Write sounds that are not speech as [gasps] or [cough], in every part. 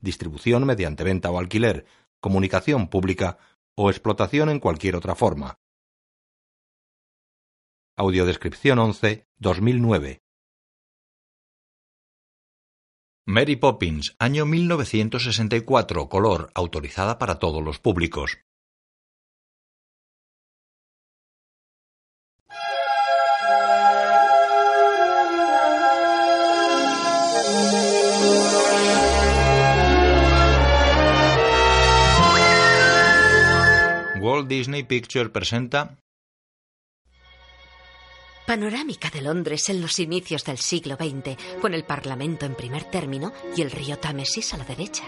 distribución mediante venta o alquiler, comunicación pública o explotación en cualquier otra forma. Audiodescripción 11 2009 Mary Poppins, año 1964, color, autorizada para todos los públicos. Disney Picture presenta Panorámica de Londres en los inicios del siglo XX, con el Parlamento en primer término y el río Támesis a la derecha.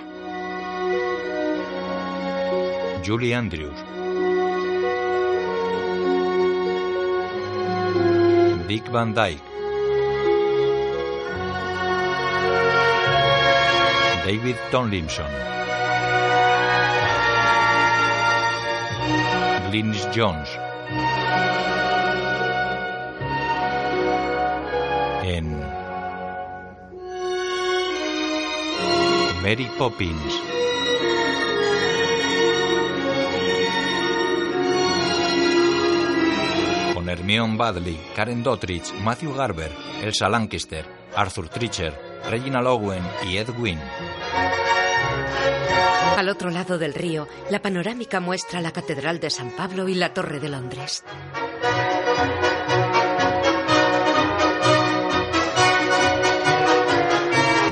Julie Andrews. Dick Van Dyke. David Tomlinson. Glynis Jones. en Mary Poppins. Con Hermione Badley, Karen Dottridge, Matthew Garber, Elsa Lancaster, Arthur Treacher, Regina Lowen y Ed Wynn. Al otro lado del río, la panorámica muestra la Catedral de San Pablo y la Torre de Londres.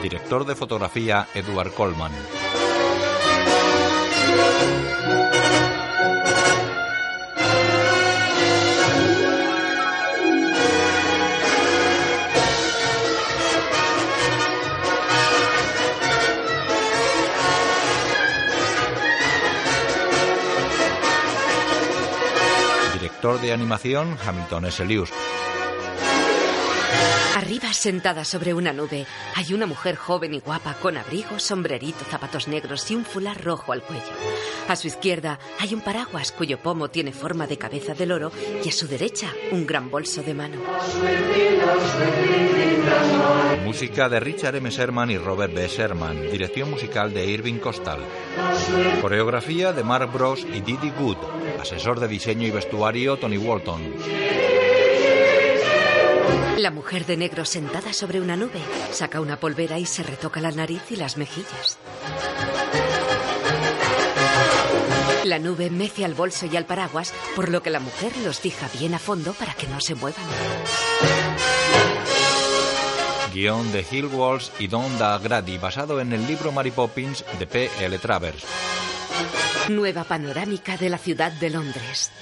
Director de fotografía Edward Colman. Director de animación Hamilton S. Lewis. Arriba, sentada sobre una nube, hay una mujer joven y guapa con abrigo, sombrerito, zapatos negros y un fular rojo al cuello. A su izquierda hay un paraguas cuyo pomo tiene forma de cabeza de loro y a su derecha un gran bolso de mano. Música de Richard M. Sherman y Robert B. Sherman. Dirección musical de Irving Costal. Coreografía de Mark Bros y Didi Good. Asesor de diseño y vestuario Tony Walton. La mujer de negro sentada sobre una nube saca una polvera y se retoca la nariz y las mejillas. La nube mece al bolso y al paraguas, por lo que la mujer los fija bien a fondo para que no se muevan. Guión de Hill Walsh y Don Grady, basado en el libro Mary Poppins de P. L. Travers. Nueva panorámica de la ciudad de Londres.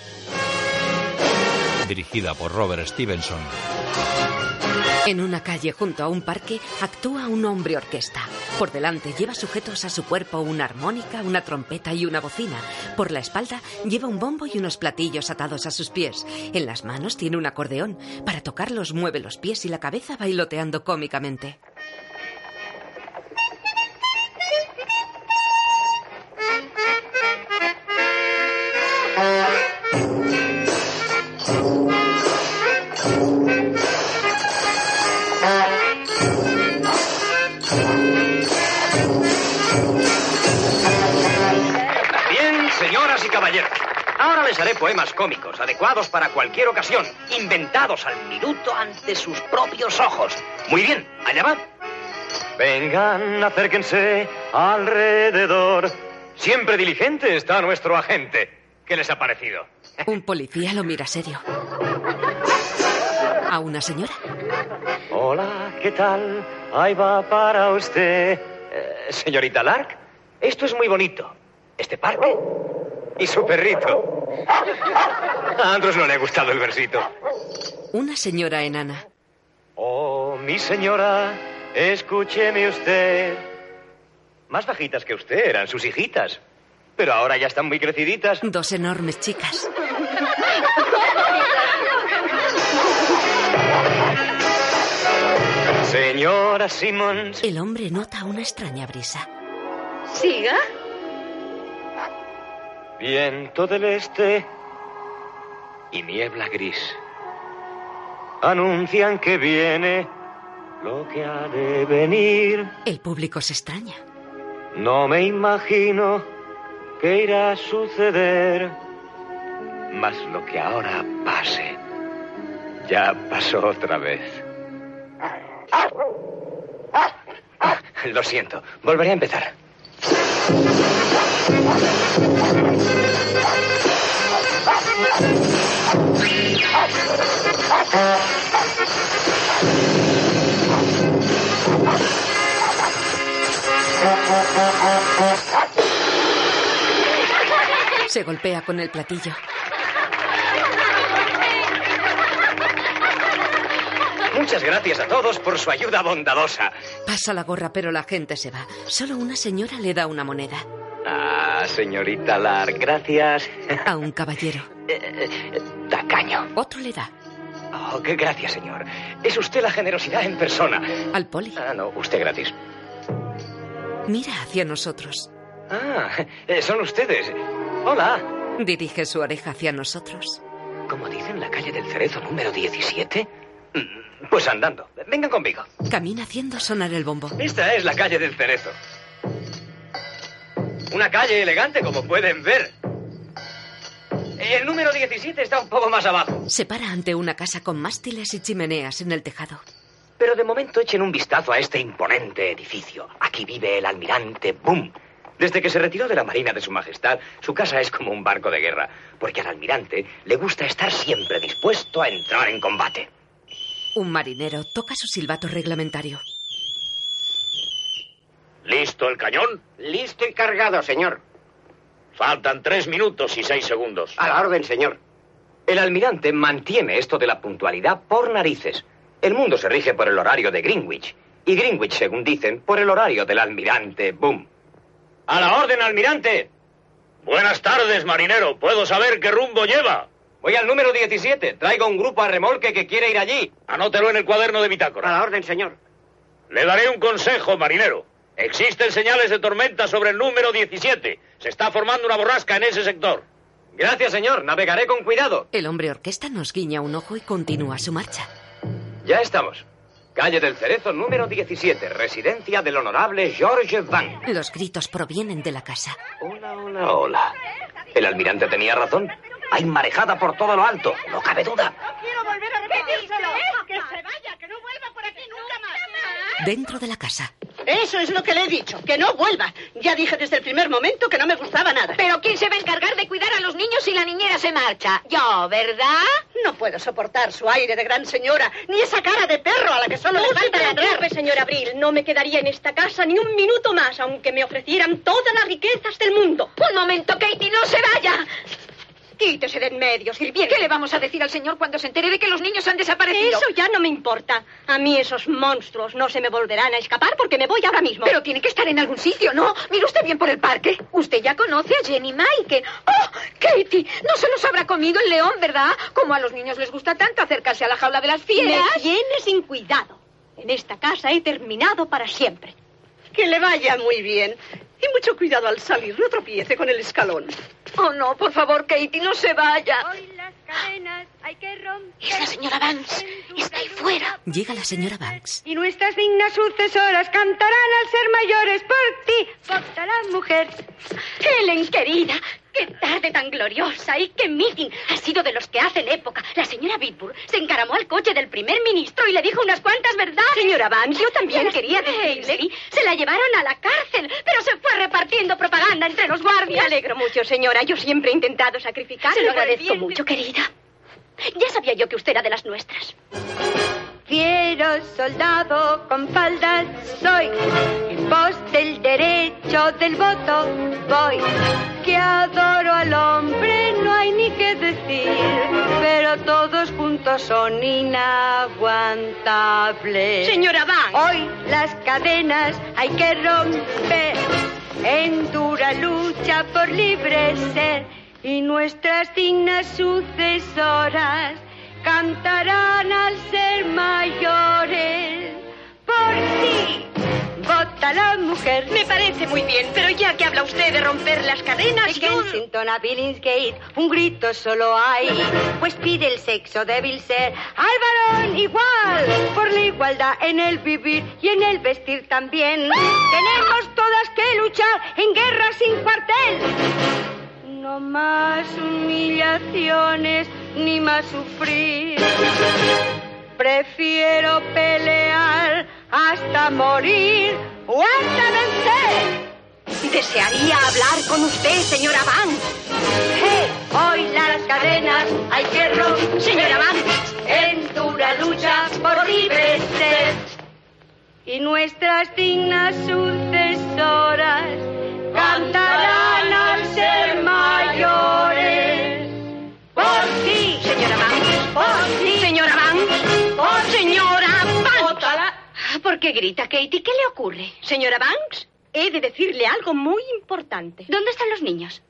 Dirigida por Robert Stevenson. En una calle junto a un parque actúa un hombre orquesta. Por delante lleva sujetos a su cuerpo una armónica, una trompeta y una bocina. Por la espalda lleva un bombo y unos platillos atados a sus pies. En las manos tiene un acordeón. Para tocarlos mueve los pies y la cabeza bailoteando cómicamente. [laughs] Haré poemas cómicos, adecuados para cualquier ocasión, inventados al minuto ante sus propios ojos. Muy bien, allá va. Vengan, acérquense alrededor. Siempre diligente está nuestro agente. ¿Qué les ha parecido? Un policía lo mira serio. A una señora. Hola, ¿qué tal? Ahí va para usted. Eh, señorita Lark, esto es muy bonito. Este parque y su perrito. A Andros no le ha gustado el versito. Una señora enana. Oh, mi señora, escúcheme usted. Más bajitas que usted, eran sus hijitas. Pero ahora ya están muy creciditas. Dos enormes chicas. Señora Simmons. El hombre nota una extraña brisa. Siga. Viento del este y niebla gris. Anuncian que viene lo que ha de venir. El público se extraña. No me imagino qué irá a suceder. Mas lo que ahora pase, ya pasó otra vez. Lo siento, volveré a empezar. Se golpea con el platillo. Muchas gracias a todos por su ayuda bondadosa. Pasa la gorra, pero la gente se va. Solo una señora le da una moneda. Ah, señorita Lar, gracias. A un caballero. [laughs] Eh, eh, tacaño. Otro le da. Oh, qué gracias, señor. Es usted la generosidad en persona. Al poli. Ah, no, usted gratis. Mira hacia nosotros. Ah, eh, son ustedes. Hola. Dirige su oreja hacia nosotros. ¿Cómo dicen la calle del Cerezo número 17? Pues andando. Vengan conmigo. Camina haciendo sonar el bombo. Esta es la calle del Cerezo. Una calle elegante, como pueden ver. El número 17 está un poco más abajo. Se para ante una casa con mástiles y chimeneas en el tejado. Pero de momento echen un vistazo a este imponente edificio. Aquí vive el almirante Boom. Desde que se retiró de la Marina de Su Majestad, su casa es como un barco de guerra, porque al almirante le gusta estar siempre dispuesto a entrar en combate. Un marinero toca su silbato reglamentario. ¿Listo el cañón? Listo y cargado, señor. Faltan tres minutos y seis segundos. A la orden, señor. El almirante mantiene esto de la puntualidad por narices. El mundo se rige por el horario de Greenwich. Y Greenwich, según dicen, por el horario del almirante Boom. ¡A la orden, almirante! Buenas tardes, marinero. ¿Puedo saber qué rumbo lleva? Voy al número 17. Traigo un grupo a remolque que quiere ir allí. Anótelo en el cuaderno de A bitácora. la orden, señor. Le daré un consejo, marinero. Existen señales de tormenta sobre el número 17. Se está formando una borrasca en ese sector. Gracias, señor. Navegaré con cuidado. El hombre orquesta nos guiña un ojo y continúa su marcha. Ya estamos. Calle del Cerezo número 17. Residencia del honorable George Van. Los gritos provienen de la casa. Hola, hola, hola. El almirante tenía razón. Hay marejada por todo lo alto. No cabe duda. Que se vaya, que no vuelva por aquí nunca más. Dentro de la casa. Eso es lo que le he dicho, que no vuelva. Ya dije desde el primer momento que no me gustaba nada. Pero ¿quién se va a encargar de cuidar a los niños si la niñera se marcha? Yo, ¿verdad? No puedo soportar su aire de gran señora, ni esa cara de perro a la que solo le falta ladrar. señora Abril. No me quedaría en esta casa ni un minuto más, aunque me ofrecieran todas las riquezas del mundo. Un momento, Katie, no se vaya. Quítese de en medio, sirviente. ¿Qué le vamos a decir al señor cuando se entere de que los niños han desaparecido? Eso ya no me importa. A mí esos monstruos no se me volverán a escapar porque me voy ahora mismo. Pero tiene que estar en algún sitio, ¿no? Mire usted bien por el parque. Usted ya conoce a Jenny Mike. ¡Oh, Katie! No se los habrá comido el león, ¿verdad? Como a los niños les gusta tanto acercarse a la jaula de las me fieras. tiene sin cuidado. En esta casa he terminado para siempre. Que le vaya muy bien. Y mucho cuidado al salir, no tropiece con el escalón. Oh, no, por favor, Katie, no se vaya. Hoy las cadenas hay que romper. Es la señora Vance. Está ahí fuera. Llega la señora Banks. Y nuestras dignas sucesoras cantarán al ser mayores por ti, votará mujer. Helen, querida, qué tarde tan gloriosa y qué meeting. Ha sido de los que hacen época. La señora Bitburg se encaramó al coche del primer ministro y le dijo unas cuantas verdades. Señora Vance, yo también quería decirle. Se la llevaron a la cárcel, pero se fue repartiendo propaganda entre los guardias. Me alegro mucho, señora. Yo siempre he intentado sacrificarme. Se lo agradezco mucho, querida. Ya sabía yo que usted era de las nuestras. Fiero soldado con faldas soy, en pos del derecho del voto voy. Que adoro al hombre no hay ni que decir, pero todos juntos son inaguantables. Señora Van. Hoy las cadenas hay que romper. en dura lucha por libre ser y nuestras dignas sucesoras cantarán al ser mayores. Por sí, vota la mujer. Me parece muy bien, pero ya que habla usted de romper las cadenas, De yo... Kensington a Billingsgate, un grito solo hay, pues pide el sexo débil ser al varón igual, por la igualdad en el vivir y en el vestir también. Tenemos todas que luchar en guerra sin cuartel. No más humillaciones ni más sufrir. Prefiero pelear hasta morir o hasta vencer. Desearía hablar con usted, señora Van. Hey, hoy las cadenas hay que romper. Señora Van. En dura lucha por ser. Y nuestras dignas sucesoras cantarán Señora Van. por Señora. Otra. ¿Por qué grita, Katie? ¿Qué le ocurre? Señora Banks, he de decirle algo muy importante. ¿Dónde están los niños?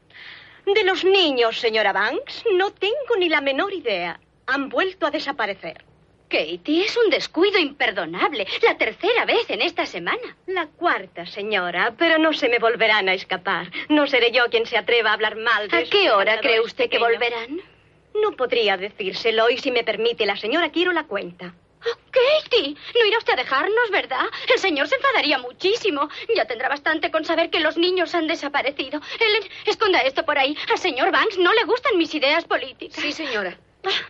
De los niños, señora Banks, no tengo ni la menor idea. Han vuelto a desaparecer. Katie, es un descuido imperdonable. La tercera vez en esta semana. La cuarta, señora, pero no se me volverán a escapar. No seré yo quien se atreva a hablar mal de ¿A qué hora cree usted que volverán? No podría decírselo y si me permite la señora quiero la cuenta. Oh, Katie, no irá usted a dejarnos, ¿verdad? El señor se enfadaría muchísimo. Ya tendrá bastante con saber que los niños han desaparecido. Ellen, esconda esto por ahí. Al señor Banks no le gustan mis ideas políticas. Sí, señora. Ah,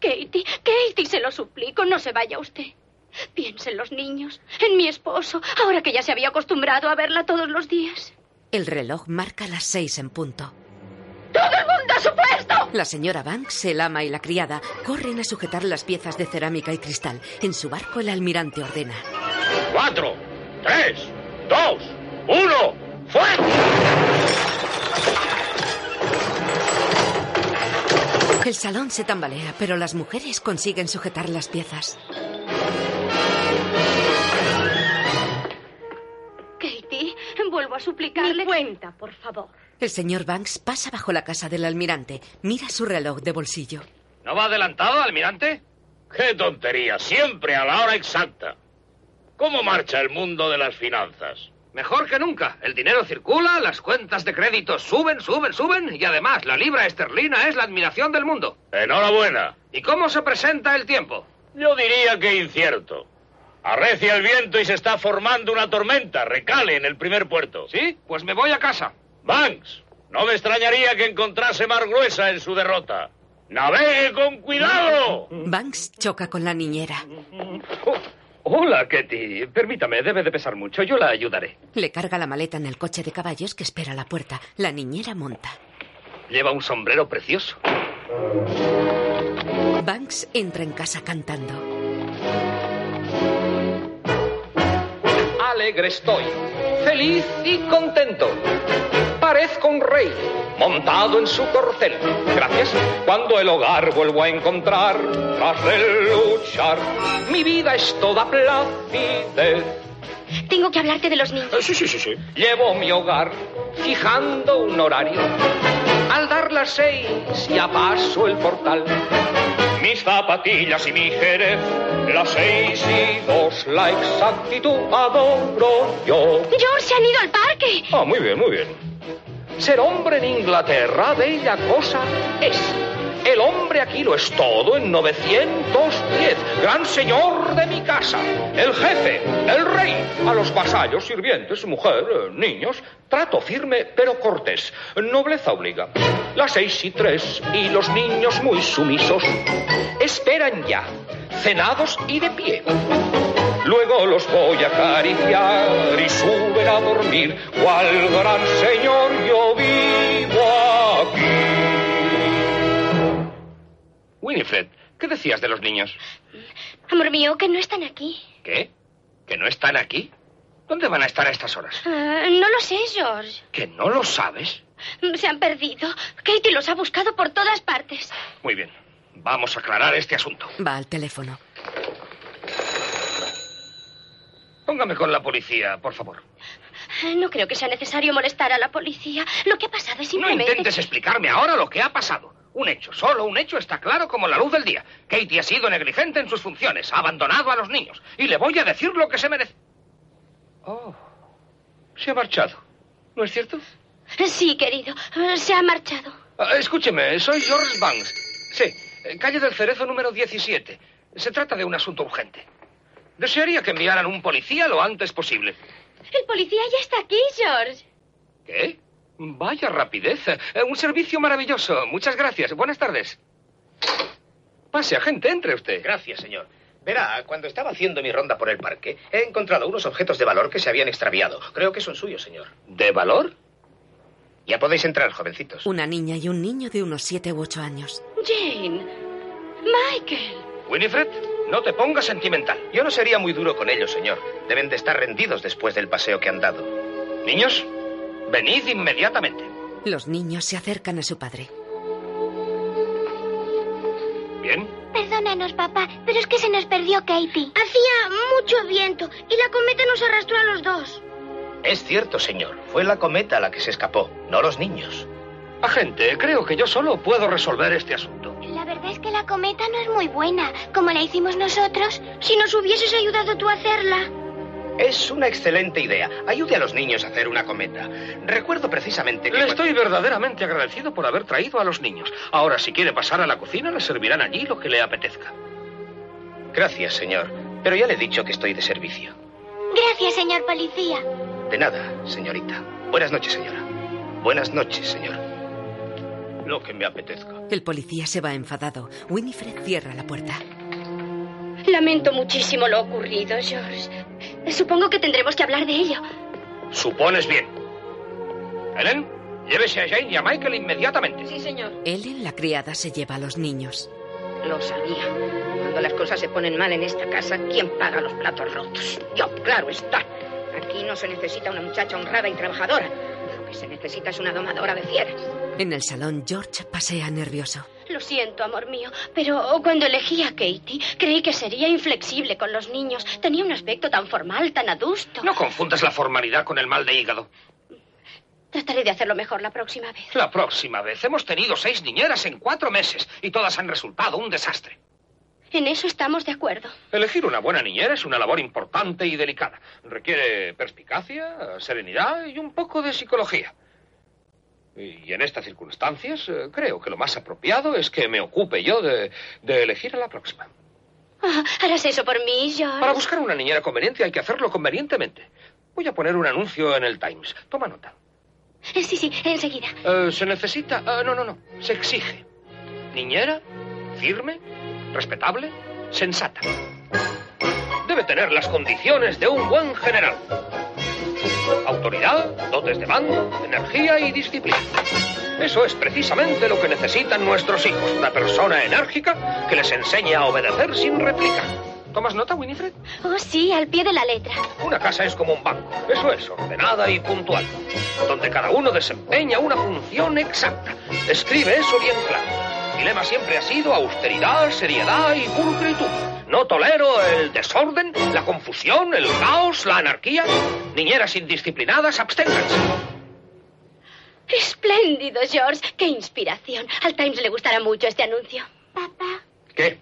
Katie, Katie, se lo suplico, no se vaya usted. Piense en los niños, en mi esposo, ahora que ya se había acostumbrado a verla todos los días. El reloj marca las seis en punto. ¡Todo el mundo a su puesto! La señora Banks, el ama y la criada corren a sujetar las piezas de cerámica y cristal. En su barco el almirante ordena. Cuatro, tres, dos, uno, ¡fuego! El salón se tambalea, pero las mujeres consiguen sujetar las piezas. Katie, vuelvo a Mi suplicarle. cuenta, por favor. El señor Banks pasa bajo la casa del almirante, mira su reloj de bolsillo. ¿No va adelantado, almirante? ¡Qué tontería! Siempre a la hora exacta. ¿Cómo marcha el mundo de las finanzas? Mejor que nunca. El dinero circula, las cuentas de crédito suben, suben, suben y además la libra esterlina es la admiración del mundo. Enhorabuena. ¿Y cómo se presenta el tiempo? Yo diría que incierto. Arrecia el viento y se está formando una tormenta. Recale en el primer puerto. ¿Sí? Pues me voy a casa. Banks, no me extrañaría que encontrase mar gruesa en su derrota. ¡Navegue con cuidado! Banks choca con la niñera. Oh, hola, Ketty. Permítame, debe de pesar mucho. Yo la ayudaré. Le carga la maleta en el coche de caballos que espera a la puerta. La niñera monta. Lleva un sombrero precioso. Banks entra en casa cantando. Alegre estoy, feliz y contento. Parezco un rey, montado en su corcel. Gracias. Cuando el hogar vuelvo a encontrar, tras el luchar, mi vida es toda placidez. Tengo que hablarte de los niños. Sí, sí, sí, sí. Llevo mi hogar fijando un horario. Al dar las seis ya paso el portal. Mis zapatillas y mi jerez, las seis y dos, la exactitud adoro yo. George, se han ido al parque. Ah, muy bien, muy bien. Ser hombre en Inglaterra, bella cosa es. El hombre aquí lo es todo en 910. Gran señor de mi casa. El jefe, el rey. A los vasallos, sirvientes, mujer, eh, niños. Trato firme pero cortés. Nobleza obliga. Las seis y tres y los niños muy sumisos. Esperan ya, cenados y de pie. Luego los voy a acariciar y suben a dormir. Cual gran señor yo vivo aquí. Winifred, ¿qué decías de los niños? Amor mío, que no están aquí. ¿Qué? ¿Que no están aquí? ¿Dónde van a estar a estas horas? Ah, no lo sé, George. ¿Que no lo sabes? Se han perdido. Katie los ha buscado por todas partes. Muy bien. Vamos a aclarar este asunto. Va al teléfono. Póngame con la policía, por favor. No creo que sea necesario molestar a la policía. Lo que ha pasado es No simplemente... intentes explicarme ahora lo que ha pasado. Un hecho, solo un hecho está claro como la luz del día. Katie ha sido negligente en sus funciones, ha abandonado a los niños. Y le voy a decir lo que se merece. Oh, se ha marchado. ¿No es cierto? Sí, querido. Se ha marchado. Ah, escúcheme, soy George Banks. Sí, calle del Cerezo número 17. Se trata de un asunto urgente. Desearía que enviaran un policía lo antes posible. El policía ya está aquí, George. ¿Qué? Vaya rapidez. Eh, Un servicio maravilloso. Muchas gracias. Buenas tardes. Pase, agente, entre usted. Gracias, señor. Verá, cuando estaba haciendo mi ronda por el parque, he encontrado unos objetos de valor que se habían extraviado. Creo que son suyos, señor. ¿De valor? Ya podéis entrar, jovencitos. Una niña y un niño de unos siete u ocho años. Jane. Michael. Winifred, no te pongas sentimental. Yo no sería muy duro con ellos, señor. Deben de estar rendidos después del paseo que han dado. Niños, venid inmediatamente. Los niños se acercan a su padre. Bien. Perdónanos, papá, pero es que se nos perdió Katie. Hacía mucho viento y la cometa nos arrastró a los dos. Es cierto, señor. Fue la cometa la que se escapó, no los niños. Agente, creo que yo solo puedo resolver este asunto. La verdad es que la cometa no es muy buena, como la hicimos nosotros. Si nos hubieses ayudado tú a hacerla. Es una excelente idea. Ayude a los niños a hacer una cometa. Recuerdo precisamente que... Le cuando- estoy verdaderamente agradecido por haber traído a los niños. Ahora, si quiere pasar a la cocina, le servirán allí lo que le apetezca. Gracias, señor. Pero ya le he dicho que estoy de servicio. Gracias, señor policía. De nada, señorita. Buenas noches, señora. Buenas noches, señor. Lo que me apetezca. El policía se va enfadado. Winifred cierra la puerta. Lamento muchísimo lo ocurrido, George. Supongo que tendremos que hablar de ello. Supones bien. Helen, llévese a Jane y a Michael inmediatamente. Sí, señor. Ellen, la criada, se lleva a los niños. Lo sabía. Cuando las cosas se ponen mal en esta casa, ¿quién paga los platos rotos? Yo, claro está. Aquí no se necesita una muchacha honrada y trabajadora. Lo que se necesita es una domadora de fieras. En el salón, George pasea nervioso. Lo siento, amor mío, pero cuando elegí a Katie, creí que sería inflexible con los niños. Tenía un aspecto tan formal, tan adusto. No confundas la formalidad con el mal de hígado. Trataré de hacerlo mejor la próxima vez. La próxima vez hemos tenido seis niñeras en cuatro meses y todas han resultado un desastre. En eso estamos de acuerdo. Elegir una buena niñera es una labor importante y delicada. Requiere perspicacia, serenidad y un poco de psicología. Y en estas circunstancias eh, creo que lo más apropiado es que me ocupe yo de, de elegir a la próxima. Ah, ¿Harás eso por mí, George? Para buscar una niñera conveniente hay que hacerlo convenientemente. Voy a poner un anuncio en el Times. Toma nota. Eh, Sí, sí, enseguida. Eh, se necesita... no, no, no. Se exige. Niñera, firme, respetable, sensata. Debe tener las condiciones de un buen general. Autoridad, dotes de mando, energía y disciplina. Eso es precisamente lo que necesitan nuestros hijos. Una persona enérgica que les enseñe a obedecer sin replicar. ¿Tomas nota, Winifred? Oh, sí, al pie de la letra. Una casa es como un banco. Eso es, ordenada y puntual. Donde cada uno desempeña una función exacta. Escribe eso bien claro. Mi lema siempre ha sido austeridad, seriedad y pulcritud. No tolero el desorden, la confusión, el caos, la anarquía. Niñeras indisciplinadas, absténganse. Espléndido, George. Qué inspiración. Al Times le gustará mucho este anuncio. Papá, ¿Qué?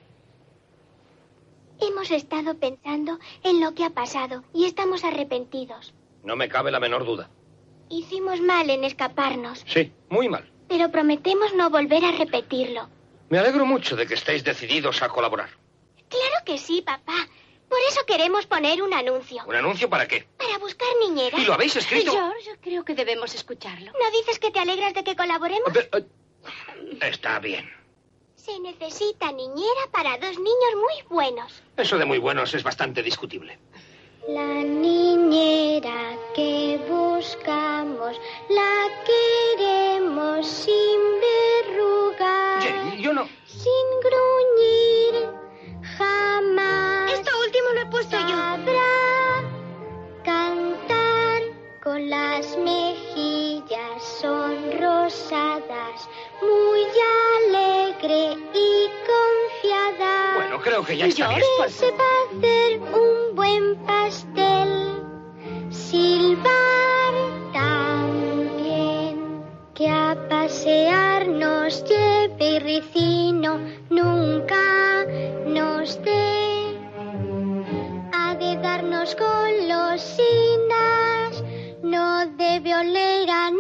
hemos estado pensando en lo que ha pasado y estamos arrepentidos. No me cabe la menor duda. Hicimos mal en escaparnos, Sí, muy mal. Pero prometemos no volver a repetirlo. Me alegro mucho de que estéis decididos a colaborar. Claro que sí, papá. Por eso queremos poner un anuncio. ¿Un anuncio para qué? Para buscar niñeras. ¿Y lo habéis escrito? George, creo que debemos escucharlo. ¿No dices que te alegras de que colaboremos? Está bien. Se necesita niñera para dos niños muy buenos. Eso de muy buenos es bastante discutible. La niñera que buscamos, la queremos sin verrugas, Jane, yo no... sin gruñir, jamás. Esto último lo he puesto yo. Sabrá cantar con las mejillas sonrosadas, muy alegre y bueno, creo que ya está bien. Que sepa hacer un buen pastel, silbar también. Que a pasear nos lleve y ricino, nunca nos dé. Ha de darnos golosinas, no debe oler a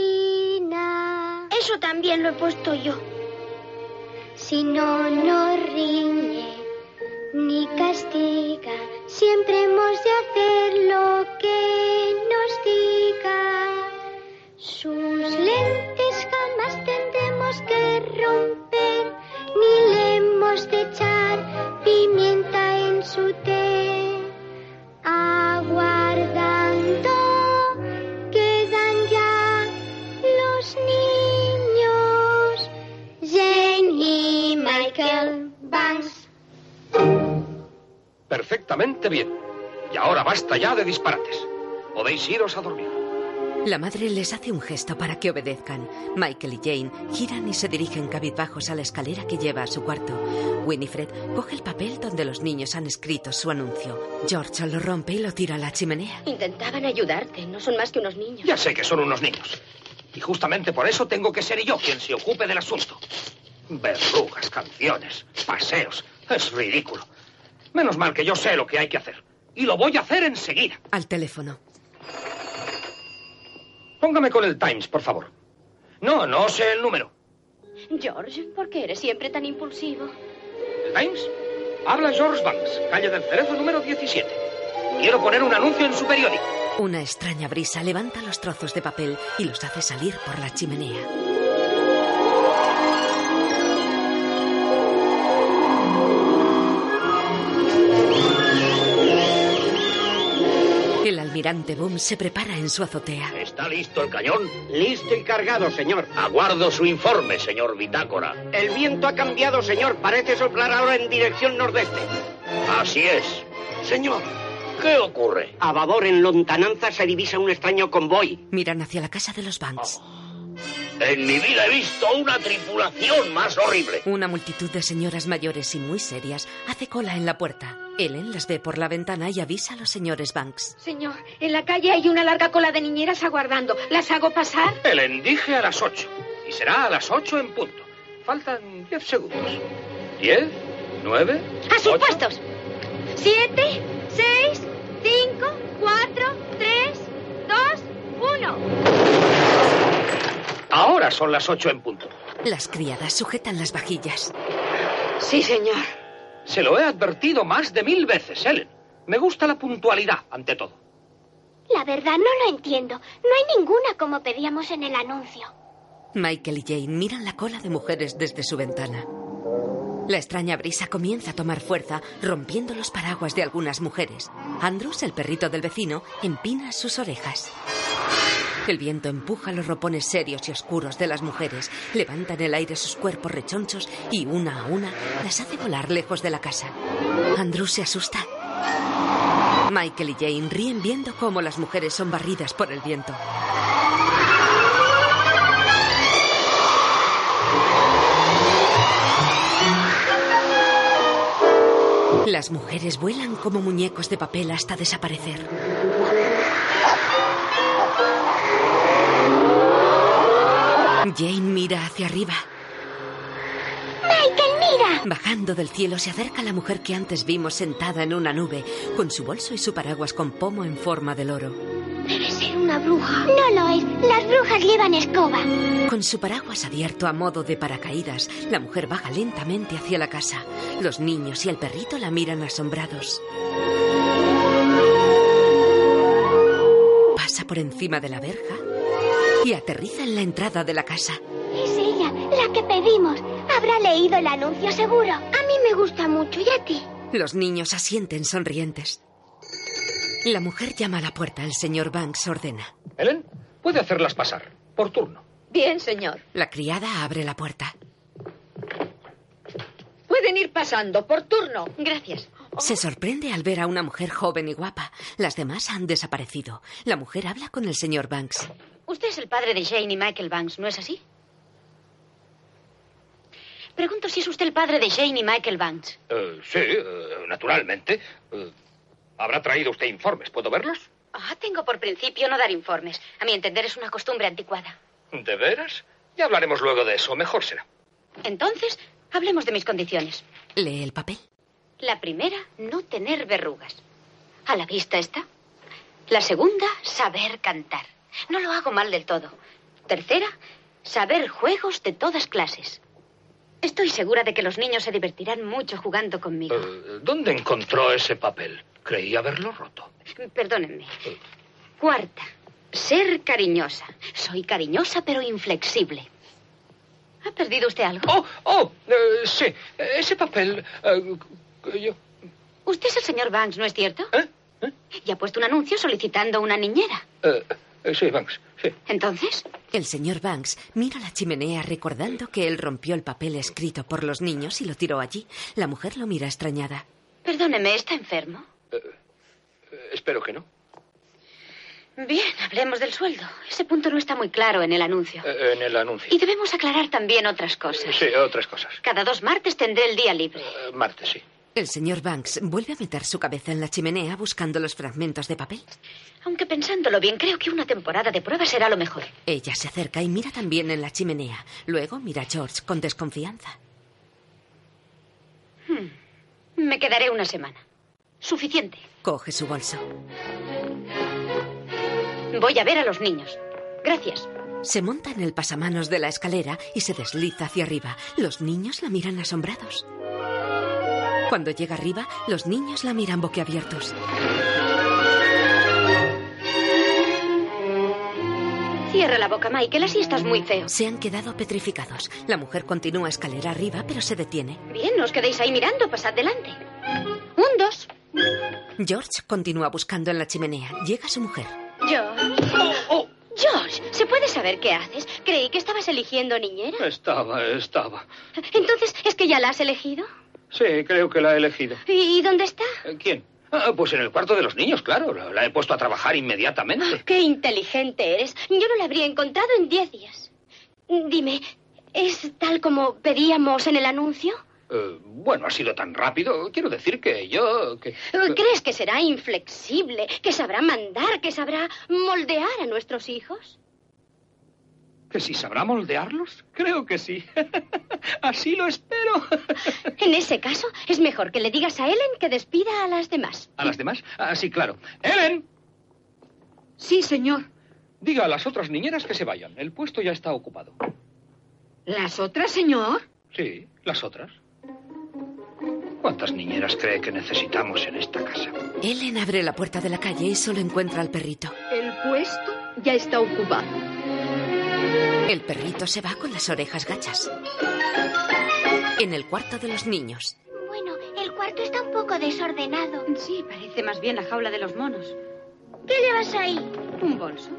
naftalina. Eso también lo he puesto yo. Si no nos riñe ni castiga, siempre hemos de hacer lo que nos diga. Sus lentes jamás tendremos que romper, ni le hemos de echar pimienta en su té. Aguardando Banks. Perfectamente bien. Y ahora basta ya de disparates. Podéis iros a dormir. La madre les hace un gesto para que obedezcan. Michael y Jane giran y se dirigen cabizbajos a la escalera que lleva a su cuarto. Winifred coge el papel donde los niños han escrito su anuncio. George lo rompe y lo tira a la chimenea. Intentaban ayudarte, no son más que unos niños. Ya sé que son unos niños. Y justamente por eso tengo que ser yo quien se ocupe del asunto. Verrugas, canciones, paseos. Es ridículo. Menos mal que yo sé lo que hay que hacer. Y lo voy a hacer enseguida. Al teléfono. Póngame con el Times, por favor. No, no sé el número. George, ¿por qué eres siempre tan impulsivo? ¿El Times? Habla George Banks, calle del Cerezo número 17. Quiero poner un anuncio en su periódico. Una extraña brisa levanta los trozos de papel y los hace salir por la chimenea. Almirante Boom se prepara en su azotea. ¿Está listo el cañón? Listo y cargado, señor. Aguardo su informe, señor Bitácora. El viento ha cambiado, señor. Parece soplar ahora en dirección nordeste. Así es. Señor. ¿Qué ocurre? A babor en lontananza se divisa un extraño convoy. Miran hacia la casa de los Banks. En mi vida he visto una tripulación más horrible. Una multitud de señoras mayores y muy serias hace cola en la puerta. Ellen las ve por la ventana y avisa a los señores Banks. Señor, en la calle hay una larga cola de niñeras aguardando. ¿Las hago pasar? El endije a las 8. Y será a las 8 en punto. Faltan 10 segundos. 10, 9. ¡A sus puestos! Siete, seis, cinco, cuatro, tres, dos, uno. Ahora son las 8 en punto. Las criadas sujetan las vajillas. Sí, señor. Se lo he advertido más de mil veces, Ellen. Me gusta la puntualidad, ante todo. La verdad no lo entiendo. No hay ninguna como pedíamos en el anuncio. Michael y Jane miran la cola de mujeres desde su ventana. La extraña brisa comienza a tomar fuerza, rompiendo los paraguas de algunas mujeres. Andrews, el perrito del vecino, empina sus orejas. El viento empuja los ropones serios y oscuros de las mujeres, levanta en el aire sus cuerpos rechonchos y una a una las hace volar lejos de la casa. Andrews se asusta. Michael y Jane ríen viendo cómo las mujeres son barridas por el viento. Las mujeres vuelan como muñecos de papel hasta desaparecer. Jane mira hacia arriba. Michael, mira. Bajando del cielo se acerca la mujer que antes vimos sentada en una nube, con su bolso y su paraguas con pomo en forma de loro. Debe ser una bruja. No lo es. Las brujas llevan escoba. Con su paraguas abierto a modo de paracaídas, la mujer baja lentamente hacia la casa. Los niños y el perrito la miran asombrados. Pasa por encima de la verja y aterriza en la entrada de la casa. Es ella, la que pedimos. Habrá leído el anuncio seguro. A mí me gusta mucho. ¿Y a ti? Los niños asienten sonrientes. La mujer llama a la puerta. El señor Banks ordena. Ellen, puede hacerlas pasar, por turno. Bien, señor. La criada abre la puerta. Pueden ir pasando, por turno. Gracias. Se sorprende al ver a una mujer joven y guapa. Las demás han desaparecido. La mujer habla con el señor Banks. Usted es el padre de Jane y Michael Banks, ¿no es así? Pregunto si es usted el padre de Jane y Michael Banks. Eh, sí, eh, naturalmente. Eh, ¿Habrá traído usted informes? ¿Puedo verlos? Ah, tengo por principio no dar informes. A mi entender es una costumbre anticuada. ¿De veras? Ya hablaremos luego de eso. Mejor será. Entonces, hablemos de mis condiciones. Lee el papel. La primera, no tener verrugas. A la vista está. La segunda, saber cantar. No lo hago mal del todo. Tercera, saber juegos de todas clases. Estoy segura de que los niños se divertirán mucho jugando conmigo. Eh, ¿Dónde encontró ese papel? Creí haberlo roto. Perdónenme. Cuarta, ser cariñosa. Soy cariñosa pero inflexible. ¿Ha perdido usted algo? Oh, oh, eh, sí. Ese papel. eh, yo. Usted es el señor Banks, ¿no es cierto? ¿Eh? Y ha puesto un anuncio solicitando una niñera. Eh, eh, sí, Banks. Sí. Entonces, El señor Banks mira la chimenea recordando que él rompió el papel escrito por los niños y lo tiró allí. La mujer lo mira extrañada. perdóneme, ¿está enfermo? Eh, espero que no. Bien, hablemos del sueldo. Ese punto no está muy claro en el anuncio. Eh, en el anuncio. Y debemos aclarar también otras cosas. Sí, otras cosas. Cada dos martes tendré el día libre. Eh, martes, sí. El señor Banks vuelve a meter su cabeza en la chimenea buscando los fragmentos de papel. Aunque pensándolo bien, creo que una temporada de prueba será lo mejor. Ella se acerca y mira también en la chimenea. Luego mira a George con desconfianza. Hmm. Me quedaré una semana. Suficiente. Coge su bolso. Voy a ver a los niños. Gracias. Se monta en el pasamanos de la escalera y se desliza hacia arriba. Los niños la miran asombrados. Cuando llega arriba, los niños la miran boquiabiertos. Cierra la boca, Michael, así estás muy feo. Se han quedado petrificados. La mujer continúa escalera arriba, pero se detiene. Bien, no os quedéis ahí mirando, pasad delante. Un, dos. George continúa buscando en la chimenea. Llega su mujer. George. George, ¿se puede saber qué haces? Creí que estabas eligiendo niñera. Estaba, estaba. Entonces, ¿es que ya la has elegido? Sí, creo que la he elegido. ¿Y dónde está? Eh, ¿Quién? Ah, pues en el cuarto de los niños, claro. La, la he puesto a trabajar inmediatamente. [gasps] Qué inteligente eres. Yo no la habría encontrado en diez días. Dime, ¿es tal como pedíamos en el anuncio? Eh, bueno, ha sido tan rápido. Quiero decir que yo... Que... ¿Crees que será inflexible, que sabrá mandar, que sabrá moldear a nuestros hijos? ¿Que si sabrá moldearlos? Creo que sí. [laughs] Así lo espero. [laughs] En ese caso, es mejor que le digas a Ellen que despida a las demás. ¿A las demás? Ah, sí, claro. ¡Ellen! Sí, señor. Diga a las otras niñeras que se vayan. El puesto ya está ocupado. ¿Las otras, señor? Sí, las otras. ¿Cuántas niñeras cree que necesitamos en esta casa? Ellen abre la puerta de la calle y solo encuentra al perrito. El puesto ya está ocupado. El perrito se va con las orejas gachas. En el cuarto de los niños. Bueno, el cuarto está un poco desordenado. Sí, parece más bien la jaula de los monos. ¿Qué llevas ahí? Un bolso.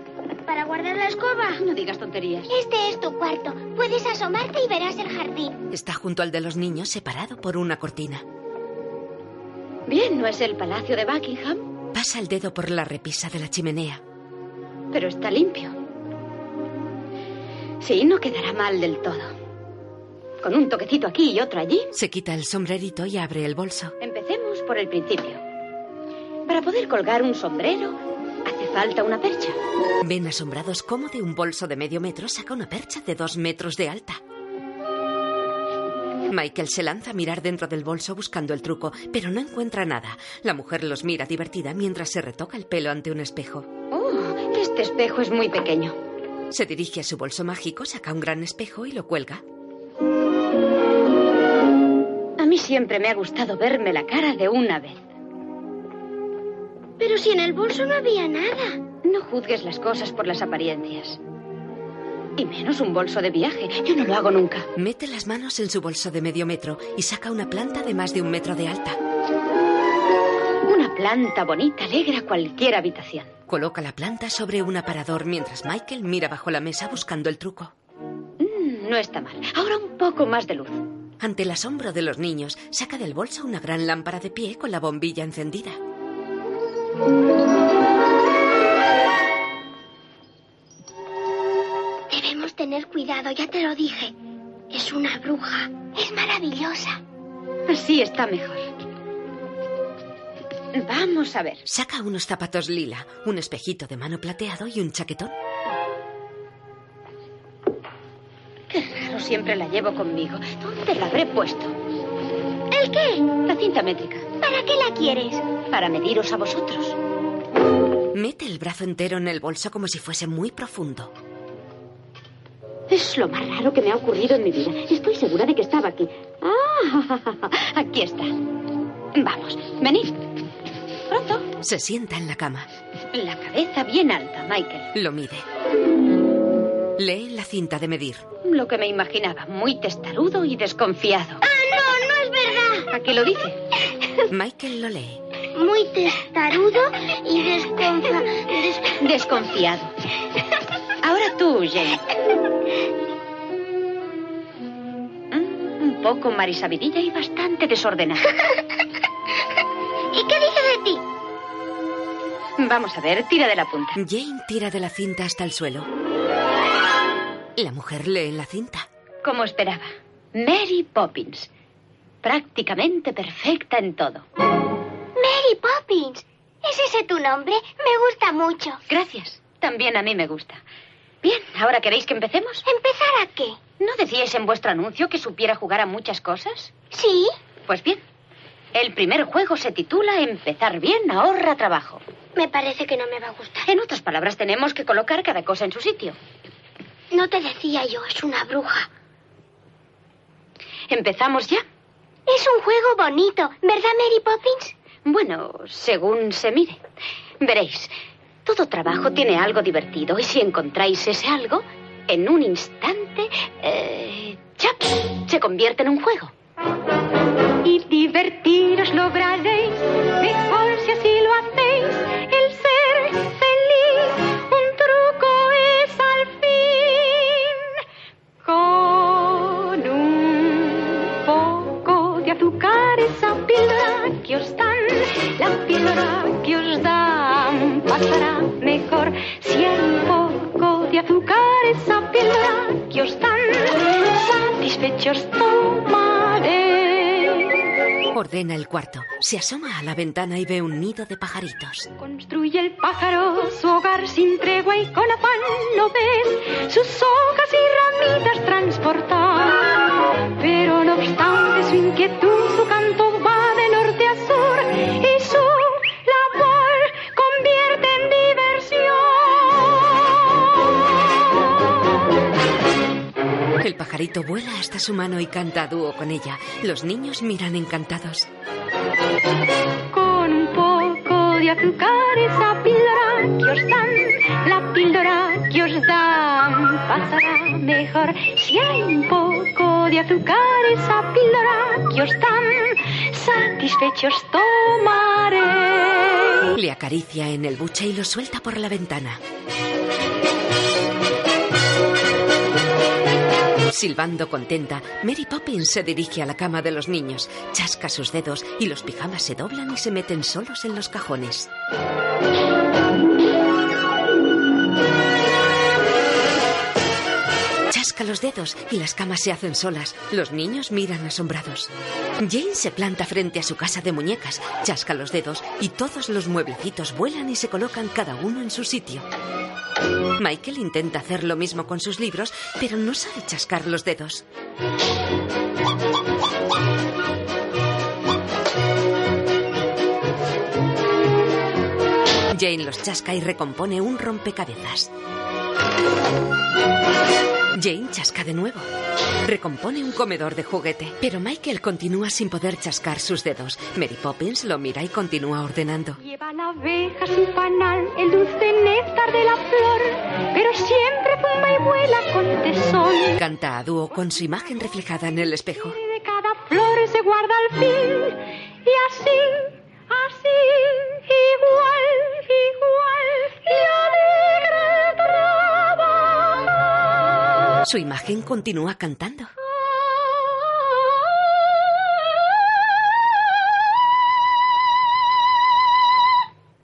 ¿Para guardar la escoba? No digas tonterías. Este es tu cuarto. Puedes asomarte y verás el jardín. Está junto al de los niños, separado por una cortina. Bien, ¿no es el palacio de Buckingham? Pasa el dedo por la repisa de la chimenea. Pero está limpio. Sí, no quedará mal del todo. Con un toquecito aquí y otro allí. Se quita el sombrerito y abre el bolso. Empecemos por el principio. Para poder colgar un sombrero, hace falta una percha. Ven asombrados cómo de un bolso de medio metro saca una percha de dos metros de alta. Michael se lanza a mirar dentro del bolso buscando el truco, pero no encuentra nada. La mujer los mira divertida mientras se retoca el pelo ante un espejo. Oh, este espejo es muy pequeño. Se dirige a su bolso mágico, saca un gran espejo y lo cuelga. A mí siempre me ha gustado verme la cara de una vez. Pero si en el bolso no había nada. No juzgues las cosas por las apariencias. Y menos un bolso de viaje. Yo no lo hago nunca. Mete las manos en su bolso de medio metro y saca una planta de más de un metro de alta. Una planta bonita alegra cualquier habitación. Coloca la planta sobre un aparador mientras Michael mira bajo la mesa buscando el truco. Mm, no está mal. Ahora un poco más de luz. Ante el asombro de los niños, saca del bolso una gran lámpara de pie con la bombilla encendida. Debemos tener cuidado, ya te lo dije. Es una bruja. Es maravillosa. Así está mejor. Vamos a ver. Saca unos zapatos lila, un espejito de mano plateado y un chaquetón. Qué raro, siempre la llevo conmigo. ¿Dónde la habré puesto? ¿El qué? La cinta métrica. ¿Para qué la quieres? Para mediros a vosotros. Mete el brazo entero en el bolso como si fuese muy profundo. Es lo más raro que me ha ocurrido en mi vida. Estoy segura de que estaba aquí. Ah, [laughs] aquí está. Vamos, venid. Pronto. Se sienta en la cama. La cabeza bien alta, Michael. Lo mide. Lee la cinta de medir. Lo que me imaginaba, muy testarudo y desconfiado. ¡Ah, no! ¡No es verdad! ¿A qué lo dice? Michael lo lee. Muy testarudo y desconfiado. Desconfiado. Ahora tú, Jane. Mm, Un poco marisabidilla y bastante desordenada. [laughs] ¿Y qué dice de ti? Vamos a ver, tira de la punta. Jane tira de la cinta hasta el suelo. La mujer lee en la cinta. Como esperaba. Mary Poppins. Prácticamente perfecta en todo. Mary Poppins. ¿Es ese tu nombre? Me gusta mucho. Gracias. También a mí me gusta. Bien, ¿ahora queréis que empecemos? ¿Empezar a qué? ¿No decíais en vuestro anuncio que supiera jugar a muchas cosas? Sí. Pues bien. El primer juego se titula Empezar bien ahorra trabajo. Me parece que no me va a gustar. En otras palabras, tenemos que colocar cada cosa en su sitio. No te decía yo, es una bruja. ¿Empezamos ya? Es un juego bonito, ¿verdad, Mary Poppins? Bueno, según se mire. Veréis, todo trabajo tiene algo divertido y si encontráis ese algo, en un instante, eh, ¡chap! se convierte en un juego. Y divertiros lograréis, mejor si así lo hacéis, el ser feliz. Un truco es al fin. Con un poco de azúcar, esa píldora que os dan, la píldora que os dan pasará mejor. Si hay un poco de azúcar, esa píldora que os dan, satisfechos tomaréis. Ordena el cuarto. Se asoma a la ventana y ve un nido de pajaritos. Construye el pájaro su hogar sin tregua y con afán lo ves sus hojas y ramitas transportar. Pero no obstante su inquietud, su canto El pajarito vuela hasta su mano y canta a dúo con ella. Los niños miran encantados. Con un poco de azúcar esa píldora que os dan, la píldora que os dan pasará mejor. Si hay un poco de azúcar esa píldora que os dan, satisfechos tomaré. Le acaricia en el buche y lo suelta por la ventana. Silbando contenta, Mary Poppins se dirige a la cama de los niños, chasca sus dedos y los pijamas se doblan y se meten solos en los cajones. Chasca los dedos y las camas se hacen solas. Los niños miran asombrados. Jane se planta frente a su casa de muñecas, chasca los dedos y todos los mueblecitos vuelan y se colocan cada uno en su sitio. Michael intenta hacer lo mismo con sus libros, pero no sabe chascar los dedos. Jane los chasca y recompone un rompecabezas. Jane chasca de nuevo. Recompone un comedor de juguete, pero Michael continúa sin poder chascar sus dedos. Mary Poppins lo mira y continúa ordenando. Llevan abejas su panal, el dulce néctar de la flor, pero siempre fuma y vuela con tesón. Canta a dúo con su imagen reflejada en el espejo. De cada flor se guarda al fin, y así, así, igual, igual, y Su imagen continúa cantando.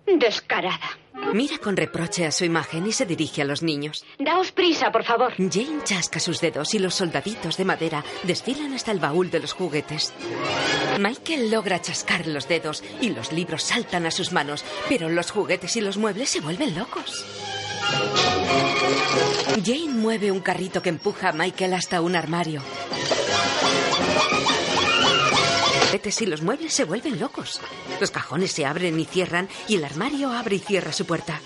Descarada. Mira con reproche a su imagen y se dirige a los niños. Daos prisa, por favor. Jane chasca sus dedos y los soldaditos de madera desfilan hasta el baúl de los juguetes. Michael logra chascar los dedos y los libros saltan a sus manos, pero los juguetes y los muebles se vuelven locos. Jane mueve un carrito que empuja a Michael hasta un armario. y los muebles se vuelven locos. Los cajones se abren y cierran y el armario abre y cierra su puerta.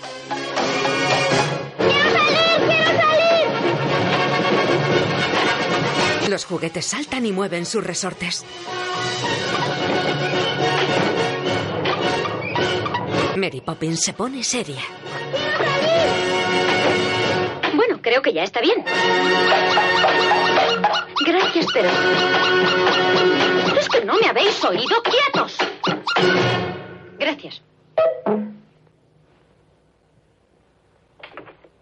Los juguetes saltan y mueven sus resortes. Mary Poppins se pone seria. Bueno, creo que ya está bien. Gracias, pero... ¿Es que no me habéis oído? ¡Quietos! Gracias.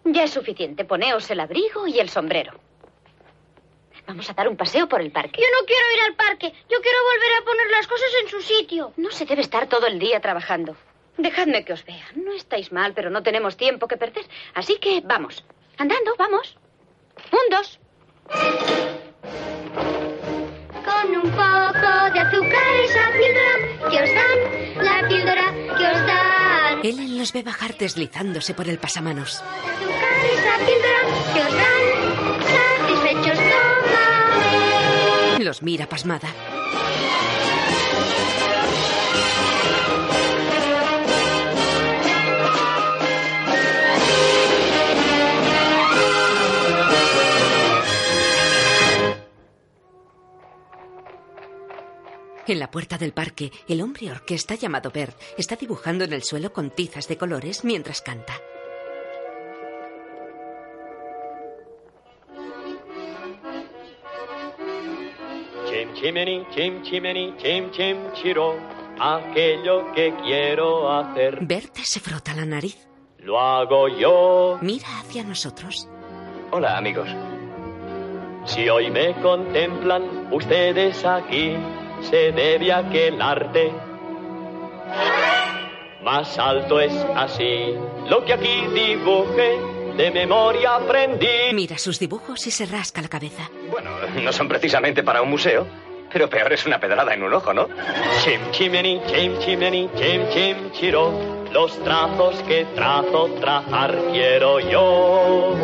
Ya es suficiente. Poneos el abrigo y el sombrero. Vamos a dar un paseo por el parque. Yo no quiero ir al parque. Yo quiero volver a poner las cosas en su sitio. No se debe estar todo el día trabajando. Dejadme que os vea. No estáis mal, pero no tenemos tiempo que perder. Así que vamos. Andando, vamos. Un, dos. Con un poco de azúcar esa píldora que os dan, la píldora que os dan. Ellen los ve bajar deslizándose por el pasamanos. Azúcar esa píldora que os dan, satisfechos toman. Los mira pasmada. En la puerta del parque, el hombre orquesta llamado Bert está dibujando en el suelo con tizas de colores mientras canta. Chim chimeni, chim chimeni, chim chim chiro. Aquello que quiero hacer Bert se frota la nariz. lo hago yo. Mira hacia nosotros. Hola, amigos. Si hoy me contemplan ustedes aquí, se debe a que el arte más alto es así. Lo que aquí dibujé, de memoria aprendí. Mira sus dibujos y se rasca la cabeza. Bueno, no son precisamente para un museo, pero peor es una pedrada en un ojo, ¿no? Chim chimeni, chim chimeni, chim chim chiro. Los trazos que trazo, trazar quiero yo.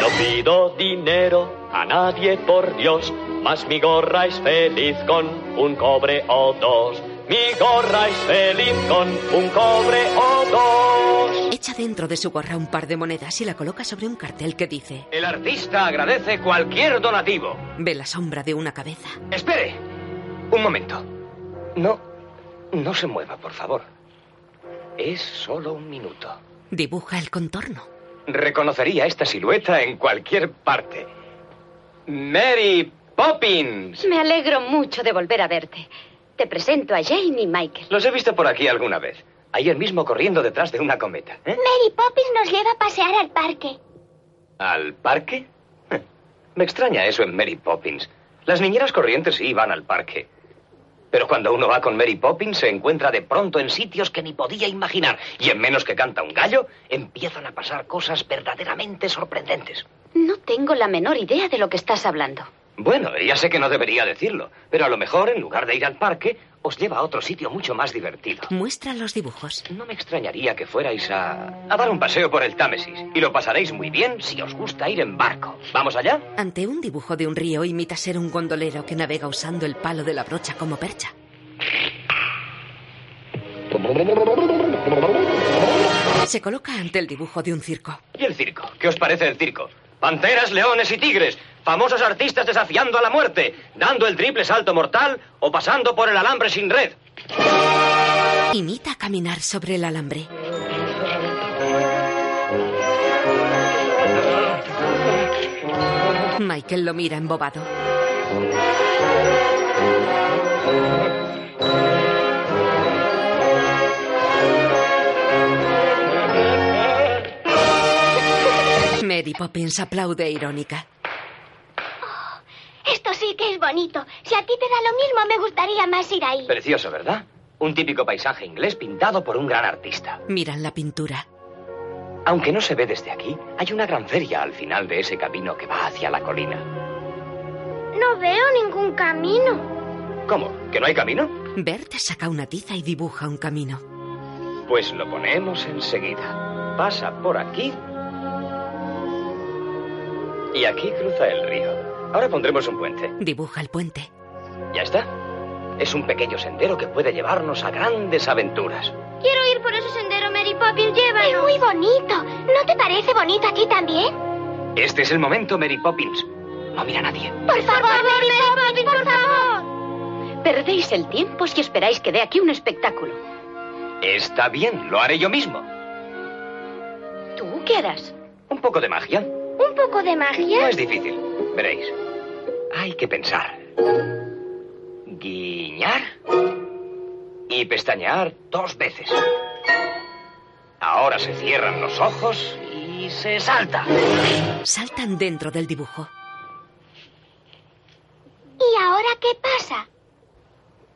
No pido dinero a nadie, por Dios, mas mi gorra es feliz con un cobre o dos. Mi gorra es feliz con un cobre o dos. Echa dentro de su gorra un par de monedas y la coloca sobre un cartel que dice: El artista agradece cualquier donativo. Ve la sombra de una cabeza. Espere. Un momento. No. No se mueva, por favor. Es solo un minuto. Dibuja el contorno. Reconocería esta silueta en cualquier parte. Mary Poppins. Me alegro mucho de volver a verte. Te presento a Jane y Michael. Los he visto por aquí alguna vez. Ayer mismo corriendo detrás de una cometa. ¿eh? Mary Poppins nos lleva a pasear al parque. ¿Al parque? [laughs] Me extraña eso en Mary Poppins. Las niñeras corrientes sí van al parque. Pero cuando uno va con Mary Poppins se encuentra de pronto en sitios que ni podía imaginar. Y en menos que canta un gallo, empiezan a pasar cosas verdaderamente sorprendentes. No tengo la menor idea de lo que estás hablando. Bueno, ya sé que no debería decirlo, pero a lo mejor en lugar de ir al parque, os lleva a otro sitio mucho más divertido. Muestra los dibujos. No me extrañaría que fuerais a, a dar un paseo por el Támesis. Y lo pasaréis muy bien si os gusta ir en barco. ¿Vamos allá? Ante un dibujo de un río imita ser un gondolero que navega usando el palo de la brocha como percha. Se coloca ante el dibujo de un circo. ¿Y el circo? ¿Qué os parece el circo? Panteras, leones y tigres, famosos artistas desafiando a la muerte, dando el triple salto mortal o pasando por el alambre sin red. Imita caminar sobre el alambre. Michael lo mira embobado. Mary Poppins aplaude irónica. Esto sí que es bonito. Si a ti te da lo mismo, me gustaría más ir ahí. Precioso, ¿verdad? Un típico paisaje inglés pintado por un gran artista. Miran la pintura. Aunque no se ve desde aquí, hay una gran feria al final de ese camino que va hacia la colina. No veo ningún camino. ¿Cómo? ¿Que no hay camino? Bert saca una tiza y dibuja un camino. Pues lo ponemos enseguida. Pasa por aquí. Y aquí cruza el río. Ahora pondremos un puente. Dibuja el puente. Ya está. Es un pequeño sendero que puede llevarnos a grandes aventuras. Quiero ir por ese sendero, Mary Poppins, llévanos. Es muy bonito. ¿No te parece bonito a ti también? Este es el momento, Mary Poppins. No mira a nadie. Por favor, Mary Poppins, por favor. Perdéis el tiempo si esperáis que dé aquí un espectáculo. Está bien, lo haré yo mismo. ¿Tú qué harás? Un poco de magia. ¿Un poco de magia? No es difícil. Veréis. Hay que pensar. Guiñar y pestañear dos veces. Ahora se cierran los ojos y se salta. Saltan dentro del dibujo. ¿Y ahora qué pasa?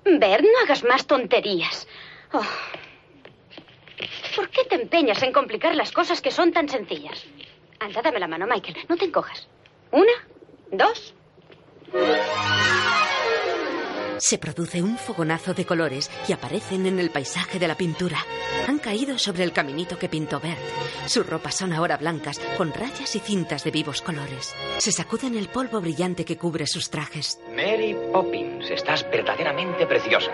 Ver, no hagas más tonterías. Oh. ¿Por qué te empeñas en complicar las cosas que son tan sencillas? Anda, dame la mano, Michael. No te encojas. Una, dos. Se produce un fogonazo de colores y aparecen en el paisaje de la pintura. Han caído sobre el caminito que pintó Bert. Sus ropas son ahora blancas, con rayas y cintas de vivos colores. Se sacuden el polvo brillante que cubre sus trajes. Mary Poppins, estás verdaderamente preciosa.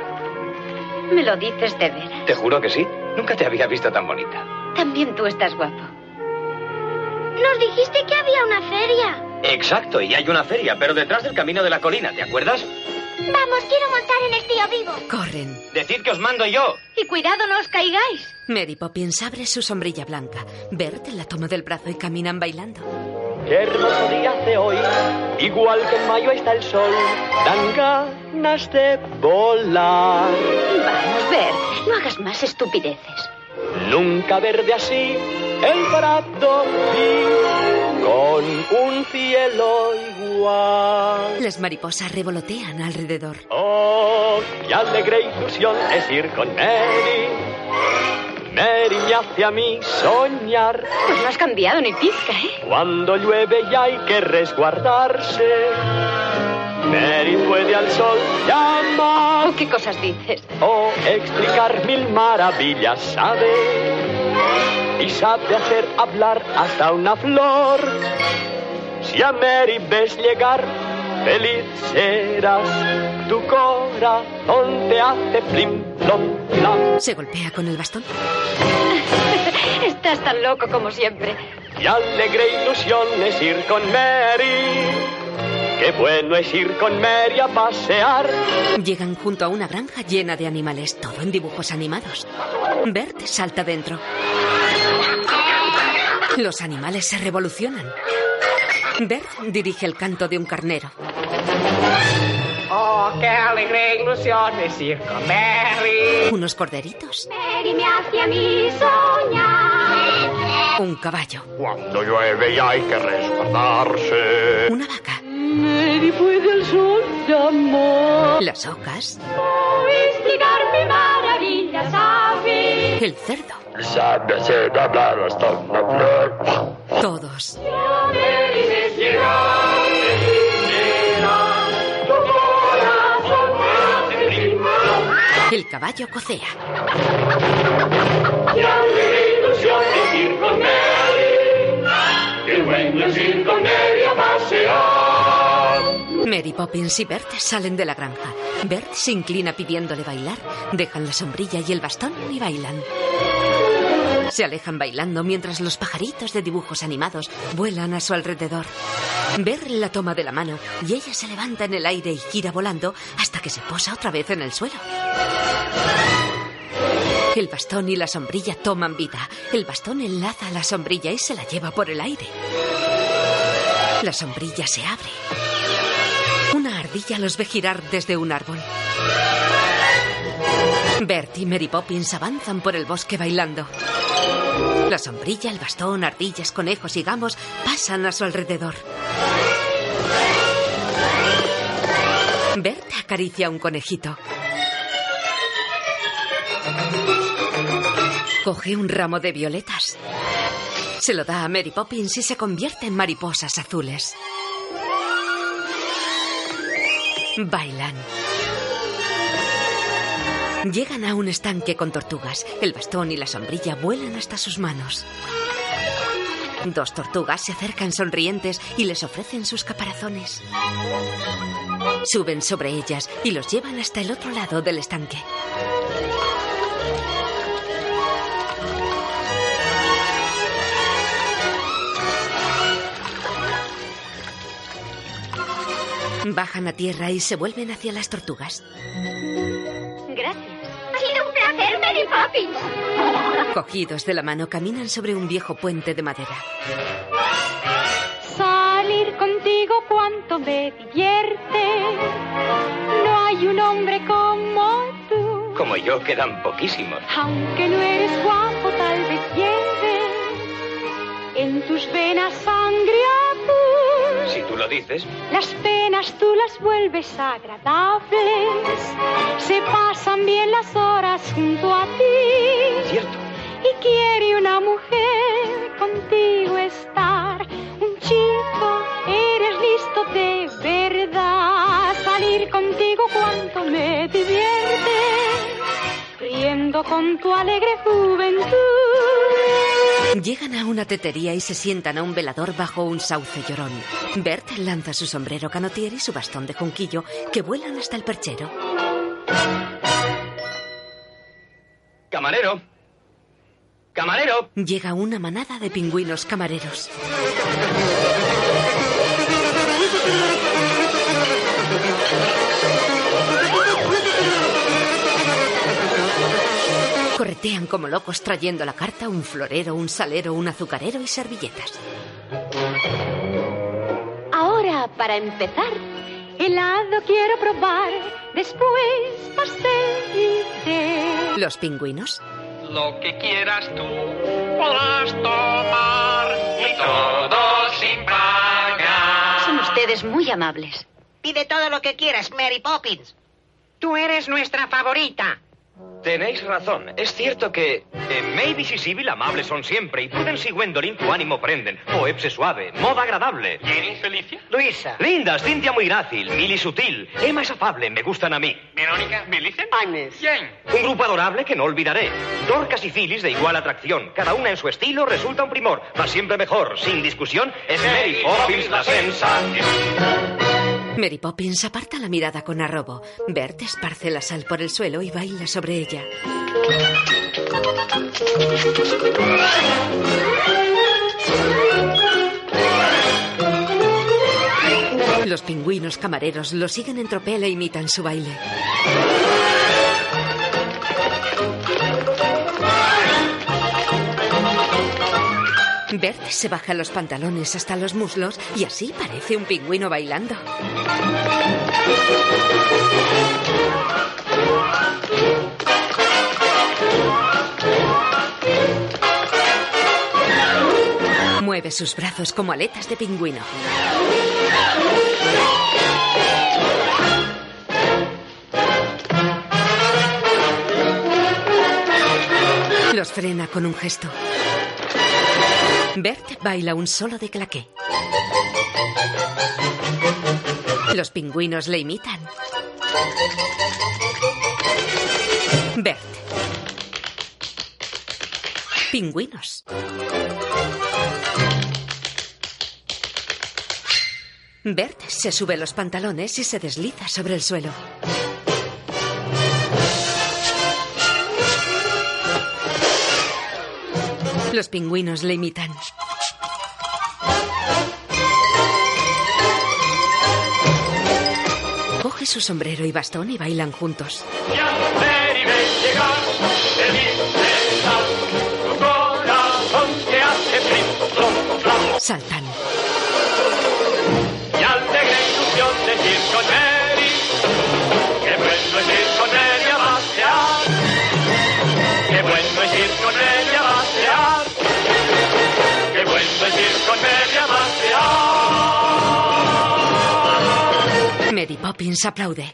¿Me lo dices de veras? Te juro que sí. Nunca te había visto tan bonita. También tú estás guapo. Nos dijiste que había una feria. Exacto, y hay una feria, pero detrás del camino de la colina, ¿te acuerdas? Vamos, quiero montar en el tío vivo. Corren. Decid que os mando yo. Y cuidado, no os caigáis. Mary Poppins abre su sombrilla blanca. Bert la toma del brazo y caminan bailando. Qué hermoso día hace hoy, igual que en mayo está el sol, dan ganas de volar. Vamos, Bert, no hagas más estupideces. Nunca verde así, el prado vi, con un cielo igual. Las mariposas revolotean alrededor. Oh, qué alegre ilusión es ir con Mary. Mary me hace a mí soñar. Pues no has cambiado ni pizca, ¿eh? Cuando llueve ya hay que resguardarse. Mary puede al sol llamar. ¿Qué cosas dices? O explicar mil maravillas sabe. Y sabe hacer hablar hasta una flor. Si a Mary ves llegar, feliz serás. Tu corazón te hace plim, plom, plam. Se golpea con el bastón. [laughs] Estás tan loco como siempre. Qué alegre ilusión es ir con Mary. Qué bueno es ir con Mary a pasear. Llegan junto a una granja llena de animales, todo en dibujos animados. Bert salta dentro. Los animales se revolucionan. Bert dirige el canto de un carnero. Oh, qué alegre ilusión es ir con Mary. Unos corderitos. Mary me hace a mí soñar. Un caballo. Cuando llueve ya hay que resguardarse. Una vaca. Mary puede el sol llamar. Las ocas. Oh, explicarme maravillas sabe. El cerdo. Todos. El caballo cocea. Mary Poppins y Bert salen de la granja. Bert se inclina pidiéndole bailar. Dejan la sombrilla y el bastón y bailan. Se alejan bailando mientras los pajaritos de dibujos animados vuelan a su alrededor. Bert la toma de la mano y ella se levanta en el aire y gira volando hasta que se posa otra vez en el suelo. El bastón y la sombrilla toman vida. El bastón enlaza a la sombrilla y se la lleva por el aire. La sombrilla se abre. Una ardilla los ve girar desde un árbol. Bert y Mary Poppins avanzan por el bosque bailando. La sombrilla, el bastón, ardillas, conejos y gamos pasan a su alrededor. Bert acaricia a un conejito. Coge un ramo de violetas. Se lo da a Mary Poppins y se convierte en mariposas azules. Bailan. Llegan a un estanque con tortugas. El bastón y la sombrilla vuelan hasta sus manos. Dos tortugas se acercan sonrientes y les ofrecen sus caparazones. Suben sobre ellas y los llevan hasta el otro lado del estanque. Bajan a tierra y se vuelven hacia las tortugas. Gracias. Ha sido un placer, Mary Poppins. Cogidos de la mano, caminan sobre un viejo puente de madera. Salir contigo cuanto me divierte. No hay un hombre como tú. Como yo quedan poquísimos. Aunque no eres guapo, tal vez en tus venas sangre azul. Si tú lo dices. Las penas tú las vuelves agradables. Se pasan bien las horas junto a ti. Cierto. Y quiere una mujer contigo estar. Un chico, eres listo de verdad. Salir contigo cuanto me divierte. Riendo con tu alegre juventud. Llegan a una tetería y se sientan a un velador bajo un sauce llorón. Bert lanza su sombrero canotier y su bastón de junquillo que vuelan hasta el perchero. Camarero. Camarero. Llega una manada de pingüinos camareros. Corretean como locos trayendo la carta, un florero, un salero, un azucarero y servilletas. Ahora, para empezar, helado quiero probar. Después, pastel y té. Los pingüinos Lo que quieras tú podrás tomar y todo sin pagar. Son ustedes muy amables. Pide todo lo que quieras, Mary Poppins. Tú eres nuestra favorita. Tenéis razón. Es cierto que eh, Mavis y Sibyl amables son siempre y Prudence y Gwendolyn tu ánimo prenden. Poepse suave, moda agradable. ¿Jenny Felicia? Luisa. Lindas, Cintia muy grácil, Milly sutil, Emma es afable, me gustan a mí. ¿Verónica? ¿Millicent? Agnes. Jane. Un grupo adorable que no olvidaré. Dorcas y Phyllis de igual atracción. Cada una en su estilo resulta un primor. Va siempre mejor, sin discusión, es Mary Poppins la sensación. Mary Poppins aparta la mirada con arrobo. Bert esparce la sal por el suelo y baila sobre ella. Los pingüinos camareros lo siguen en tropel e imitan su baile. Bert se baja los pantalones hasta los muslos y así parece un pingüino bailando. Mueve sus brazos como aletas de pingüino. Los frena con un gesto. Bert baila un solo de claqué. Los pingüinos le imitan. Bert. Pingüinos. Bert se sube los pantalones y se desliza sobre el suelo. Los pingüinos le imitan. Coge su sombrero y bastón y bailan juntos. Ya Mary ve Mary Poppins aplaude.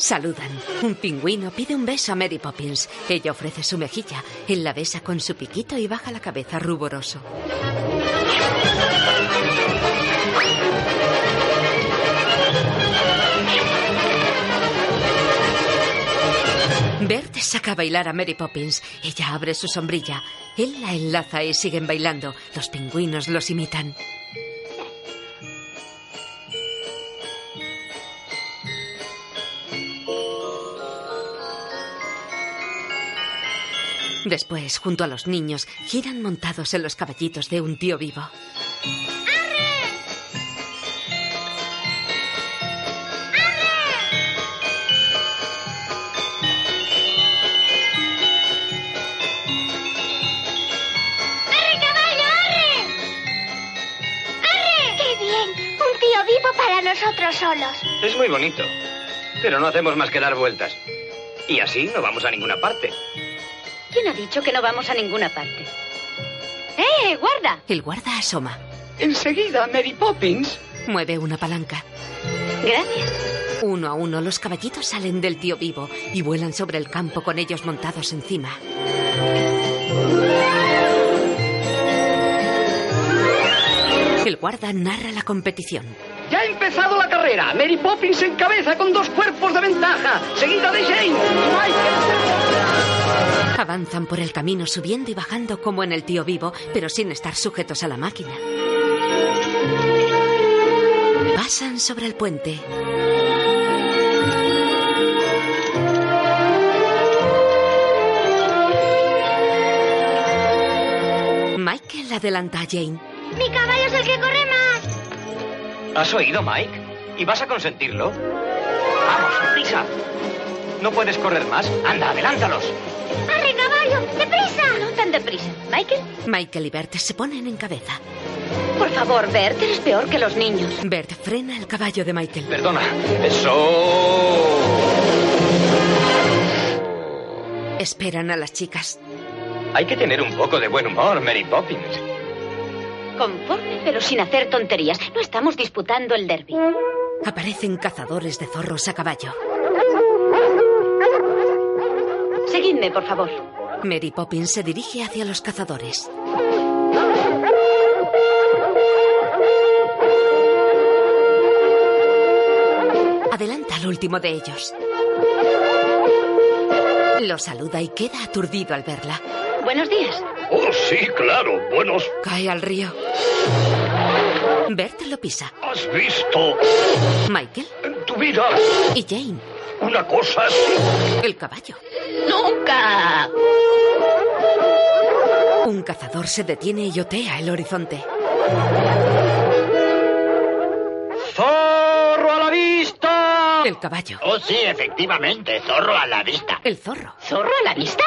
Saludan. Un pingüino pide un beso a Mary Poppins. Ella ofrece su mejilla. Él la besa con su piquito y baja la cabeza ruboroso. Bert saca a bailar a Mary Poppins. Ella abre su sombrilla. Él la enlaza y siguen bailando. Los pingüinos los imitan. Después, junto a los niños, giran montados en los caballitos de un tío vivo. Nosotros solos. Es muy bonito. Pero no hacemos más que dar vueltas. Y así no vamos a ninguna parte. ¿Quién ha dicho que no vamos a ninguna parte? ¡Eh, guarda! El guarda asoma. Enseguida, Mary Poppins. Mueve una palanca. Gracias. Uno a uno los caballitos salen del tío vivo y vuelan sobre el campo con ellos montados encima. El guarda narra la competición. Ya ha empezado la carrera. Mary Poppins en cabeza con dos cuerpos de ventaja. Seguida de Jane. Avanzan por el camino subiendo y bajando como en el tío vivo, pero sin estar sujetos a la máquina. Pasan sobre el puente. Michael adelanta a Jane. Mi caballo es el que corre más. ¿Has oído, Mike? ¿Y vas a consentirlo? Vamos, prisa. ¿No puedes correr más? Anda, adelántalos. ¡Arre, caballo! ¡Deprisa! No tan deprisa. ¿Michael? Michael y Bert se ponen en cabeza. Por favor, Bert, eres peor que los niños. Bert frena el caballo de Michael. Perdona. Eso. Esperan a las chicas. Hay que tener un poco de buen humor, Mary Poppins. Conforme, pero sin hacer tonterías. No estamos disputando el derby. Aparecen cazadores de zorros a caballo. Seguidme, por favor. Mary Poppins se dirige hacia los cazadores. Adelanta al último de ellos. Lo saluda y queda aturdido al verla. Buenos días. Sí, claro. Buenos. Cae al río. Bert lo pisa. ¿Has visto Michael en tu vida y Jane. una cosa así? El caballo. ¡Nunca! Un cazador se detiene y otea el horizonte. ¡Zorro a la vista! El caballo. Oh, sí, efectivamente. Zorro a la vista. El zorro. ¿Zorro a la vista?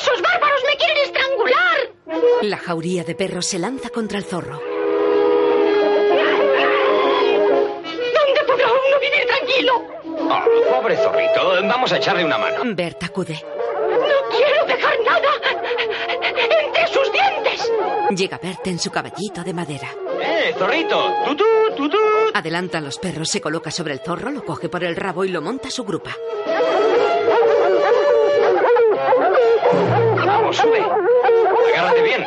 ¡Esos bárbaros me quieren estrangular! La jauría de perros se lanza contra el zorro. ¿Dónde podrá uno vivir tranquilo? Ah, pobre zorrito. Vamos a echarle una mano. Bert acude. No quiero dejar nada entre sus dientes. Llega Bert en su caballito de madera. ¡Eh, zorrito! ¡Tutú, tutú! Adelantan los perros, se coloca sobre el zorro, lo coge por el rabo y lo monta a su grupa. Vamos, sube. Agárrate bien.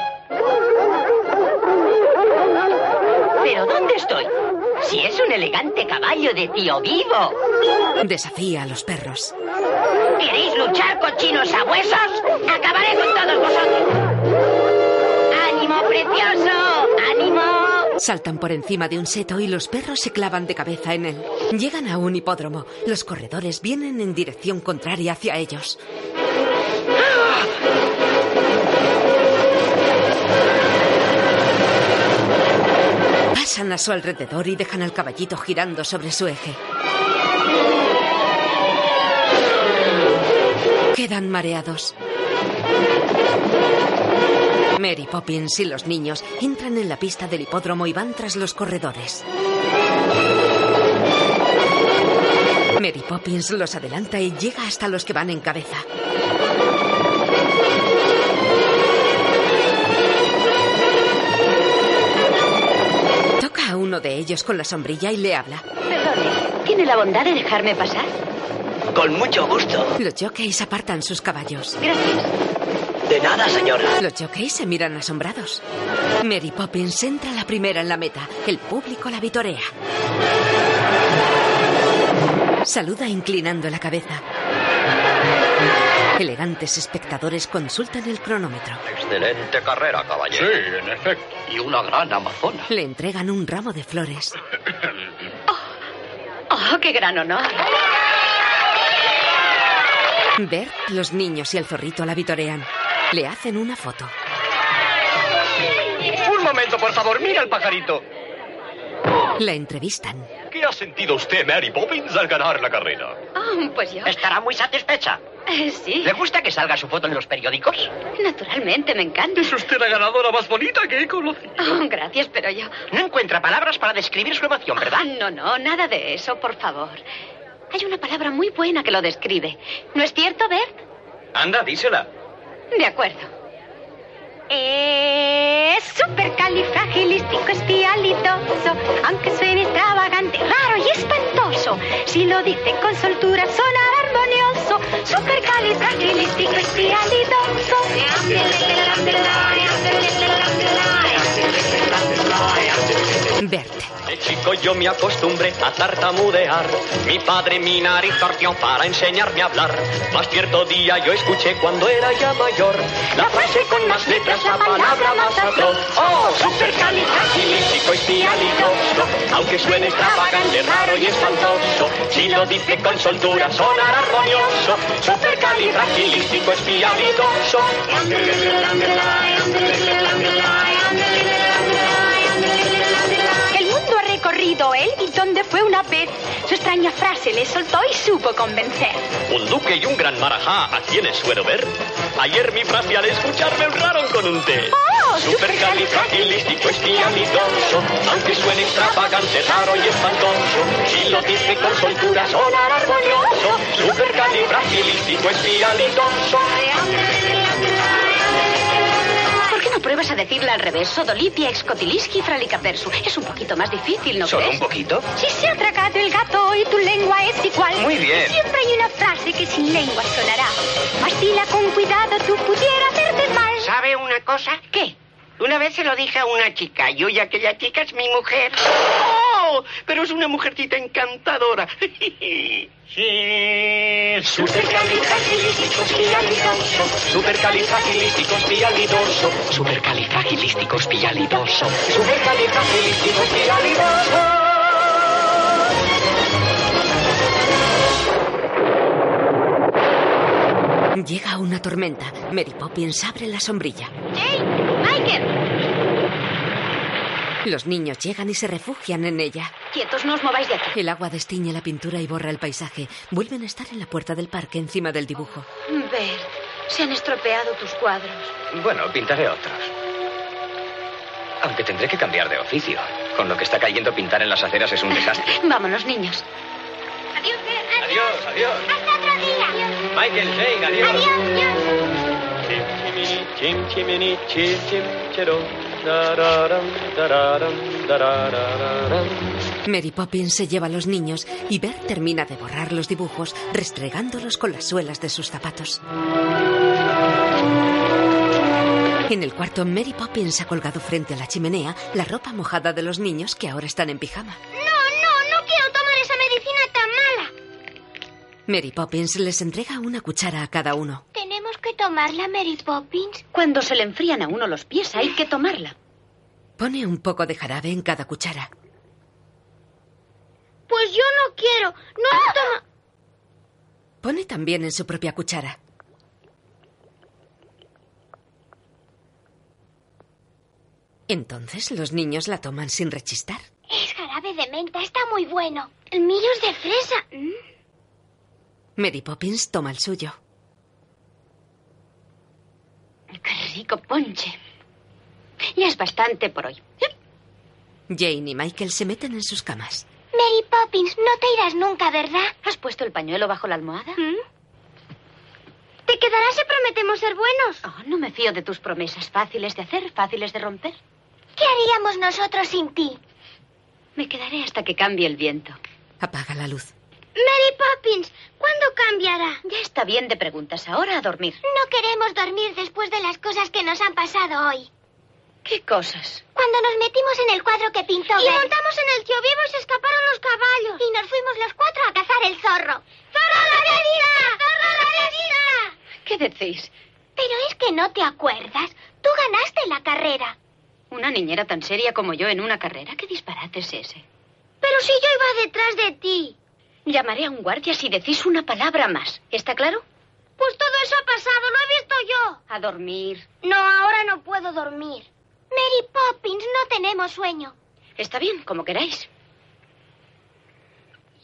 ¿Pero dónde estoy? Si es un elegante caballo de tío vivo. Desafía a los perros. ¿Queréis luchar, cochinos a huesos? Acabaré con todos vosotros. ¡Ánimo, precioso! ¡Ánimo! Saltan por encima de un seto y los perros se clavan de cabeza en él. Llegan a un hipódromo. Los corredores vienen en dirección contraria hacia ellos. Pasan a su alrededor y dejan al caballito girando sobre su eje. Quedan mareados. Mary Poppins y los niños entran en la pista del hipódromo y van tras los corredores. Mary Poppins los adelanta y llega hasta los que van en cabeza. Uno de ellos con la sombrilla y le habla. Perdone, ¿tiene la bondad de dejarme pasar? Con mucho gusto. Los jockeys apartan sus caballos. Gracias. De nada, señora. Los jockeys se miran asombrados. Mary Poppins entra la primera en la meta. El público la vitorea. Saluda inclinando la cabeza. Elegantes espectadores consultan el cronómetro. Excelente carrera, caballero. Sí, en efecto. Y una gran amazona. Le entregan un ramo de flores. [coughs] ¡Oh, qué gran honor! Bert, los niños y el zorrito la vitorean. Le hacen una foto. Un momento, por favor, mira al pajarito. La entrevistan. ¿Qué ha sentido usted, Mary Poppins, al ganar la carrera? Oh, pues yo. Estará muy satisfecha. [laughs] Sí. ¿Le gusta que salga su foto en los periódicos? Naturalmente, me encanta. Es usted la ganadora más bonita que he conocido. Oh, gracias, pero yo. No encuentra palabras para describir su emoción, ¿verdad? Ah, no, no, nada de eso, por favor. Hay una palabra muy buena que lo describe. ¿No es cierto, Bert? Anda, dísela. De acuerdo. Es supercalifragilisticoespialidoso, aunque suene extravagante, raro y espantoso. Si lo dice con soltura, sonará armonioso. Supercalifragilisticoespialidoso. Bert. Chico yo me acostumbré a tartamudear. Mi padre mi nariz para enseñarme a hablar. Más cierto día yo escuché cuando era ya mayor la frase con más letras, la palabra más atroz. Oh, supercalifragilisticoespialidoso. Aunque suene extravagante, raro y espantoso. Si lo dice con soltura, sonará armonioso. Supercalifragilisticoespialidoso. El él y donde fue una vez. Su extraña frase le soltó y supo convencer. Un duque y un gran marajá, ¿a quienes suelo ver? Ayer mi frase al escuchar me honraron con un té. ¡Oh! Supercalifragilisticoespialidoso, aunque suene extravagante, raro y espantoso. Si lo dice con soltura, sonará armonioso. Supercalifragilisticoespialidoso. ¿Por qué no pruebas a decirla al revés? Sodolipia excotiliski fralicapersu. Es un poquito más difícil, ¿no ¿Solo crees? un poquito? Si se ha tragado el gato y tu lengua es igual. Muy bien. Siempre hay una frase que sin lengua sonará. Mas dila con cuidado, tú pudiera hacerte mal. ¿Sabe una cosa? ¿Qué? Una vez se lo dije a una chica y hoy aquella chica es mi mujer. ¡Oh! Pero es una mujercita encantadora. [laughs] Sí, supercalifragilisticoespialidoso, supercalifragilisticoespialidoso, supercalifragilisticoespialidoso, supercalifragilisticoespialidoso. Llega una tormenta. Mary Poppins abre la sombrilla. ¡Hey! ¡Michael! Los niños llegan y se refugian en ella. Quietos, no os mováis de aquí. El agua destiñe la pintura y borra el paisaje. Vuelven a estar en la puerta del parque encima del dibujo. Bert, se han estropeado tus cuadros. Bueno, pintaré otros. Aunque tendré que cambiar de oficio. Con lo que está cayendo, pintar en las aceras es un desastre. [laughs] Vámonos, niños. Adiós, Bert. Adiós, adiós. Hasta otro día. Michael, Jane, adiós. Adiós, adiós. Chim chimini chim chim chero. Dararam, dararam, darararam. Mary Poppins se lleva a los niños y Bert termina de borrar los dibujos, restregándolos con las suelas de sus zapatos. En el cuarto, Mary Poppins ha colgado frente a la chimenea la ropa mojada de los niños que ahora están en pijama. No, Mary Poppins les entrega una cuchara a cada uno. ¿Tenemos que tomarla, Mary Poppins? Cuando se le enfrían a uno los pies hay que tomarla. Pone un poco de jarabe en cada cuchara. Pues yo no quiero. No Ah. toma. Pone también en su propia cuchara. Entonces los niños la toman sin rechistar. Es jarabe de menta, está muy bueno. El mío es de fresa. Mm. Mary Poppins toma el suyo. Qué rico ponche. Ya es bastante por hoy. Jane y Michael se meten en sus camas. Mary Poppins, no te irás nunca, ¿verdad? ¿Has puesto el pañuelo bajo la almohada? ¿Mm? ¿Te quedarás si prometemos ser buenos? Oh, no me fío de tus promesas. Fáciles de hacer, fáciles de romper. ¿Qué haríamos nosotros sin ti? Me quedaré hasta que cambie el viento. Apaga la luz. Mary Poppins, ¿cuándo cambiará? Ya está bien de preguntas. Ahora a dormir. No queremos dormir después de las cosas que nos han pasado hoy. ¿Qué cosas? Cuando nos metimos en el cuadro que pintó Y montamos en el tío vivo y se escaparon los caballos. Y nos fuimos los cuatro a cazar el zorro. ¡Zorro la vida! ¡Zorro la vida! ¿Qué decís? Pero es que no te acuerdas. Tú ganaste la carrera. ¿Una niñera tan seria como yo en una carrera? ¿Qué disparate es ese? Pero si yo iba detrás de ti. Llamaré a un guardia si decís una palabra más. ¿Está claro? Pues todo eso ha pasado, lo he visto yo. A dormir. No, ahora no puedo dormir. Mary Poppins, no tenemos sueño. Está bien, como queráis.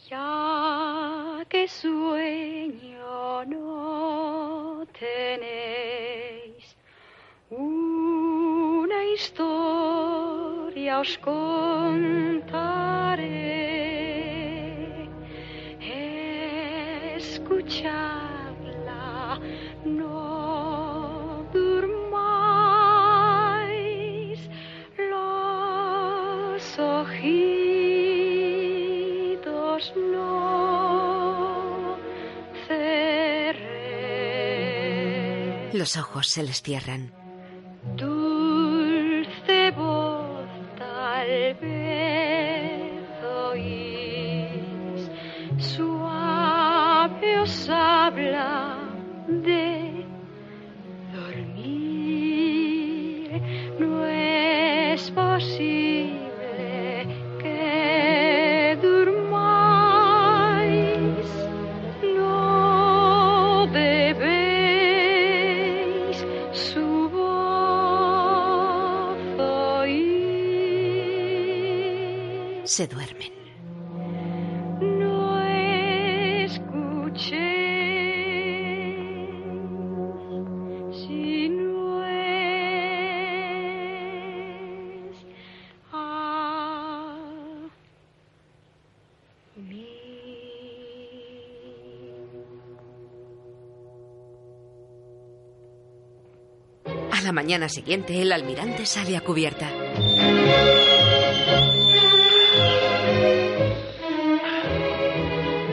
Ya que sueño no tenéis, una historia os contaré. Los ojos se les cierran. Habla de dormir. No es posible que durmáis, no debéis su voz oír. Se duermen. Mañana siguiente, el almirante sale a cubierta.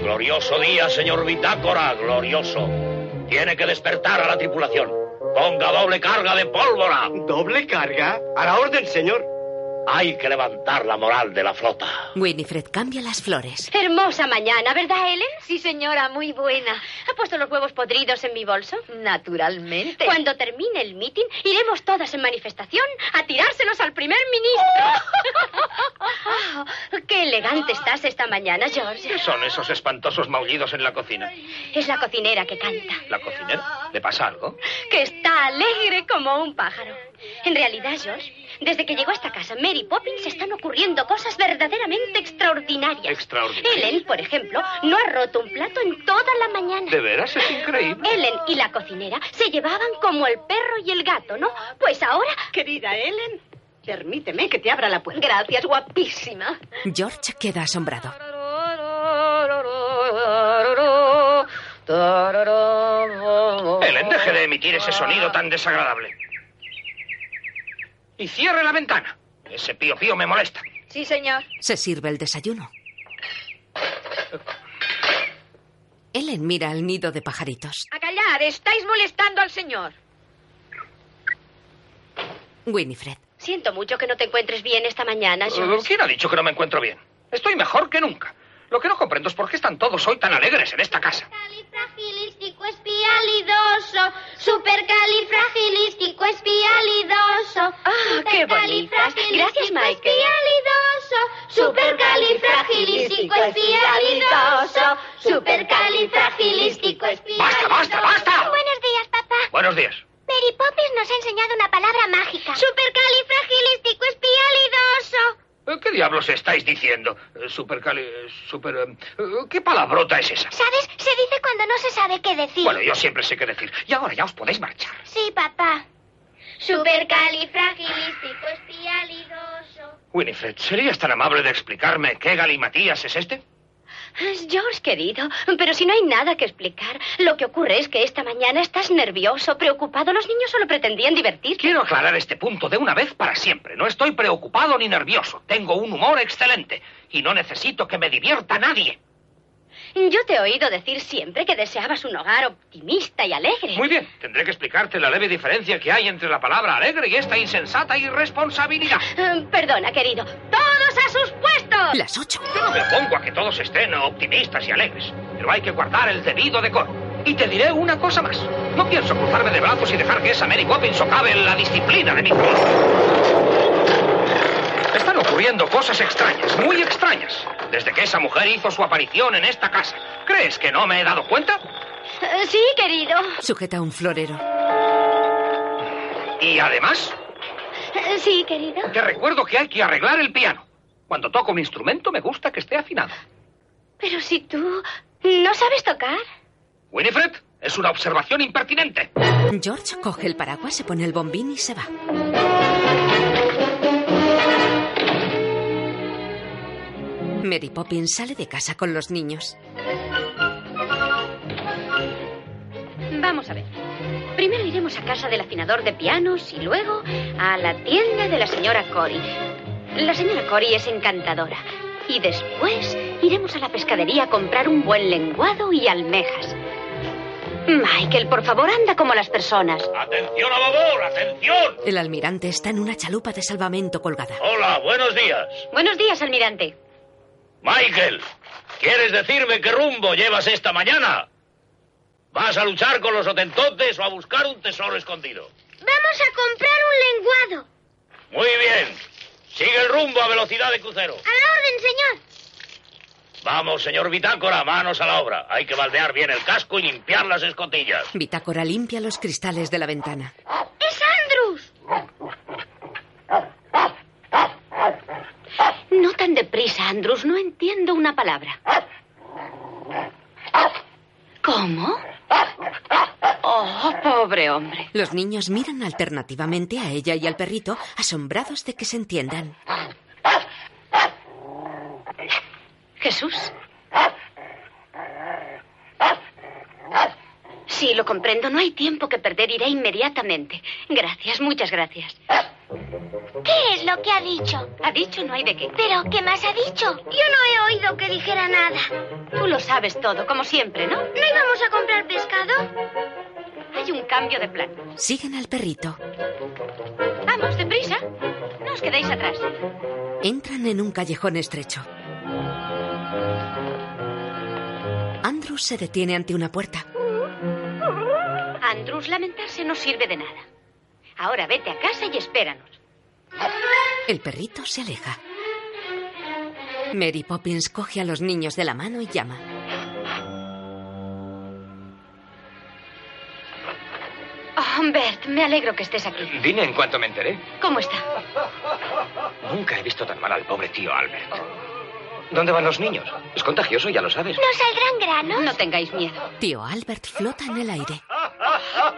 Glorioso día, señor Bitácora, glorioso. Tiene que despertar a la tripulación. Ponga doble carga de pólvora. ¿Doble carga? A la orden, señor. Hay que levantar la moral de la flota. Winifred cambia las flores. Hermosa mañana, ¿verdad, Ellen? Sí, señora, muy buena. ¿Ha puesto los huevos podridos en mi bolso? Naturalmente. Cuando termine el mitin, iremos todas en manifestación a tirárselos al primer ministro. Oh, [laughs] ¡Qué elegante estás esta mañana, George! ¿Qué son esos espantosos maullidos en la cocina? Es la cocinera que canta, ¿La cocinera? ¿Le pasa algo? que está alegre como un pájaro. En realidad, George, desde que llegó a esta casa, Mary Poppins se están ocurriendo cosas verdaderamente extraordinarias. Extraordinario. Ellen, por ejemplo, no ha roto un plato en toda la mañana. ¿De veras? Es increíble. Ellen y la cocinera se llevaban como el perro y el gato, ¿no? Pues ahora... Querida Ellen, permíteme que te abra la puerta. Gracias, guapísima. George queda asombrado. Ellen, deje de emitir ese sonido tan desagradable. Y cierre la ventana. Ese pío pío me molesta. Sí, señor. Se sirve el desayuno. Ellen mira al nido de pajaritos. A callar, estáis molestando al señor. Winifred. Siento mucho que no te encuentres bien esta mañana, George. ¿Quién ha dicho que no me encuentro bien? Estoy mejor que nunca. Lo que no comprendo es por qué están todos hoy tan alegres en esta casa. Califragilístico espialidoso, supercalifragilístico espialidoso. Ah, qué bonitas. Gracias. Espialidoso, supercalifragilístico espialidoso, supercalifragilístico espialidoso. ¡Basta, basta, basta! Buenos días, papá. Buenos días. Mary Poppins nos ha enseñado una palabra mágica. Supercalifragilístico espialidoso. Eh, ¿Qué diablos estáis diciendo? Supercali... eh, Super... eh, ¿Qué palabrota es esa? ¿Sabes? Se dice cuando no se sabe qué decir. Bueno, yo siempre sé qué decir. Y ahora ya os podéis marchar. Sí, papá. Supercalifragilístico espialidoso. Winifred, ¿serías tan amable de explicarme qué galimatías es este? George, querido, pero si no hay nada que explicar, lo que ocurre es que esta mañana estás nervioso, preocupado. Los niños solo pretendían divertirse. Quiero aclarar este punto de una vez para siempre. No estoy preocupado ni nervioso. Tengo un humor excelente. Y no necesito que me divierta nadie. Yo te he oído decir siempre que deseabas un hogar optimista y alegre. Muy bien, tendré que explicarte la leve diferencia que hay entre la palabra alegre y esta insensata irresponsabilidad. [laughs] Eh, perdona, querido. ¡Todos a sus puestos! Las ocho. Yo no me opongo a que todos estén optimistas y alegres, pero hay que guardar el debido decoro. Y te diré una cosa más. No pienso cruzarme de brazos y dejar que esa Mary Poppins socave la disciplina de mi trabajo. Están ocurriendo cosas extrañas, muy extrañas, desde que esa mujer hizo su aparición en esta casa. ¿Crees que no me he dado cuenta? Eh, sí, querido. Sujeta un florero. Y además, Eh, Sí, querido. te recuerdo que hay que arreglar el piano. Cuando toco mi instrumento me gusta que esté afinado. Pero si tú no sabes tocar. Winifred, es una observación impertinente. George coge el paraguas, se pone el bombín y se va. Mary Poppins sale de casa con los niños. Vamos a ver. Primero iremos a casa del afinador de pianos y luego a la tienda de la señora Cory. La señora Cory es encantadora. Y después iremos a la pescadería a comprar un buen lenguado y almejas. Michael, por favor, anda como las personas. ¡Atención a babor! ¡Atención! El almirante está en una chalupa de salvamento colgada. Hola, buenos días. Buenos días, almirante. Michael, ¿quieres decirme qué rumbo llevas esta mañana? ¿Vas a luchar con los otentotes o a buscar un tesoro escondido? Vamos a comprar un lenguado. Muy bien. Sigue el rumbo a velocidad de crucero. A la orden, señor. Vamos, señor Bitácora, manos a la obra. Hay que baldear bien el casco y limpiar las escotillas. Bitácora limpia los cristales de la ventana. ¡Es Andrews! No tan deprisa, Andrews. No entiendo una palabra. ¿Cómo? Oh, pobre hombre. Los niños miran alternativamente a ella y al perrito, asombrados de que se entiendan. Jesús. Sí, lo comprendo. No hay tiempo que perder. Iré inmediatamente. Gracias, muchas gracias. ¿Qué es lo que ha dicho? ¿Ha dicho? No hay de qué. ¿Pero qué más ha dicho? Yo no he oído que dijera nada. Tú lo sabes todo, como siempre, ¿no? ¿No íbamos a comprar pescado? Hay un cambio de plan. Siguen al perrito. Vamos, deprisa. No os quedéis atrás. Entran en un callejón estrecho. Andrews se detiene ante una puerta. Andrews, lamentarse no sirve de nada. Ahora vete a casa y espéranos. El perrito se aleja. Mary Poppins coge a los niños de la mano y llama. Oh, Bert, me alegro que estés aquí. Vine en cuanto me enteré. ¿Cómo está? Nunca he visto tan mal al pobre tío Albert. ¿Dónde van los niños? Es contagioso, ya lo sabes. ¿No saldrán granos? No tengáis miedo. Tío Albert flota en el aire.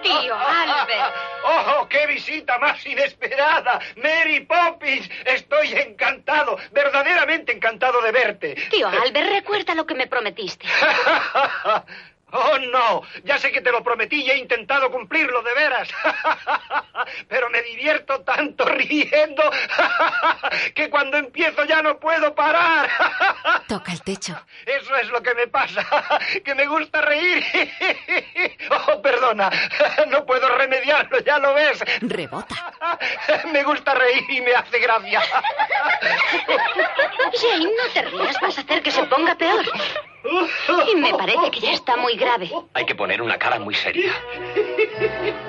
Tío Albert. ¡Oh, qué visita más inesperada! ¡Mary Poppins! Estoy encantado, verdaderamente encantado de verte. Tío Albert, recuerda lo que me prometiste. [laughs] Oh, no, ya sé que te lo prometí y he intentado cumplirlo de veras. [laughs] Pero me divierto tanto riendo [laughs] que cuando empiezo ya no puedo parar. [laughs] Toca el techo. Eso es lo que me pasa, que me gusta reír. Oh, perdona, no puedo remediarlo, ya lo ves. Rebota. Me gusta reír y me hace gracia. Jane, no te rías, vas a hacer que se ponga peor. Y me parece que ya está muy grave. Hay que poner una cara muy seria.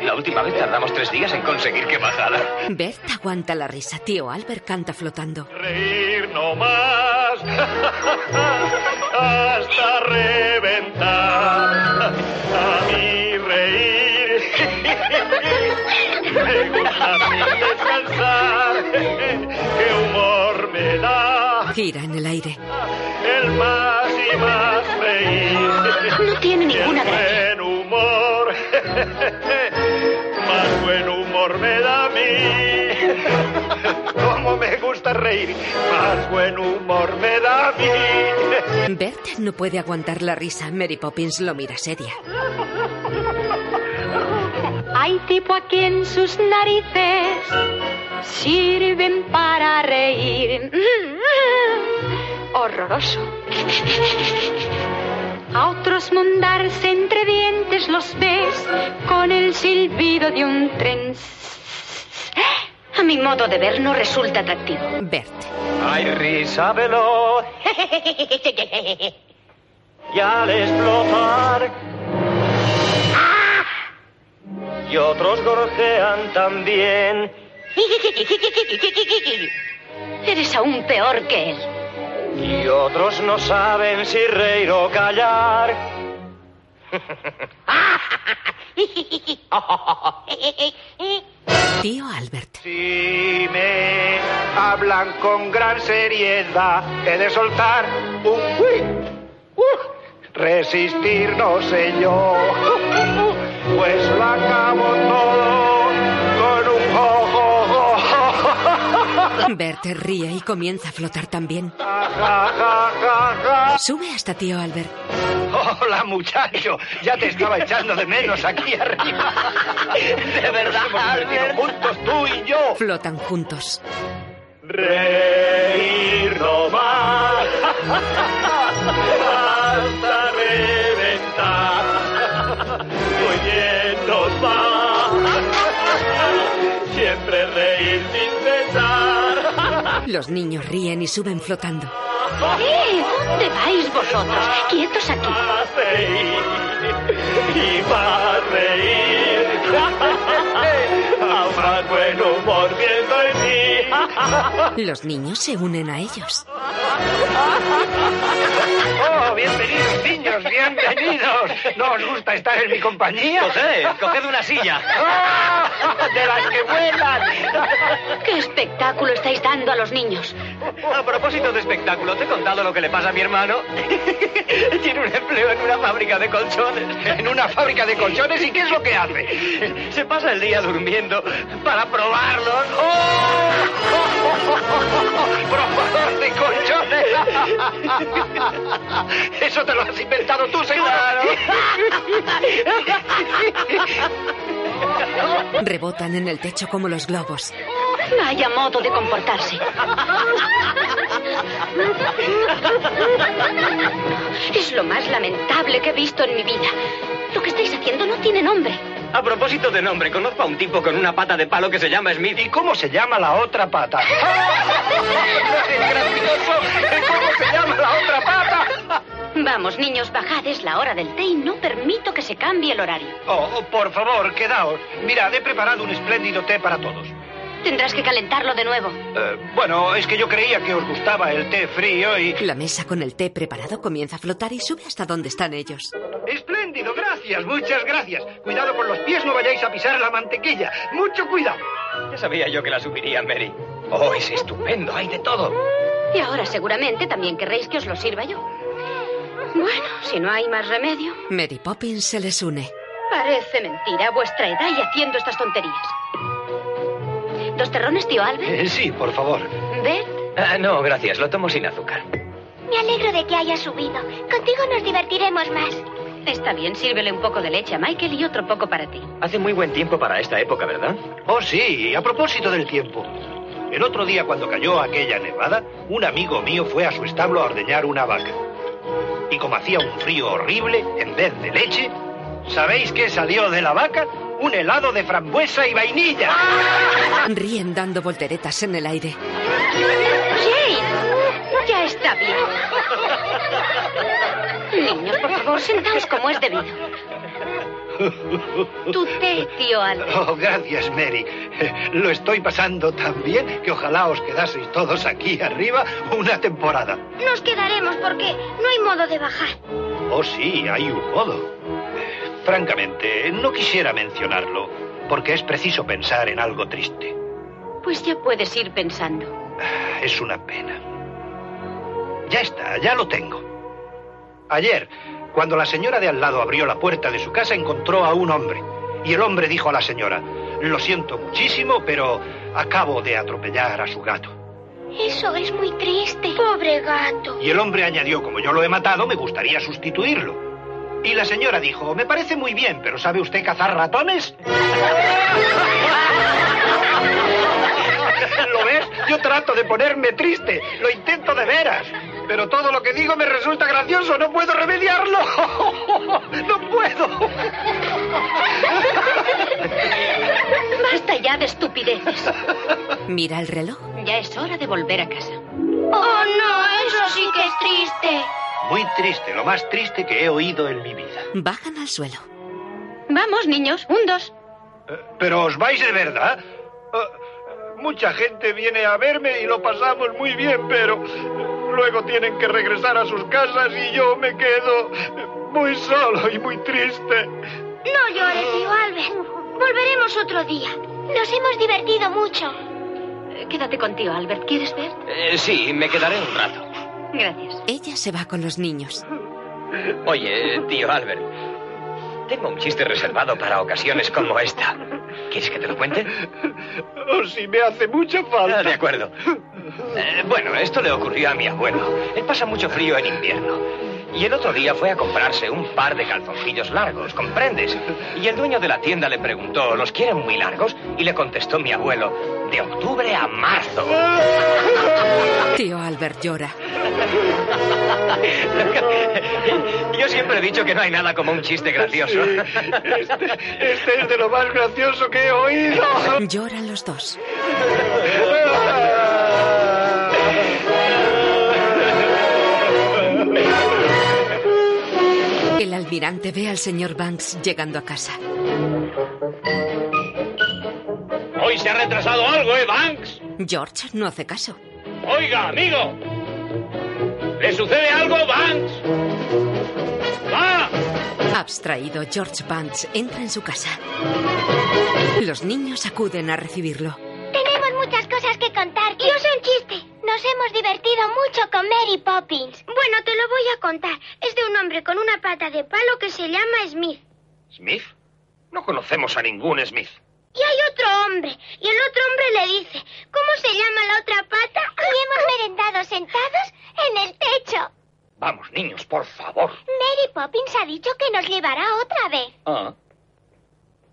La última vez tardamos tres días en conseguir que bajara. Bert aguanta la risa. Tío Albert canta flotando. Reír no más hasta reventar. A mí reír. Me gusta a mí descansar. Qué humor me da Gira en el aire. el más y más reír. No tiene ninguna gracia. buen humor. Más buen humor me da a mí. Cómo me gusta reír, más buen humor me da a mí. Bert no puede aguantar la risa. Mary Poppins lo mira seria. Hay tipo aquí en sus narices sirven para reír. Horroroso. A otros montarse entre dientes los ves con el silbido de un tren. A mi modo de ver no resulta atractivo. Bert. Ay, risa veloz. [laughs] Y al explotar. Y otros gorjean también. Eres aún peor que él. Y otros no saben si reír o callar. [laughs] Tío Albert. Si me hablan con gran seriedad, he de soltar un uy, uh, resistir no sé yo, pues lo acabo todo con un jo, jo, jo, jo, jo, jo. Bert ríe y comienza a flotar también. Sube hasta tío Albert. Hola muchacho, ya te estaba echando de menos aquí arriba. [laughs] De verdad, Albert. juntos tú y yo. Flotan juntos. Reír no más. [laughs] Hasta reventar. Muy bien nos va. Siempre reír sin cesar. Los niños ríen y suben flotando. ¡Eh! ¿Dónde vais vosotros? Quietos aquí. Más reír y más reír. [laughs] A más buen humor viendo en mí. Los niños se unen a ellos. Oh, bienvenidos niños, bienvenidos. ¿No os gusta estar en mi compañía? José, coged una silla. ¡Ah! De las que vuelan. ¿Qué espectáculo estáis dando a los niños? A propósito de espectáculo, ¿te he contado lo que le pasa a mi hermano? [laughs] Tiene un empleo en una fábrica de colchones. En una fábrica de colchones, ¿y qué es lo que hace? Se pasa el día durmiendo para probarlos. ¡Oh! [laughs] ¡Probador de colchones! [laughs] Eso te lo has inventado tú, seguro. Rebotan en el techo como los globos. Vaya modo de comportarse. Es lo más lamentable que he visto en mi vida. Lo que estáis haciendo no tiene nombre. A propósito de nombre, conozco a un tipo con una pata de palo que se llama Smith. ¿Y cómo se llama la otra pata? [laughs] ¡Es gracioso! ¿Cómo se llama la otra pata? Vamos, niños, bajad, es la hora del té y no permito que se cambie el horario. Oh, por favor, quedaos. Mirad, he preparado un espléndido té para todos. Tendrás que calentarlo de nuevo. Eh, bueno, es que yo creía que os gustaba el té frío y... La mesa con el té preparado comienza a flotar y sube hasta donde están ellos. Espléndido, gracias, muchas gracias. Cuidado con los pies, no vayáis a pisar la mantequilla. Mucho cuidado. Ya sabía yo que la subiría, Mary. Oh, es estupendo, hay de todo. Y ahora seguramente también querréis que os lo sirva yo. Bueno, si no hay más remedio. Mary Poppins se les une. Parece mentira vuestra edad y haciendo estas tonterías. ¿Dos terrones, tío Albert? Eh, sí, por favor. ¿Bert? Ah, no, gracias, lo tomo sin azúcar. Me alegro de que haya subido. Contigo nos divertiremos más. Está bien, sírvele un poco de leche a Michael y otro poco para ti. Hace muy buen tiempo para esta época, ¿verdad? Oh, sí, a propósito del tiempo. El otro día, cuando cayó aquella nevada, un amigo mío fue a su establo a ordeñar una vaca. Y como hacía un frío horrible, en vez de leche, ¿sabéis qué salió de la vaca? Un helado de frambuesa y vainilla. Ríen dando volteretas en el aire. ¡Jane! Ya está bien. Niños, por favor, sentaos como es debido. Tu té, tío Albert. Oh, gracias, Mary. Lo estoy pasando tan bien que ojalá os quedaseis todos aquí arriba una temporada. Nos quedaremos porque no hay modo de bajar. Oh, sí, hay un modo. Francamente, no quisiera mencionarlo, porque es preciso pensar en algo triste. Pues ya puedes ir pensando. Es una pena. Ya está, ya lo tengo. Ayer, cuando la señora de al lado abrió la puerta de su casa, encontró a un hombre. Y el hombre dijo a la señora, lo siento muchísimo, pero acabo de atropellar a su gato. Eso es muy triste. Pobre gato. Y el hombre añadió, como yo lo he matado, me gustaría sustituirlo. Y la señora dijo, me parece muy bien, pero ¿sabe usted cazar ratones? [laughs] ¿Lo ves? Yo trato de ponerme triste. Lo intento de veras. pero todo lo que digo me resulta gracioso. No puedo remediarlo. [laughs] No puedo. [laughs] Basta ya de estupideces. Mira el reloj. Ya es hora de volver a casa. Oh, no, eso sí que es triste. Muy triste, lo más triste que he oído en mi vida. Bajan al suelo. Vamos, niños, un dos. Pero os vais de verdad. Eh, mucha gente viene a verme y lo pasamos muy bien, pero luego tienen que regresar a sus casas y yo me quedo muy solo y muy triste. No llores, tío Albert. Volveremos otro día. Nos hemos divertido mucho. Eh, Quédate con tío Albert. ¿Quieres ver? Eh, sí, me quedaré un rato. Gracias. Ella se va con los niños. Oye, tío Albert, tengo un chiste reservado para ocasiones como esta. ¿Quieres que te lo cuente? O si me hace mucha falta. Ah, de acuerdo. Eh, bueno, esto le ocurrió a mi abuelo. Él pasa mucho frío en invierno. Y el otro día fue a comprarse un par de calzoncillos largos, ¿comprendes? Y el dueño de la tienda le preguntó, ¿los quieren muy largos? Y le contestó mi abuelo, de octubre a marzo. [laughs] Tío Albert llora. Yo siempre he dicho que no hay nada como un chiste gracioso. Este, este es de lo más gracioso que he oído. Lloran los dos. [laughs] El almirante ve al señor Banks llegando a casa. Hoy se ha retrasado algo, ¿eh, Banks? George no hace caso. Oiga, amigo. ¿Le sucede algo, Banks? ¡Va! Abstraído, George Banks entra en su casa. Los niños acuden a recibirlo. Tenemos muchas cosas que contarte. Yo sé un chiste. Nos hemos divertido mucho con Mary Poppins. Bueno, te lo voy a contar. Es de un hombre con una pata de palo que se llama Smith. ¿Smith? No conocemos a ningún Smith. Y hay otro hombre. Y el otro hombre le dice, ¿cómo se llama la otra pata? Y hemos merendado sentados en el techo. Vamos, niños, por favor. Mary Poppins ha dicho que nos llevará otra vez. Ah.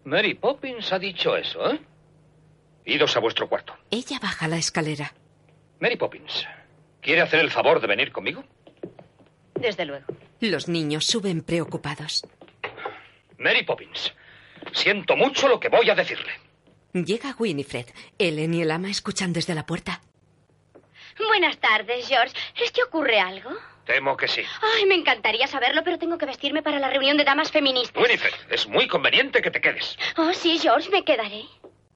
Mary Poppins ha dicho eso, ¿eh? Idos a vuestro cuarto. Ella baja la escalera. Mary Poppins, ¿quiere hacer el favor de venir conmigo? Desde luego. Los niños suben preocupados. Mary Poppins, siento mucho lo que voy a decirle. Llega Winifred. Ellen y el ama escuchan desde la puerta. Buenas tardes, George. ¿Es que ocurre algo? Temo que sí. Ay, me encantaría saberlo, pero tengo que vestirme para la reunión de damas feministas. Winifred, es muy conveniente que te quedes. Oh, sí, George, me quedaré.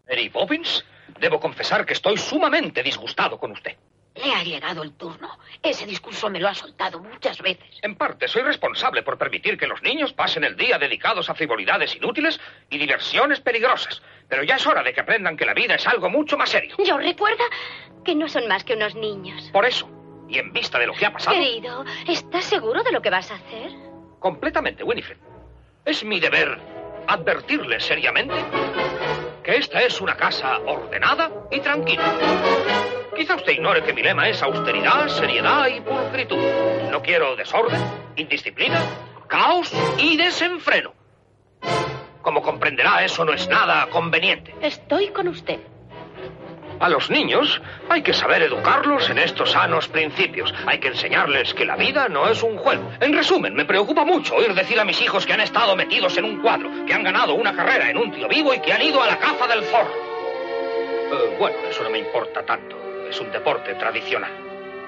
Mary Poppins, debo confesar que estoy sumamente disgustado con usted. Le ha llegado el turno. Ese discurso me lo ha soltado muchas veces. En parte, soy responsable por permitir que los niños pasen el día dedicados a frivolidades inútiles y diversiones peligrosas. Pero ya es hora de que aprendan que la vida es algo mucho más serio. Yo recuerda que no son más que unos niños. Por eso, y en vista de lo que ha pasado... Querido, ¿estás seguro de lo que vas a hacer? Completamente, Winifred. Es mi deber advertirles seriamente esta es una casa ordenada y tranquila. Quizá usted ignore que mi lema es austeridad, seriedad y pulcritud. No quiero desorden, indisciplina, caos y desenfreno. Como comprenderá, eso no es nada conveniente. Estoy con usted. A los niños hay que saber educarlos en estos sanos principios. Hay que enseñarles que la vida no es un juego. En resumen, me preocupa mucho oír decir a mis hijos que han estado metidos en un cuadro, que han ganado una carrera en un tío vivo y que han ido a la caza del zorro. Eh, bueno, eso no me importa tanto. Es un deporte tradicional.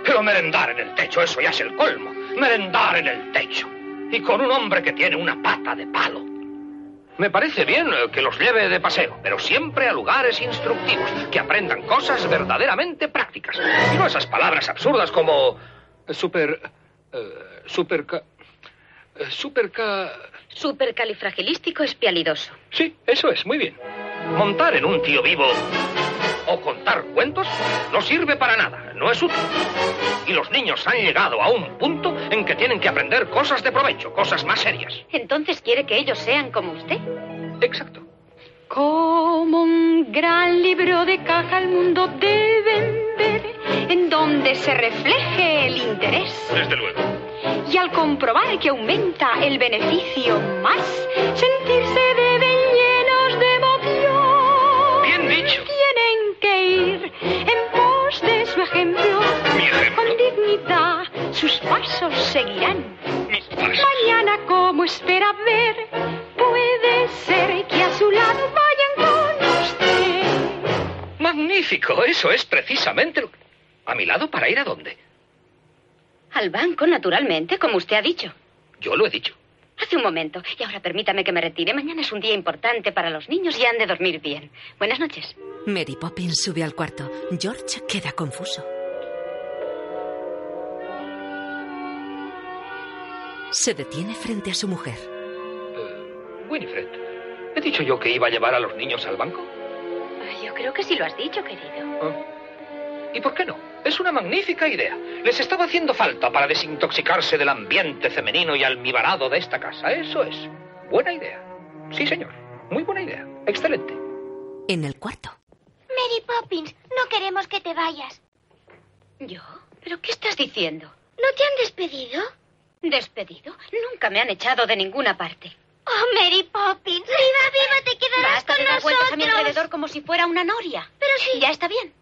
Pero merendar en el techo, eso ya es el colmo. Merendar en el techo. Y con un hombre que tiene una pata de palo. Me parece bien eh, que los lleve de paseo, pero siempre a lugares instructivos, que aprendan cosas verdaderamente prácticas. Y no esas palabras absurdas como super... eh, super... ca- eh, super... ca- Supercalifragilístico espialidoso. Sí, eso es, muy bien. Montar en un tío vivo o contar cuentos no sirve para nada, no es útil. Y los niños han llegado a un punto en que tienen que aprender cosas de provecho, cosas más serias. Entonces quiere que ellos sean como usted. Exacto. Como un gran libro de caja el mundo deben ver, en donde se refleje el interés. Desde luego. Y al comprobar que aumenta el beneficio más, sentirse deben llenos de emoción. Bien dicho en pos de su ejemplo. Con dignidad sus pasos seguirán. Mañana, como espera ver, puede ser que a su lado vayan con usted. Magnífico, eso es precisamente. ¿A mi lado para ir a dónde? Al banco, naturalmente, como usted ha dicho. Yo lo he dicho. Hace un momento. Y ahora permítame que me retire. Mañana es un día importante para los niños y han de dormir bien. Buenas noches. Mary Poppins sube al cuarto. George queda confuso. Se detiene frente a su mujer. Winifred, ¿he dicho yo que iba a llevar a los niños al banco? Yo creo que sí lo has dicho, querido. ¿Y por qué no? Es una magnífica idea. Les estaba haciendo falta para desintoxicarse del ambiente femenino y almibarado de esta casa. Eso es. Buena idea. Sí, señor. Muy buena idea. Excelente. En el cuarto. Mary Poppins, no queremos que te vayas. ¿Yo? ¿Pero qué estás diciendo? ¿No te han despedido? ¿Despedido? Nunca me han echado de ninguna parte. Oh, Mary Poppins, viva, viva, te quedarás Basta con de dar vueltas a mi alrededor como si fuera una noria. Pero sí. Ya está bien.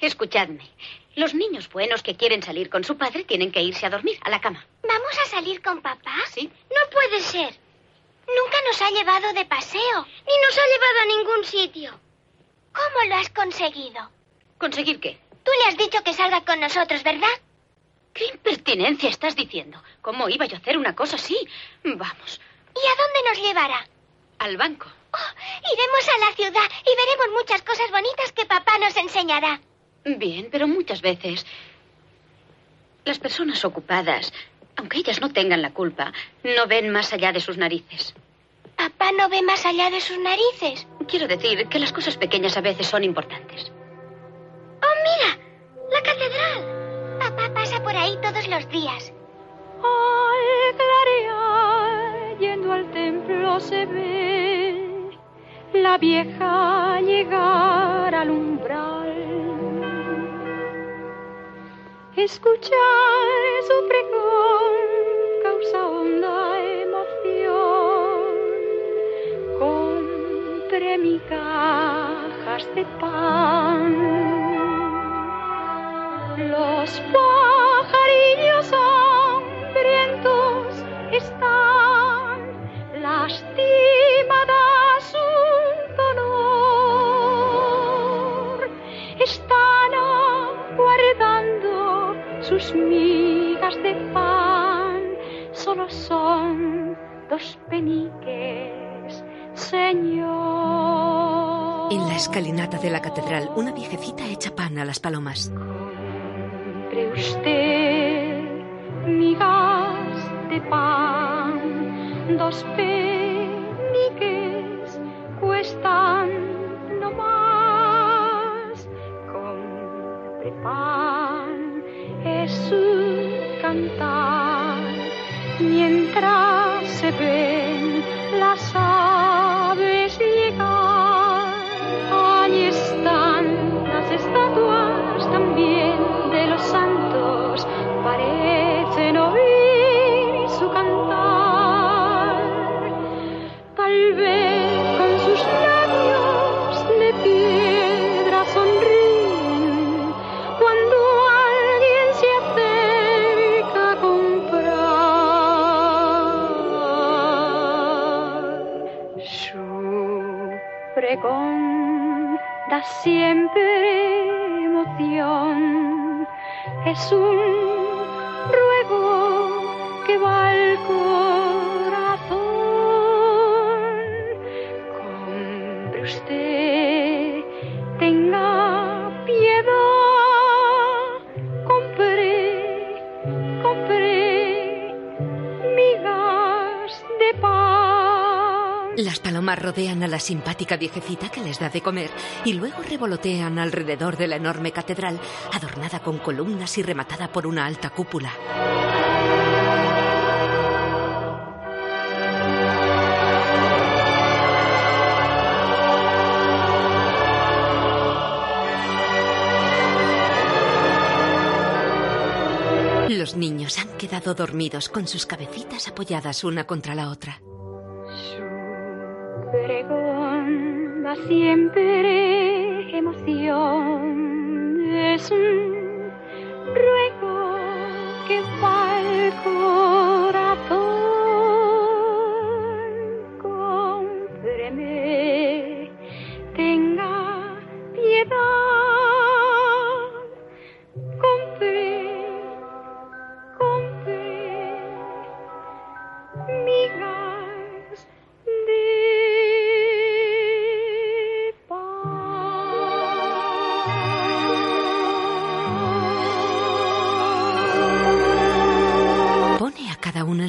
Escuchadme. Los niños buenos que quieren salir con su padre tienen que irse a dormir, a la cama. ¿Vamos a salir con papá? Sí. No puede ser. Nunca nos ha llevado de paseo, ni nos ha llevado a ningún sitio. ¿Cómo lo has conseguido? ¿Conseguir qué? Tú le has dicho que salga con nosotros, ¿verdad? ¿Qué impertinencia estás diciendo? ¿Cómo iba yo a hacer una cosa así? Vamos, ¿Y a dónde nos llevará? al banco. Oh, iremos a la ciudad y veremos muchas cosas bonitas que papá nos enseñará. Bien, pero muchas veces las personas ocupadas, aunque ellas no tengan la culpa, no ven más allá de sus narices. ¿Papá no ve más allá de sus narices? Quiero decir que las cosas pequeñas a veces son importantes. ¡Oh, mira! ¡La catedral! Papá pasa por ahí todos los días. Al clarear, yendo al templo se ve la vieja llegar al umbral. Escuchar su pregón causa honda emoción. Compré migajas de pan. Los pajarillos hambrientos están lastimadas sus migas de pan. Solo son dos peniques, Señor. En la escalinata de la catedral, una viejecita echa pan a las palomas. Compre usted migas de pan, dos peniques cuestan no más. Compre pan, su cantar, mientras se ven las aves pregón da siempre emoción. Es un ruego que va al corazón. Las palomas rodean a la simpática viejecita que les da de comer y luego revolotean alrededor de la enorme catedral, adornada con columnas y rematada por una alta cúpula. Los niños han quedado dormidos con sus cabecitas apoyadas una contra la otra. Pregón siempre emoción. Es un ruego que va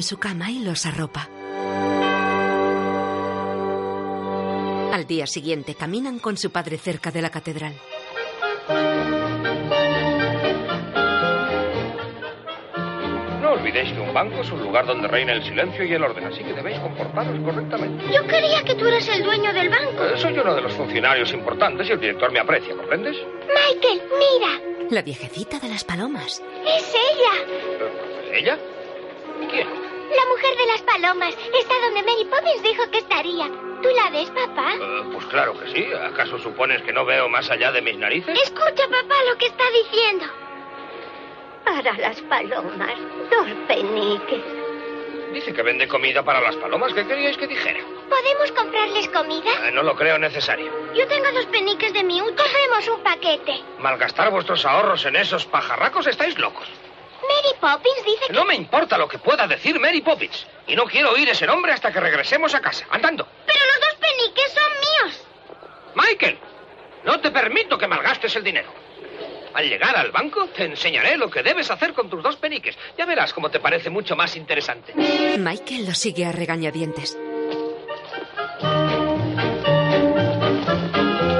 su cama y los arropa. Al día siguiente caminan con su padre cerca de la catedral. No olvidéis que un banco es un lugar donde reina el silencio y el orden, así que debéis comportaros correctamente. Yo creía que tú eres el dueño del banco. Eh, soy uno de los funcionarios importantes y el director me aprecia, ¿comprendes? Michael, mira. La viejecita de las palomas. Es ella. ¿Es ella? La mujer de las palomas. Está donde Mary Poppins dijo que estaría. ¿Tú la ves, papá? Eh, pues claro que sí. ¿Acaso supones que no veo más allá de mis narices? Escucha, papá, lo que está diciendo. Para las palomas, dos peniques. Dice que vende comida para las palomas. ¿Qué queríais que dijera? ¿Podemos comprarles comida? Eh, no lo creo necesario. Yo tengo dos peniques de mi Compremos un paquete. Malgastar vuestros ahorros en esos pajarracos estáis locos. Mary Poppins dice que... No me importa lo que pueda decir Mary Poppins. Y no quiero oír ese nombre hasta que regresemos a casa. Andando. Pero los dos peniques son míos. Michael, no te permito que malgastes el dinero. Al llegar al banco te enseñaré lo que debes hacer con tus dos peniques. Ya verás cómo te parece mucho más interesante. Michael lo sigue a regañadientes.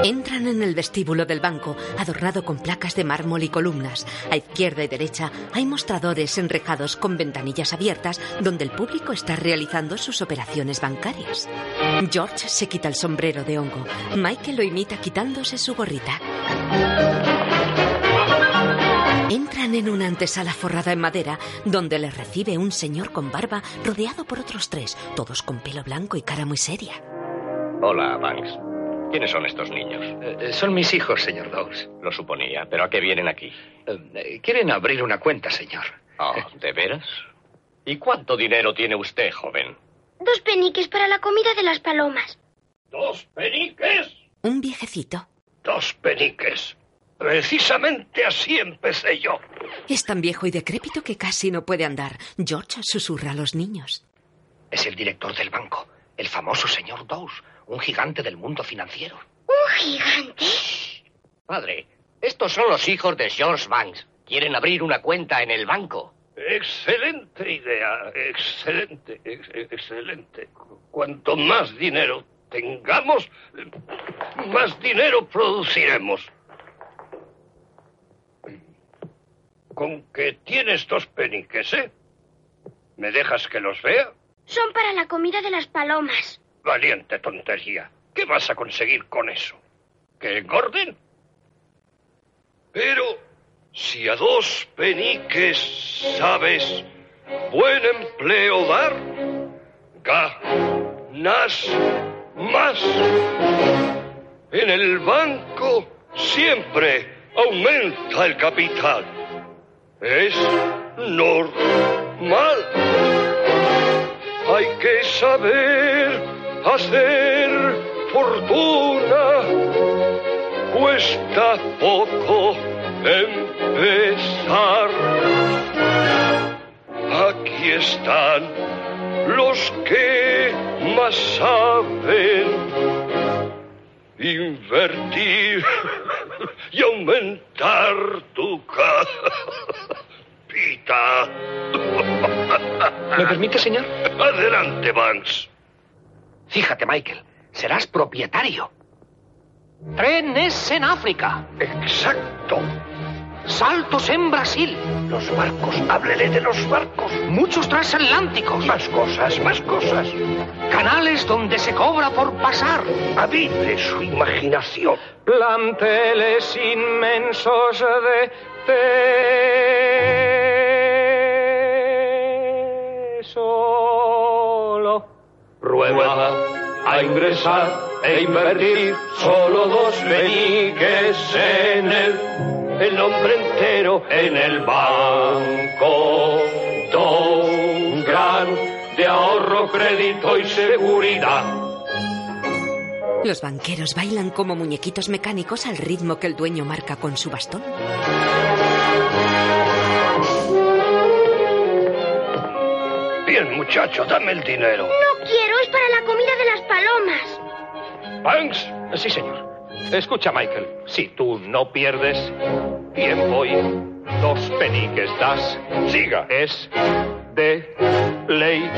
Entran en el vestíbulo del banco, adornado con placas de mármol y columnas. A izquierda y derecha hay mostradores enrejados con ventanillas abiertas donde el público está realizando sus operaciones bancarias. George se quita el sombrero de hongo. Michael lo imita quitándose su gorrita. Entran en una antesala forrada en madera donde les recibe un señor con barba rodeado por otros tres, todos con pelo blanco y cara muy seria. Hola, Banks. ¿Quiénes son estos niños? Eh, son mis hijos, señor Dawes. Lo suponía, pero ¿a qué vienen aquí? Eh, quieren abrir una cuenta, señor. Oh, ¿de veras? ¿Y cuánto dinero tiene usted, joven? Dos peniques para la comida de las palomas. ¿Dos peniques? Un viejecito. Dos peniques. Precisamente así empecé yo. Es tan viejo y decrépito que casi no puede andar. George susurra a los niños. Es el director del banco, el famoso señor Dawes, un gigante del mundo financiero. ¿Un gigante? Padre, estos son los hijos de George Banks. Quieren abrir una cuenta en el banco. Excelente idea, excelente, ex excelente. Cuanto más dinero tengamos, más dinero produciremos. Con que tienes dos peniques, ¿eh? ¿Me dejas que los vea? Son para la comida de las palomas. Valiente tontería. ¿Qué vas a conseguir con eso? ¿Que engorden? Pero si a dos peniques sabes buen empleo dar, ganas más. En el banco siempre aumenta el capital. Es normal. Hay que saber hacer fortuna. Cuesta poco empezar. Aquí están los que más saben invertir [laughs] y aumentar tu capita. ¿Me permite, señor? [laughs] Adelante, Banks. Fíjate, Michael, serás propietario. Trenes en África. Exacto. Saltos en Brasil. Los barcos, háblele de los barcos. Muchos transatlánticos. Más cosas, más cosas. Canales donde se cobra por pasar. Avive su imaginación. Planteles inmensos de tesoro. Prueba a ingresar e invertir solo dos peniques en el, el nombre entero en el banco. Don Gran de ahorro, crédito y seguridad. Los banqueros bailan como muñequitos mecánicos al ritmo que el dueño marca con su bastón. Bien, muchacho, dame el dinero. No quiero, es para la comida de las palomas. Banks. Sí, señor. Escucha, Michael. Si tú no pierdes tiempo y dos peniques das, siga. Es de ley.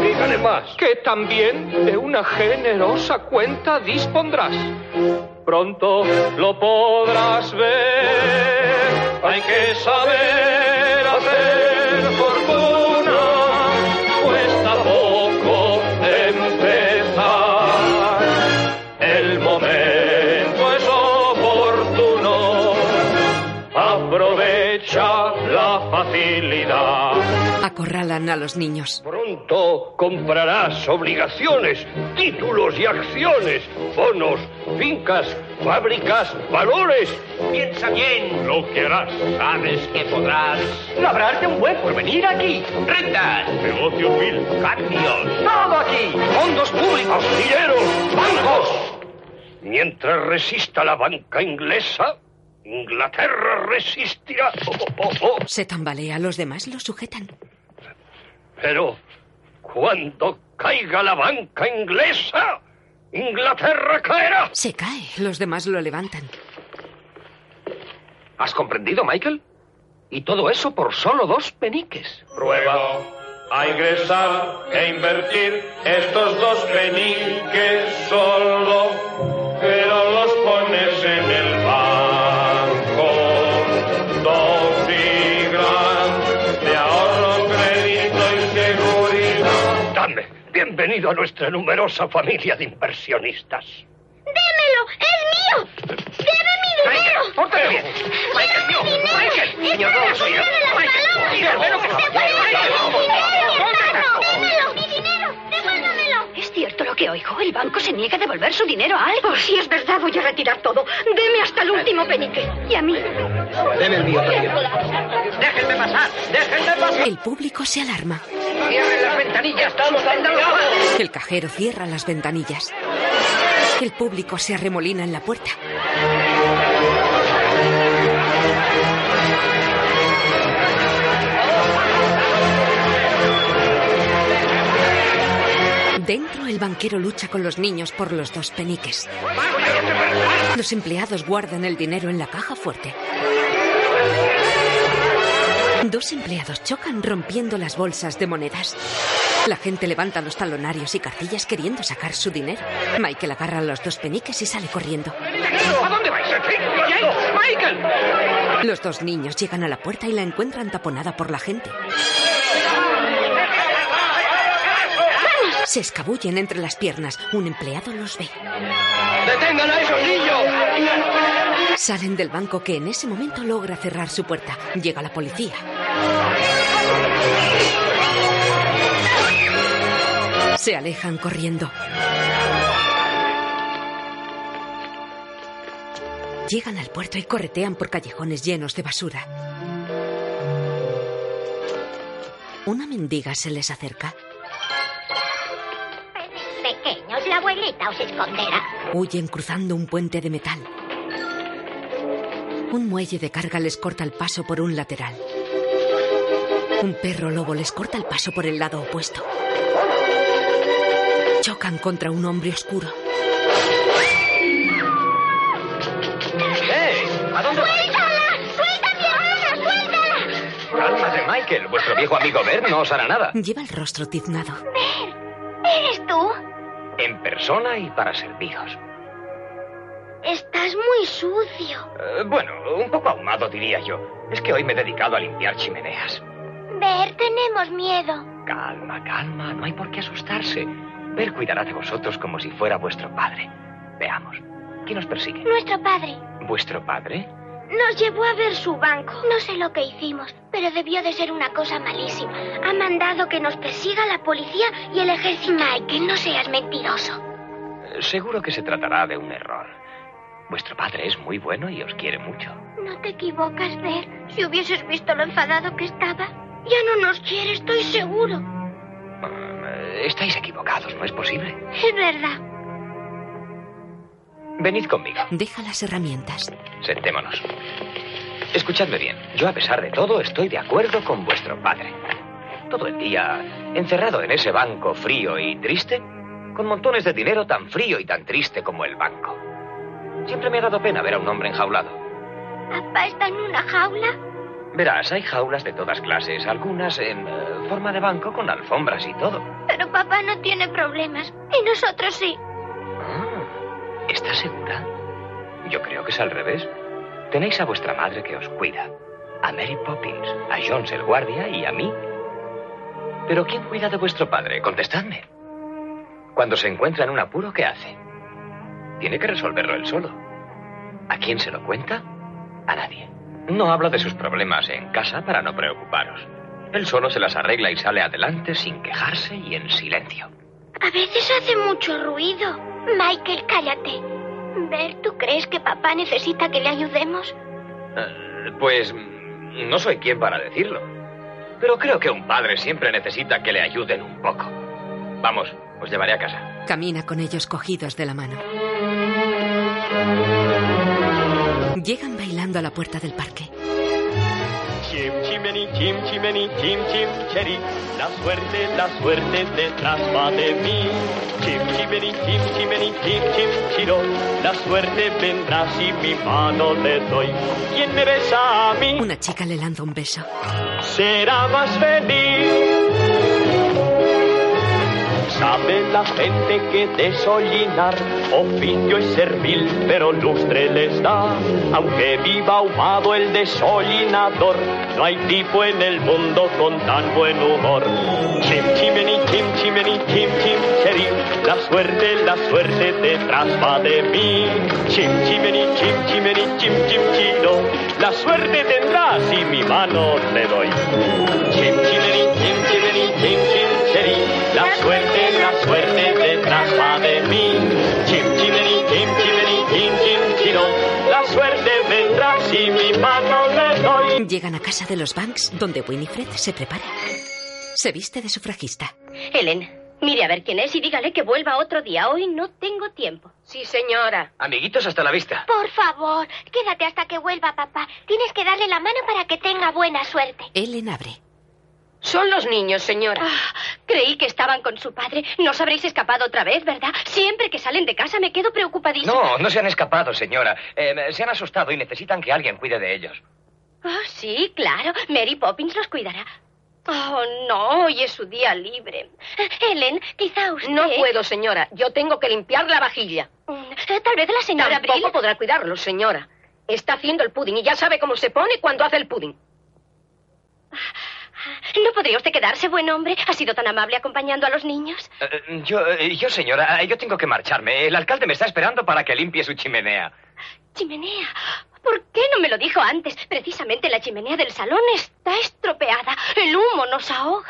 Dígale más. Que también de una generosa cuenta dispondrás. Pronto lo podrás ver. Hay que saber Acorralan a los niños. Pronto comprarás obligaciones, títulos y acciones, bonos, fincas, fábricas, valores. Piensa bien lo que harás. Sabes que podrás labrarte un buen porvenir aquí. Rentas, negocios mil, cambios, todo aquí. Fondos públicos, dineros, bancos. Mientras resista la banca inglesa, Inglaterra resistirá. Oh, oh, oh. Se tambalea, los demás lo sujetan. Pero cuando caiga la banca inglesa, Inglaterra caerá. Se cae, los demás lo levantan. ¿Has comprendido, Michael? Y todo eso por solo dos peniques. Prueba a ingresar e invertir estos dos peniques solo, pero los pones en bienvenido a nuestra numerosa familia de inversionistas. ¡Démelo! ¡Es mío! ¡Deme mi dinero! Pórtate bien. Michael, mío. Michael, niño, no soy. ¡Démelo mi dinero! ¡Devuélvamelo! ¿Es cierto lo que oigo? El banco se niega a devolver su dinero a algo. Si es verdad, voy a retirar todo. Deme hasta el último penique. Y a mí. Deme el mío también. ¡Déjenme pasar! ¡Déjenme pasar! El público se alarma. ¡Cierren las ventanillas! ¡Estamos El cajero cierra las ventanillas. El público se arremolina en la puerta. Dentro, el banquero lucha con los niños por los dos peniques. Los empleados guardan el dinero en la caja fuerte. Dos empleados chocan rompiendo las bolsas de monedas. La gente levanta los talonarios y cartillas queriendo sacar su dinero. Michael agarra los dos peniques y sale corriendo. ¿A dónde vais? Michael. Los dos niños llegan a la puerta y la encuentran taponada por la gente. Se escabullen entre las piernas. Un empleado los ve. ¡Detengan a esos niños! Salen del banco que en ese momento logra cerrar su puerta. Llega la policía. Se alejan corriendo. Llegan al puerto y corretean por callejones llenos de basura. Una mendiga se les acerca. La abuelita os esconderá. Huyen cruzando un puente de metal. Un muelle de carga les corta el paso por un lateral. Un perro lobo les corta el paso por el lado opuesto. Chocan contra un hombre oscuro. ¡Eh! ¿A dónde Michael. Vuestro viejo amigo Bert no os hará nada. Lleva el rostro tiznado. ¿Eres tú? En persona y para serviros. Estás muy sucio. Eh, bueno, un poco ahumado diría yo. Es que hoy me he dedicado a limpiar chimeneas. Ver, tenemos miedo. Calma, calma. No hay por qué asustarse. Ver cuidará de vosotros como si fuera vuestro padre. Veamos. ¿Quién os persigue? Nuestro padre ¿Vuestro padre? Nos llevó a ver su banco. No sé lo que hicimos, pero debió de ser una cosa malísima. Ha mandado que nos persiga la policía y el ejército. Michael, no seas mentiroso. Eh, Seguro que se tratará de un error. Vuestro padre es muy bueno y os quiere mucho. No te equivocas, Ver. Si hubieses visto lo enfadado que estaba, ya no nos quiere, estoy seguro. Eh, Estáis equivocados, ¿no es posible? Es verdad. Venid conmigo. Deja las herramientas. Sentémonos. Escuchadme bien. Yo, a pesar de todo, estoy de acuerdo con vuestro padre. Todo el día encerrado en ese banco frío y triste, con montones de dinero tan frío y tan triste como el banco. Siempre me ha dado pena ver a un hombre enjaulado. ¿Papá está en una jaula? Verás, hay jaulas de todas clases, algunas en eh, forma de banco con alfombras y todo. Pero papá no tiene problemas. Y nosotros sí. ¿Estás segura? Yo creo que es al revés. Tenéis a vuestra madre que os cuida. A Mary Poppins, a Jones el guardia y a mí. Pero ¿quién cuida de vuestro padre? Contestadme. Cuando se encuentra en un apuro, ¿qué hace? Tiene que resolverlo él solo. ¿A quién se lo cuenta? A nadie. No habla de sus problemas en casa para no preocuparos. Él solo se las arregla y sale adelante sin quejarse y en silencio. A veces hace mucho ruido. Michael, cállate. Ver, ¿tú crees que papá necesita que le ayudemos? Eh, pues mm, no soy quien para decirlo. Pero creo que un padre siempre necesita que le ayuden un poco. Vamos, os llevaré a casa. Camina con ellos cogidos de la mano. Llegan bailando a la puerta del parque. Chim chimeni, chim chimeni, chim chim cheri. La suerte, la suerte detrás va de mí. Chim chimeni, chim chimeni, chim chim chiro. La suerte vendrá si mi mano le doy. ¿Quién me besa a mí? Una chica le lanza un beso. Será más feliz. Sabe la gente que desolinar oficio es servil, pero lustre les da. Aunque viva ahumado el desolinador, no hay tipo en el mundo con tan buen humor. Chim chimeni, chim chimeni, chim chim cheri, la suerte, la suerte detrás va de mí. Chim chimeni, chim chimeni, chim chim chiro, la suerte tendrá si mi mano le doy. Suerte, la suerte detrás va de mí. Chim chimeni, chim chimeni, chim chim chiro, la suerte vendrá si mi mano le doy. Llegan a casa de los Banks, donde Winifred se prepara. Se viste de sufragista. Helen, mire a ver quién es y dígale que vuelva otro día. Hoy no tengo tiempo. Sí, señora. Amiguitos, hasta la vista. Por favor, quédate hasta que vuelva papá. Tienes que darle la mano para que tenga buena suerte. Ellen abre. Son los niños, señora. Ah, creí que estaban con su padre. No os habréis escapado otra vez, ¿verdad? Siempre que salen de casa me quedo preocupadísima. No, no se han escapado, señora. Eh, se han asustado y necesitan que alguien cuide de ellos. Ah, sí, claro. Mary Poppins los cuidará. Oh, no, hoy es su día libre. Helen, quizá usted... No puedo, señora. Yo tengo que limpiar la vajilla. Eh, Tal vez la señora Tampoco Brill... podrá cuidarlo, señora. Está haciendo el pudding y ya sabe cómo se pone cuando hace el pudding. ¿No podría usted quedarse, buen hombre? ¿Ha sido tan amable acompañando a los niños? Eh, yo, eh, yo, señora, yo tengo que marcharme. El alcalde me está esperando para que limpie su chimenea. Chimenea. ¿Por qué no me lo dijo antes? Precisamente la chimenea del salón está estropeada. El humo nos ahoga.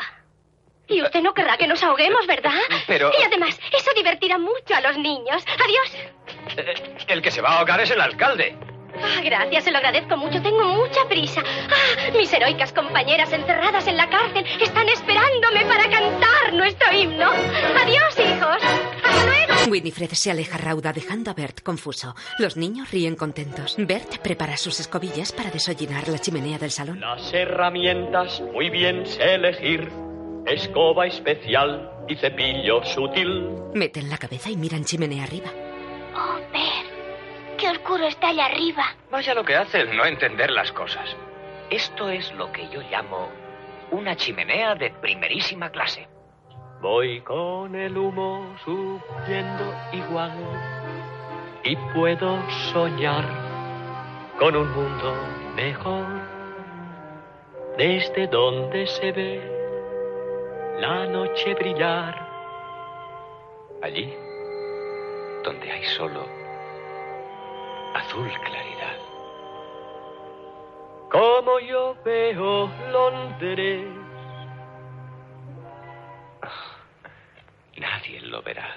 Y usted no querrá que nos ahoguemos, ¿verdad? Pero- Y además, eso divertirá mucho a los niños. Adiós. Eh, El que se va a ahogar es el alcalde. Ah, gracias, se lo agradezco mucho. Tengo mucha prisa. Ah, mis heroicas compañeras encerradas en la cárcel están esperándome para cantar nuestro himno. Adiós, hijos. Hasta luego. Winifred se aleja rauda dejando a Bert confuso. Los niños ríen contentos. Bert prepara sus escobillas para desollinar la chimenea del salón. Las herramientas muy bien sé elegir. Escoba especial y cepillo sutil. Meten la cabeza y miran chimenea arriba. Oh, Bert, qué oscuro está allá arriba. Vaya lo que hace el no entender las cosas. Esto es lo que yo llamo una chimenea de primerísima clase. Voy con el humo subiendo igual y puedo soñar con un mundo mejor desde donde se ve la noche brillar. Allí, donde hay solo azul claridad. Como yo veo Londres. Nadie lo verá.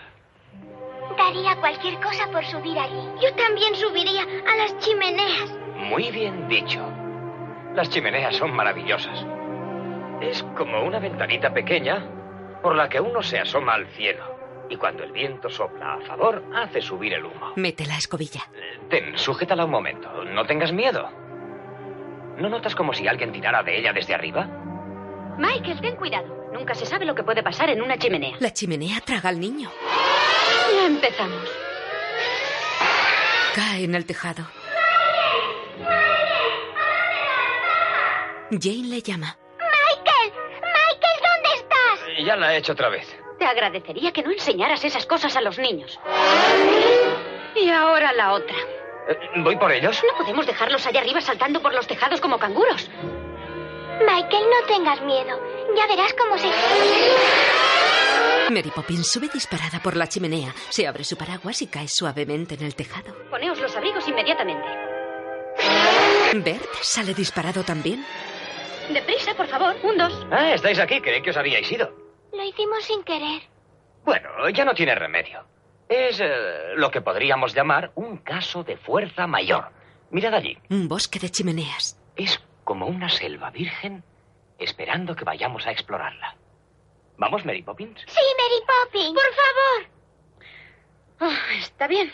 Daría cualquier cosa por subir allí. Yo también subiría a las chimeneas. Muy bien dicho. Las chimeneas son maravillosas. Es como una ventanita pequeña por la que uno se asoma al cielo. Y cuando el viento sopla a favor, hace subir el humo. Mete la escobilla. Ten, sujétala un momento. No tengas miedo. ¿No notas como si alguien tirara de ella desde arriba? Michael, ten cuidado. Nunca se sabe lo que puede pasar en una chimenea. La chimenea traga al niño. Ya empezamos. Cae en el tejado. Jane le llama. Michael, Michael, ¿dónde estás? Ya la he hecho otra vez. Te agradecería que no enseñaras esas cosas a los niños. Y ahora la otra. Eh, ¿Voy por ellos? No podemos dejarlos allá arriba saltando por los tejados como canguros. Michael, no tengas miedo. Ya verás cómo se... Mary Poppins sube disparada por la chimenea, se abre su paraguas y cae suavemente en el tejado. Poneos los abrigos inmediatamente. Bert sale disparado también. Deprisa, por favor. Un, dos. Ah, estáis aquí. Creí que os habíais ido. Lo hicimos sin querer. Bueno, ya no tiene remedio. Es eh, lo que podríamos llamar un caso de fuerza mayor. Mirad allí. Un bosque de chimeneas. Es como una selva virgen esperando que vayamos a explorarla. ¿Vamos, Mary Poppins? Sí, Mary Poppins. Por favor. Oh, está bien.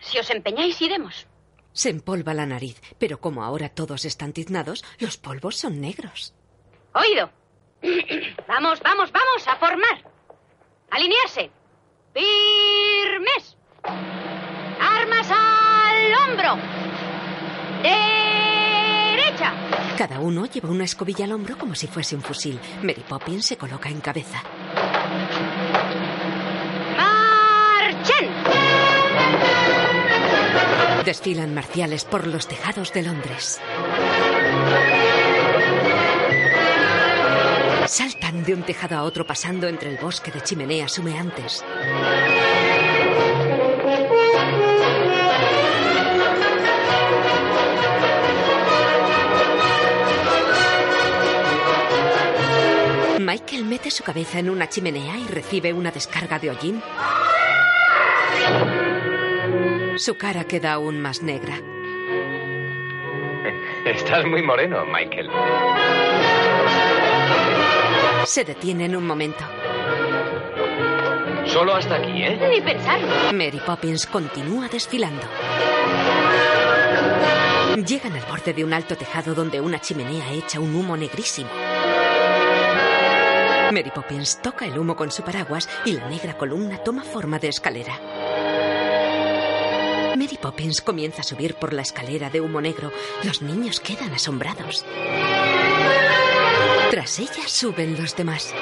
Si os empeñáis, iremos. Se empolva la nariz, pero como ahora todos están tiznados, los polvos son negros. Oído. [coughs] vamos, vamos, vamos, a formar. Alinearse. Firmes. Armas al hombro. Derecha. Cada uno lleva una escobilla al hombro como si fuese un fusil. Mary Poppins se coloca en cabeza. ¡Marchen! Desfilan marciales por los tejados de Londres. De un tejado a otro pasando entre el bosque de chimeneas humeantes. Michael mete su cabeza en una chimenea y recibe una descarga de hollín. Su cara queda aún más negra. Estás muy moreno, Michael. Se detiene en un momento. Solo hasta aquí, ¿eh? Ni pensarlo. Mary Poppins continúa desfilando. Llegan al borde de un alto tejado donde una chimenea echa un humo negrísimo. Mary Poppins toca el humo con su paraguas y la negra columna toma forma de escalera. Mary Poppins comienza a subir por la escalera de humo negro. Los niños quedan asombrados. Tras ella suben los demás.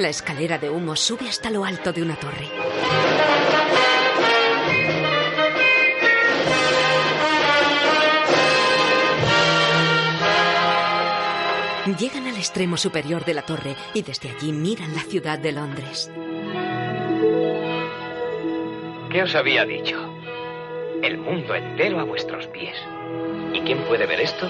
La escalera de humo sube hasta lo alto de una torre. Llegan al extremo superior de la torre y desde allí miran la ciudad de Londres. ¿Qué os había dicho? El mundo entero a vuestros pies. ¿Y quién puede ver esto?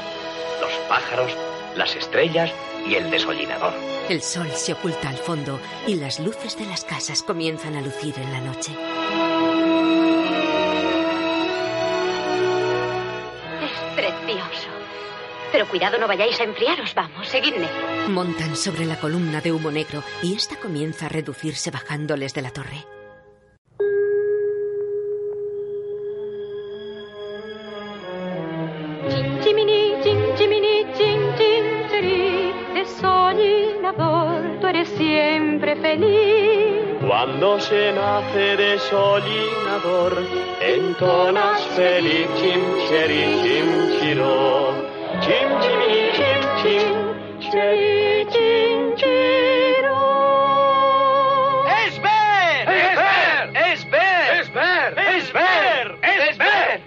Los pájaros, las estrellas y el desollinador. El sol se oculta al fondo y las luces de las casas comienzan a lucir en la noche. Es precioso. Pero cuidado, no vayáis a enfriaros. Vamos, seguidme. Montan sobre la columna de humo negro y esta comienza a reducirse bajándoles de la torre. Eres siempre feliz. Cuando se nace desolinador, entonas feliz chim, cheri, chim, chiro. Chim, chimini, chim, chim, cheri, chim, chiro. ¡Es ver! ¡Es ver! ¡Es ver! ¡Es ver! ¡Es ver! ¡Es ver!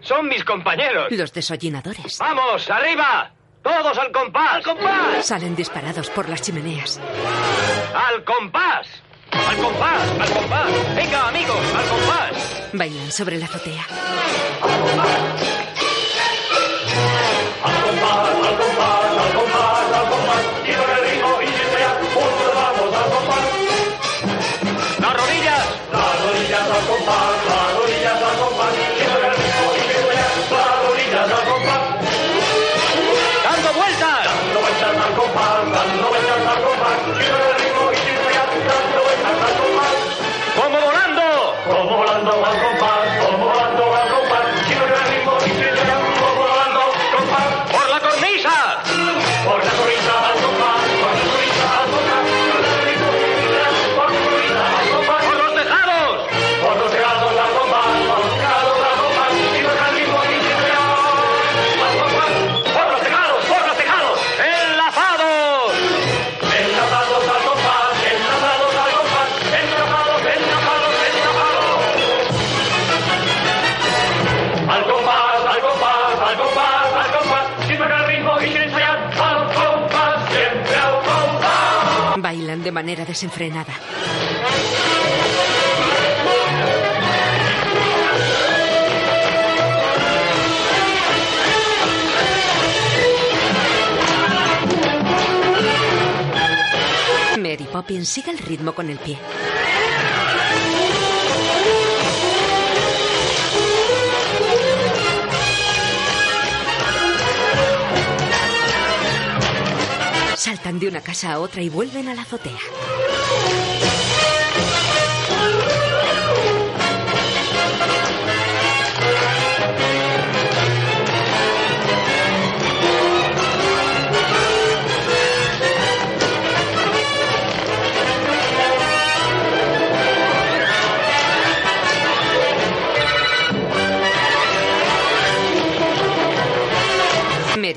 Son mis compañeros. Los desollinadores ¡Vamos, arriba! ¡Todos al compás! ¡Al compás! salen disparados por las chimeneas. ¡Al compás! ¡Al compás! ¡Al compás! ¡Venga, amigos! ¡Al compás! Bailan sobre la azotea. ¡Las rodillas! Las rodillas al compás, the local manera desenfrenada. Mary Poppins sigue el ritmo con el pie. Saltan de una casa a otra y vuelven a la azotea.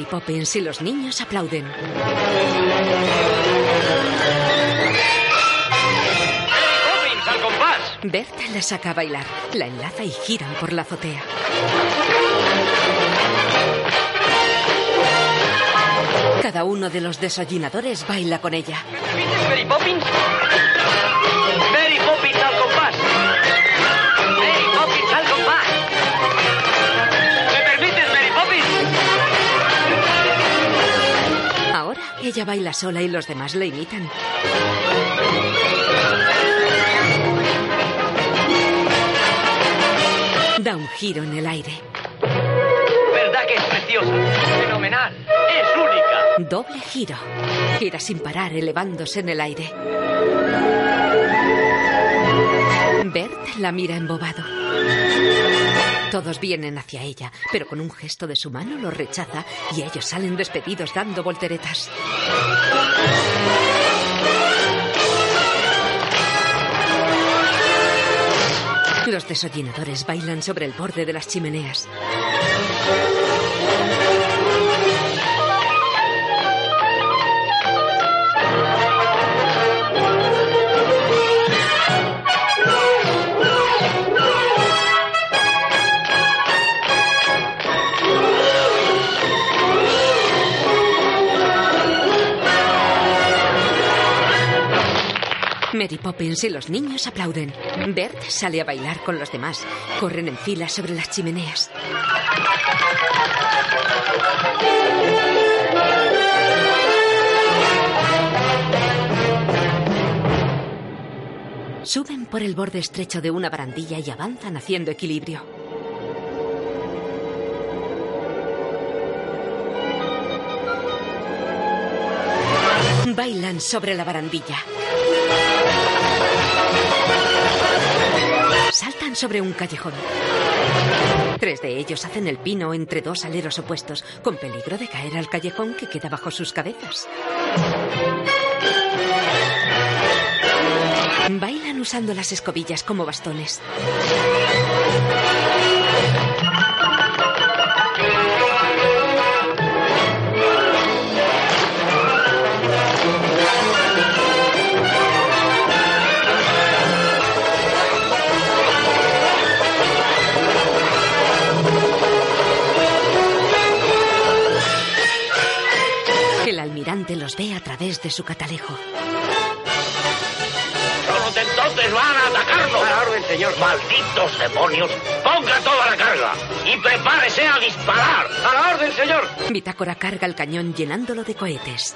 Mary Poppins y los niños aplauden. Poppins, al compás. Bert la saca a bailar, la enlaza y giran por la azotea. Cada uno de los desollinadores baila con ella. Mary Poppins. Mary Poppins ella baila sola y los demás la imitan. Da un giro en el aire. ¿Verdad que es preciosa? Fenomenal. Es única. Doble giro. Gira sin parar, elevándose en el aire. Bert la mira embobado. Todos vienen hacia ella, pero con un gesto de su mano lo rechaza y ellos salen despedidos dando volteretas. Los desollinadores bailan sobre el borde de las chimeneas. Mary Poppins y los niños aplauden. Bert sale a bailar con los demás. Corren en fila sobre las chimeneas. Suben por el borde estrecho de una barandilla y avanzan haciendo equilibrio. Bailan sobre la barandilla. Sobre un callejón. Tres de ellos hacen el pino entre dos aleros opuestos, con peligro de caer al callejón que queda bajo sus cabezas. Bailan usando las escobillas como bastones. Almirante los ve a través de su catalejo. Solo entonces van a atacarnos. A la orden, señor. Malditos demonios. Ponga toda la carga y prepárese a disparar. A la orden, señor. Bitácora carga el cañón llenándolo de cohetes.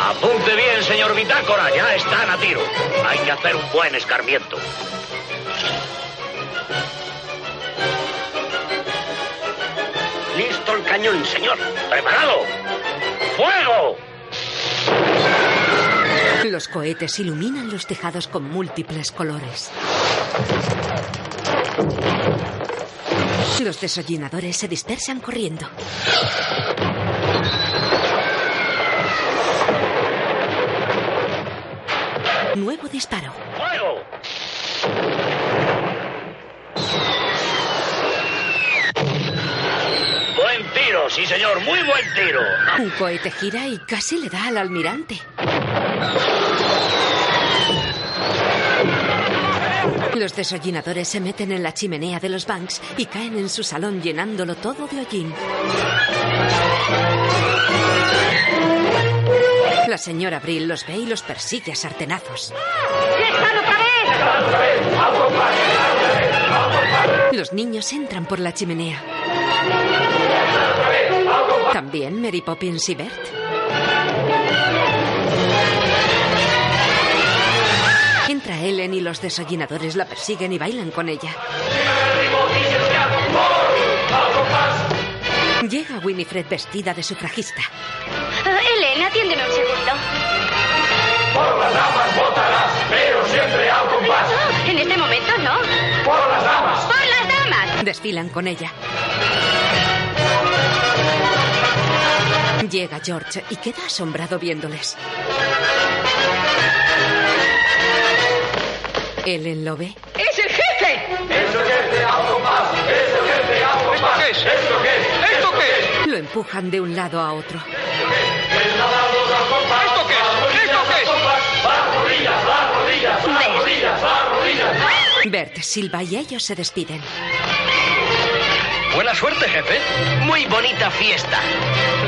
Apunte bien, señor Bitácora. Ya están a tiro. Hay que hacer un buen escarmiento. Cañón, señor. ¡Preparado! ¡Fuego! Los cohetes iluminan los tejados con múltiples colores. Los desollinadores se dispersan corriendo. Nuevo disparo. Sí señor, muy buen tiro. Un cohete gira y casi le da al almirante. Los desollinadores se meten en la chimenea de los banks y caen en su salón llenándolo todo de hollín. La señora Brill los ve y los persigue a sartenazos. ¡Están vez! Los niños entran por la chimenea. También Mary Poppins y Bert. Entra Ellen y los desollinadores la persiguen y bailan con ella. Llega Winifred vestida de sufragista. Ah, Ellen, atiéndeme un segundo. Por las damas votarás, pero siempre al compás. Ah, en este momento no. Por las damas. ¡Por las damas! Desfilan con ella. Llega George y queda asombrado viéndoles. Ellen lo ve. ¡Es el jefe! Eso que es de al compás. Eso que es de al compás. qué es? ¿Esto qué es? ¿Esto qué es? Lo empujan de un lado a otro. ¿Esto qué es? ¿Esto qué es? Las rodillas, las rodillas, las rodillas, las rodillas. Bert, Silva y ellos se despiden. Buena suerte, jefe. Muy bonita fiesta.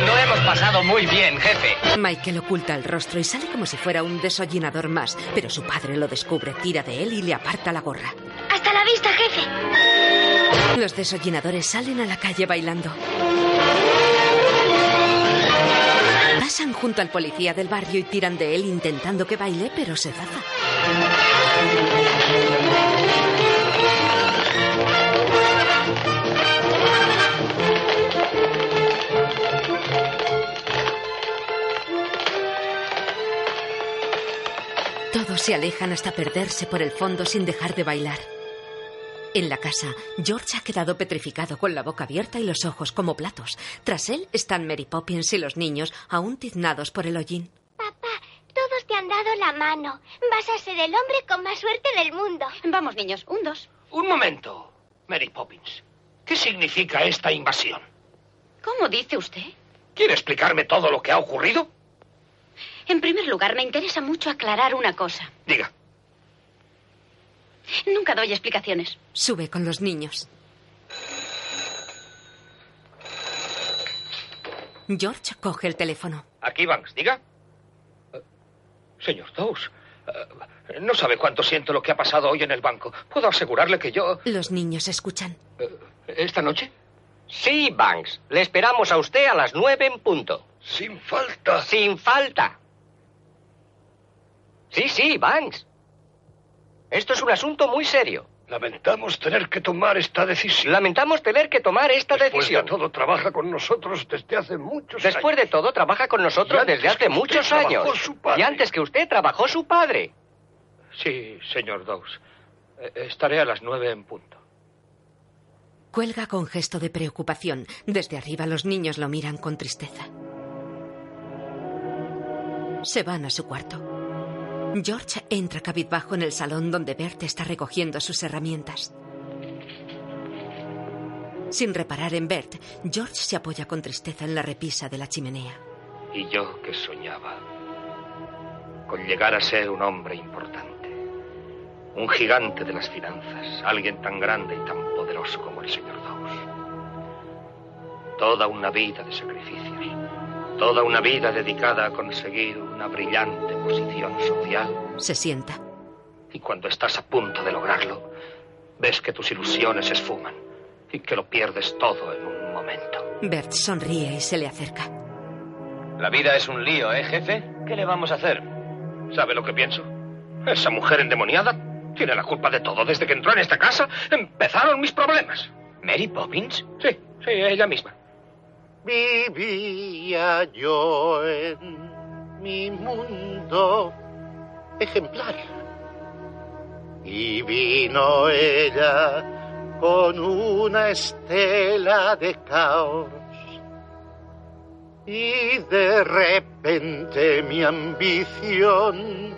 Lo hemos pasado muy bien, jefe. Michael oculta el rostro y sale como si fuera un desollinador más, pero su padre lo descubre, tira de él y le aparta la gorra. Hasta la vista, jefe. Los desollinadores salen a la calle bailando. Pasan junto al policía del barrio y tiran de él intentando que baile, pero se zafa. Todos se alejan hasta perderse por el fondo sin dejar de bailar. En la casa, George ha quedado petrificado con la boca abierta y los ojos como platos. Tras él están Mary Poppins y los niños, aún tiznados por el hollín. Papá, todos te han dado la mano. Vas a ser el hombre con más suerte del mundo. Vamos, niños, un dos. Un momento, Mary Poppins. ¿Qué significa esta invasión? ¿Cómo dice usted? ¿Quiere explicarme todo lo que ha ocurrido? En primer lugar, me interesa mucho aclarar una cosa. Diga. Nunca doy explicaciones. Sube con los niños. George coge el teléfono. Aquí, Banks, diga. Eh, Señor Dawes, eh, no sabe cuánto siento lo que ha pasado hoy en el banco. Puedo asegurarle que yo... Los niños escuchan. ¿Esta noche? Sí, Banks. Le esperamos a usted a las nueve en punto. Sin falta. Sin falta. Sí, sí, Banks. Esto es un asunto muy serio. Lamentamos tener que tomar esta decisión. Lamentamos tener que tomar esta Después decisión. de todo, trabaja con nosotros desde hace muchos Después años. de todo, trabaja con nosotros Y antes desde hace que usted muchos trabajó años. su padre. Y antes que usted trabajó su padre. Sí, señor Dawes. Eh, Estaré a las nueve en punto. Cuelga con gesto de preocupación. Desde arriba los niños lo miran con tristeza. Se van a su cuarto. George entra cabizbajo en el salón donde Bert está recogiendo sus herramientas. Sin reparar en Bert, George se apoya con tristeza en la repisa de la chimenea. Y yo que soñaba con llegar a ser un hombre importante, un gigante de las finanzas, alguien tan grande y tan poderoso como el señor Dawes. Toda una vida de sacrificios, toda una vida dedicada a conseguir una brillante posición social. Se sienta. Y cuando estás a punto de lograrlo, ves que tus ilusiones se esfuman y que lo pierdes todo en un momento. Bert sonríe y se le acerca. La vida es un lío, ¿eh, jefe? ¿Qué le vamos a hacer? ¿Sabe lo que pienso? Esa mujer endemoniada tiene la culpa de todo. Desde que entró en esta casa empezaron mis problemas. ¿Mary Poppins? Sí, sí, ella misma. Vivía yo en mi mundo ejemplar. Y vino ella con una estela de caos. Y de repente mi ambición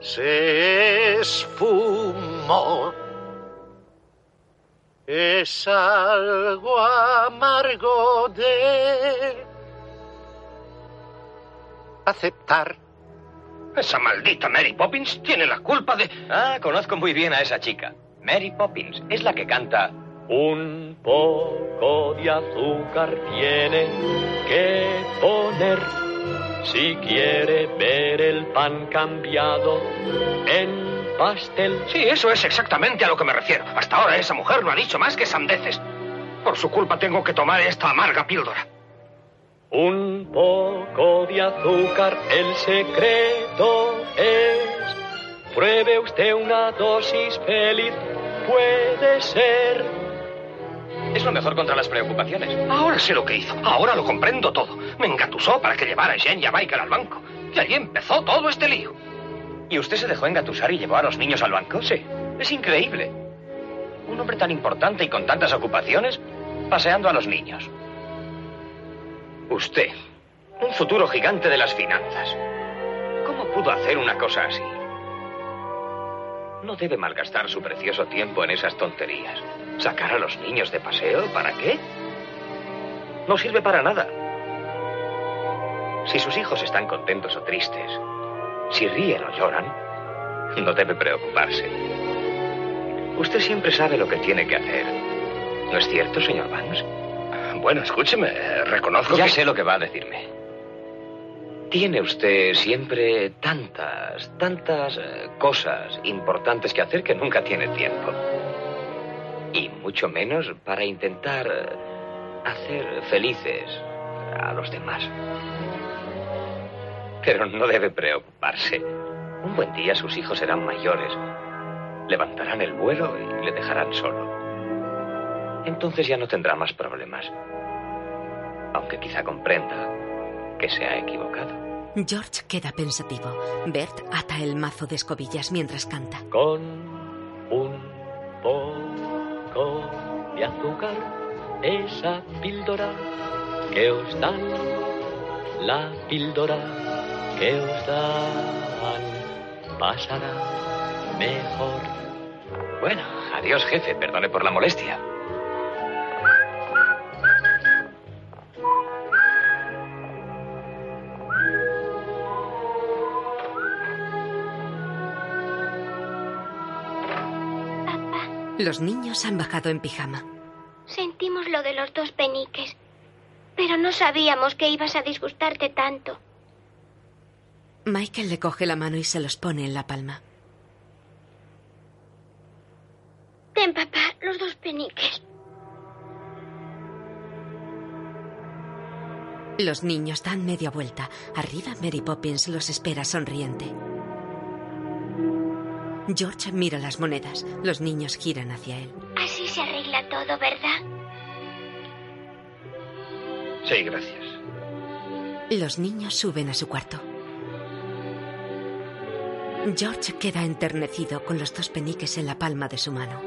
se esfumó. Es algo amargo de aceptar. Esa maldita Mary Poppins tiene la culpa de... Ah, conozco muy bien a esa chica. Mary Poppins es la que canta Un poco de azúcar tiene que poner Si quiere ver el pan cambiado en pastel. Sí, eso es exactamente a lo que me refiero. Hasta ahora esa mujer no ha dicho más que sandeces. Por su culpa tengo que tomar esta amarga píldora. Un poco de azúcar, el secreto es. Pruebe usted una dosis feliz, puede ser. Es lo mejor contra las preocupaciones. Ahora sé lo que hizo. Ahora lo comprendo todo. Me engatusó para que llevara a Jen y a Michael al banco. Y allí empezó todo este lío. ¿Y usted se dejó engatusar y llevó a los niños al banco? Sí. Es increíble. Un hombre tan importante y con tantas ocupaciones, paseando a los niños. Usted, un futuro gigante de las finanzas. ¿Cómo pudo hacer una cosa así? No debe malgastar su precioso tiempo en esas tonterías. ¿Sacar a los niños de paseo? ¿Para qué? No sirve para nada. Si sus hijos están contentos o tristes, si ríen o lloran, no debe preocuparse. Usted siempre sabe lo que tiene que hacer. ¿No es cierto, señor Vance? Bueno, escúcheme, reconozco Ya que... sé lo que va a decirme. Tiene usted siempre tantas, tantas eh, cosas importantes que hacer que nunca tiene tiempo. Y mucho menos para intentar eh, hacer felices a los demás. Pero no debe preocuparse. Un buen día sus hijos serán mayores. Levantarán el vuelo y le dejarán solo. Entonces ya no tendrá más problemas. Aunque quizá comprenda que se ha equivocado. George queda pensativo. Bert ata el mazo de escobillas mientras canta. Con un poco de azúcar, esa píldora que os dan, la píldora que os dan, pasará mejor. Bueno, adiós, jefe. Perdone por la molestia. Los niños han bajado en pijama. Sentimos lo de los dos peniques, pero no sabíamos que ibas a disgustarte tanto. Michael le coge la mano y se los pone en la palma. Ten, papá, los dos peniques. Los niños dan media vuelta. Arriba Mary Poppins los espera sonriente. George mira las monedas. Los niños giran hacia él. Así se arregla todo, ¿verdad? Sí, gracias. Los niños suben a su cuarto. George queda enternecido con los dos peniques en la palma de su mano.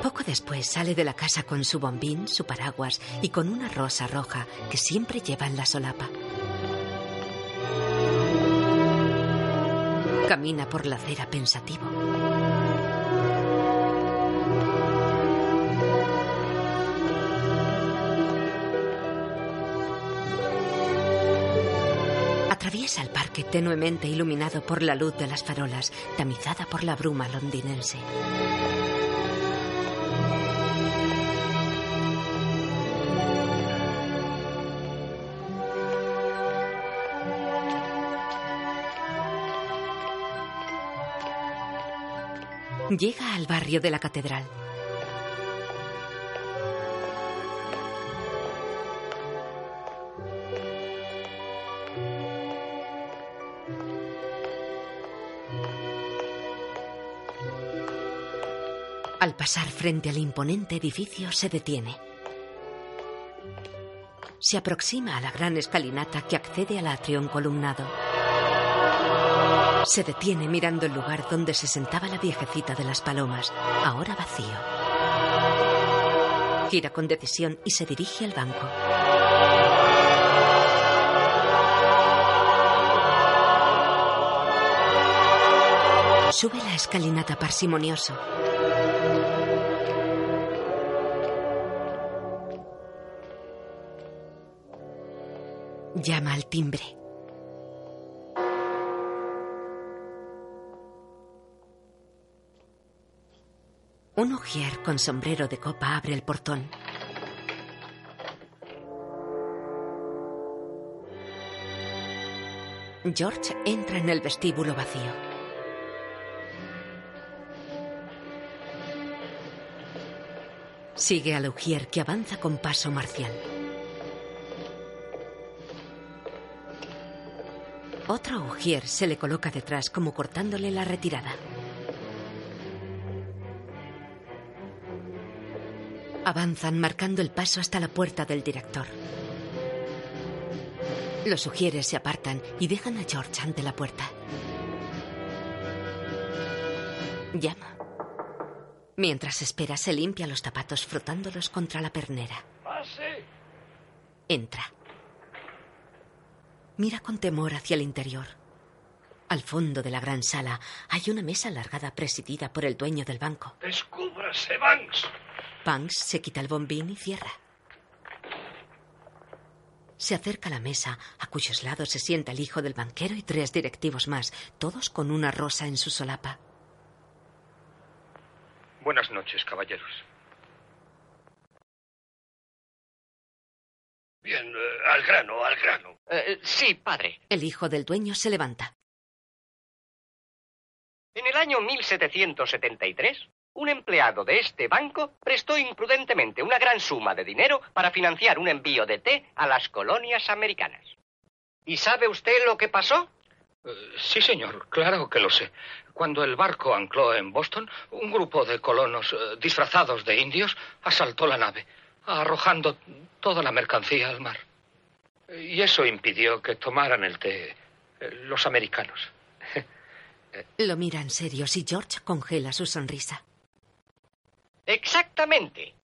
Poco después sale de la casa con su bombín, su paraguas y con una rosa roja que siempre lleva en la solapa. Camina por la acera pensativo. Tenuemente iluminado por la luz de las farolas, tamizada por la bruma londinense. Llega al barrio de la catedral. Pasar frente al imponente edificio se detiene. Se aproxima a la gran escalinata que accede al atrión columnado. Se detiene mirando el lugar donde se sentaba la viejecita de las palomas, ahora vacío. Gira con decisión y se dirige al banco. Sube la escalinata parsimonioso. llama al timbre. Un ujier con sombrero de copa abre el portón. George entra en el vestíbulo vacío. Sigue al ujier que avanza con paso marcial. Otro Ujier se le coloca detrás como cortándole la retirada. Avanzan marcando el paso hasta la puerta del director. Los Ujieres se apartan y dejan a George ante la puerta. Llama. Mientras espera, se limpia los zapatos frotándolos contra la pernera. Entra. Mira con temor hacia el interior. Al fondo de la gran sala hay una mesa alargada presidida por el dueño del banco. Descúbrase, Banks. Banks se quita el bombín y cierra. Se acerca a la mesa, a cuyos lados se sienta el hijo del banquero y tres directivos más, todos con una rosa en su solapa. Buenas noches, caballeros. Bien, eh, al grano, al grano. Eh, sí, padre. El hijo del dueño se levanta. En el año 1773, un empleado de este banco prestó imprudentemente una gran suma de dinero para financiar un envío de té a las colonias americanas. ¿Y sabe usted lo que pasó? Eh, sí, señor, claro que lo sé. Cuando el barco ancló en Boston, un grupo de colonos eh, disfrazados de indios asaltó la nave, arrojando toda la mercancía al mar. Y eso impidió que tomaran el té eh, los americanos. [laughs] Lo miran serios y George congela su sonrisa. Exactamente.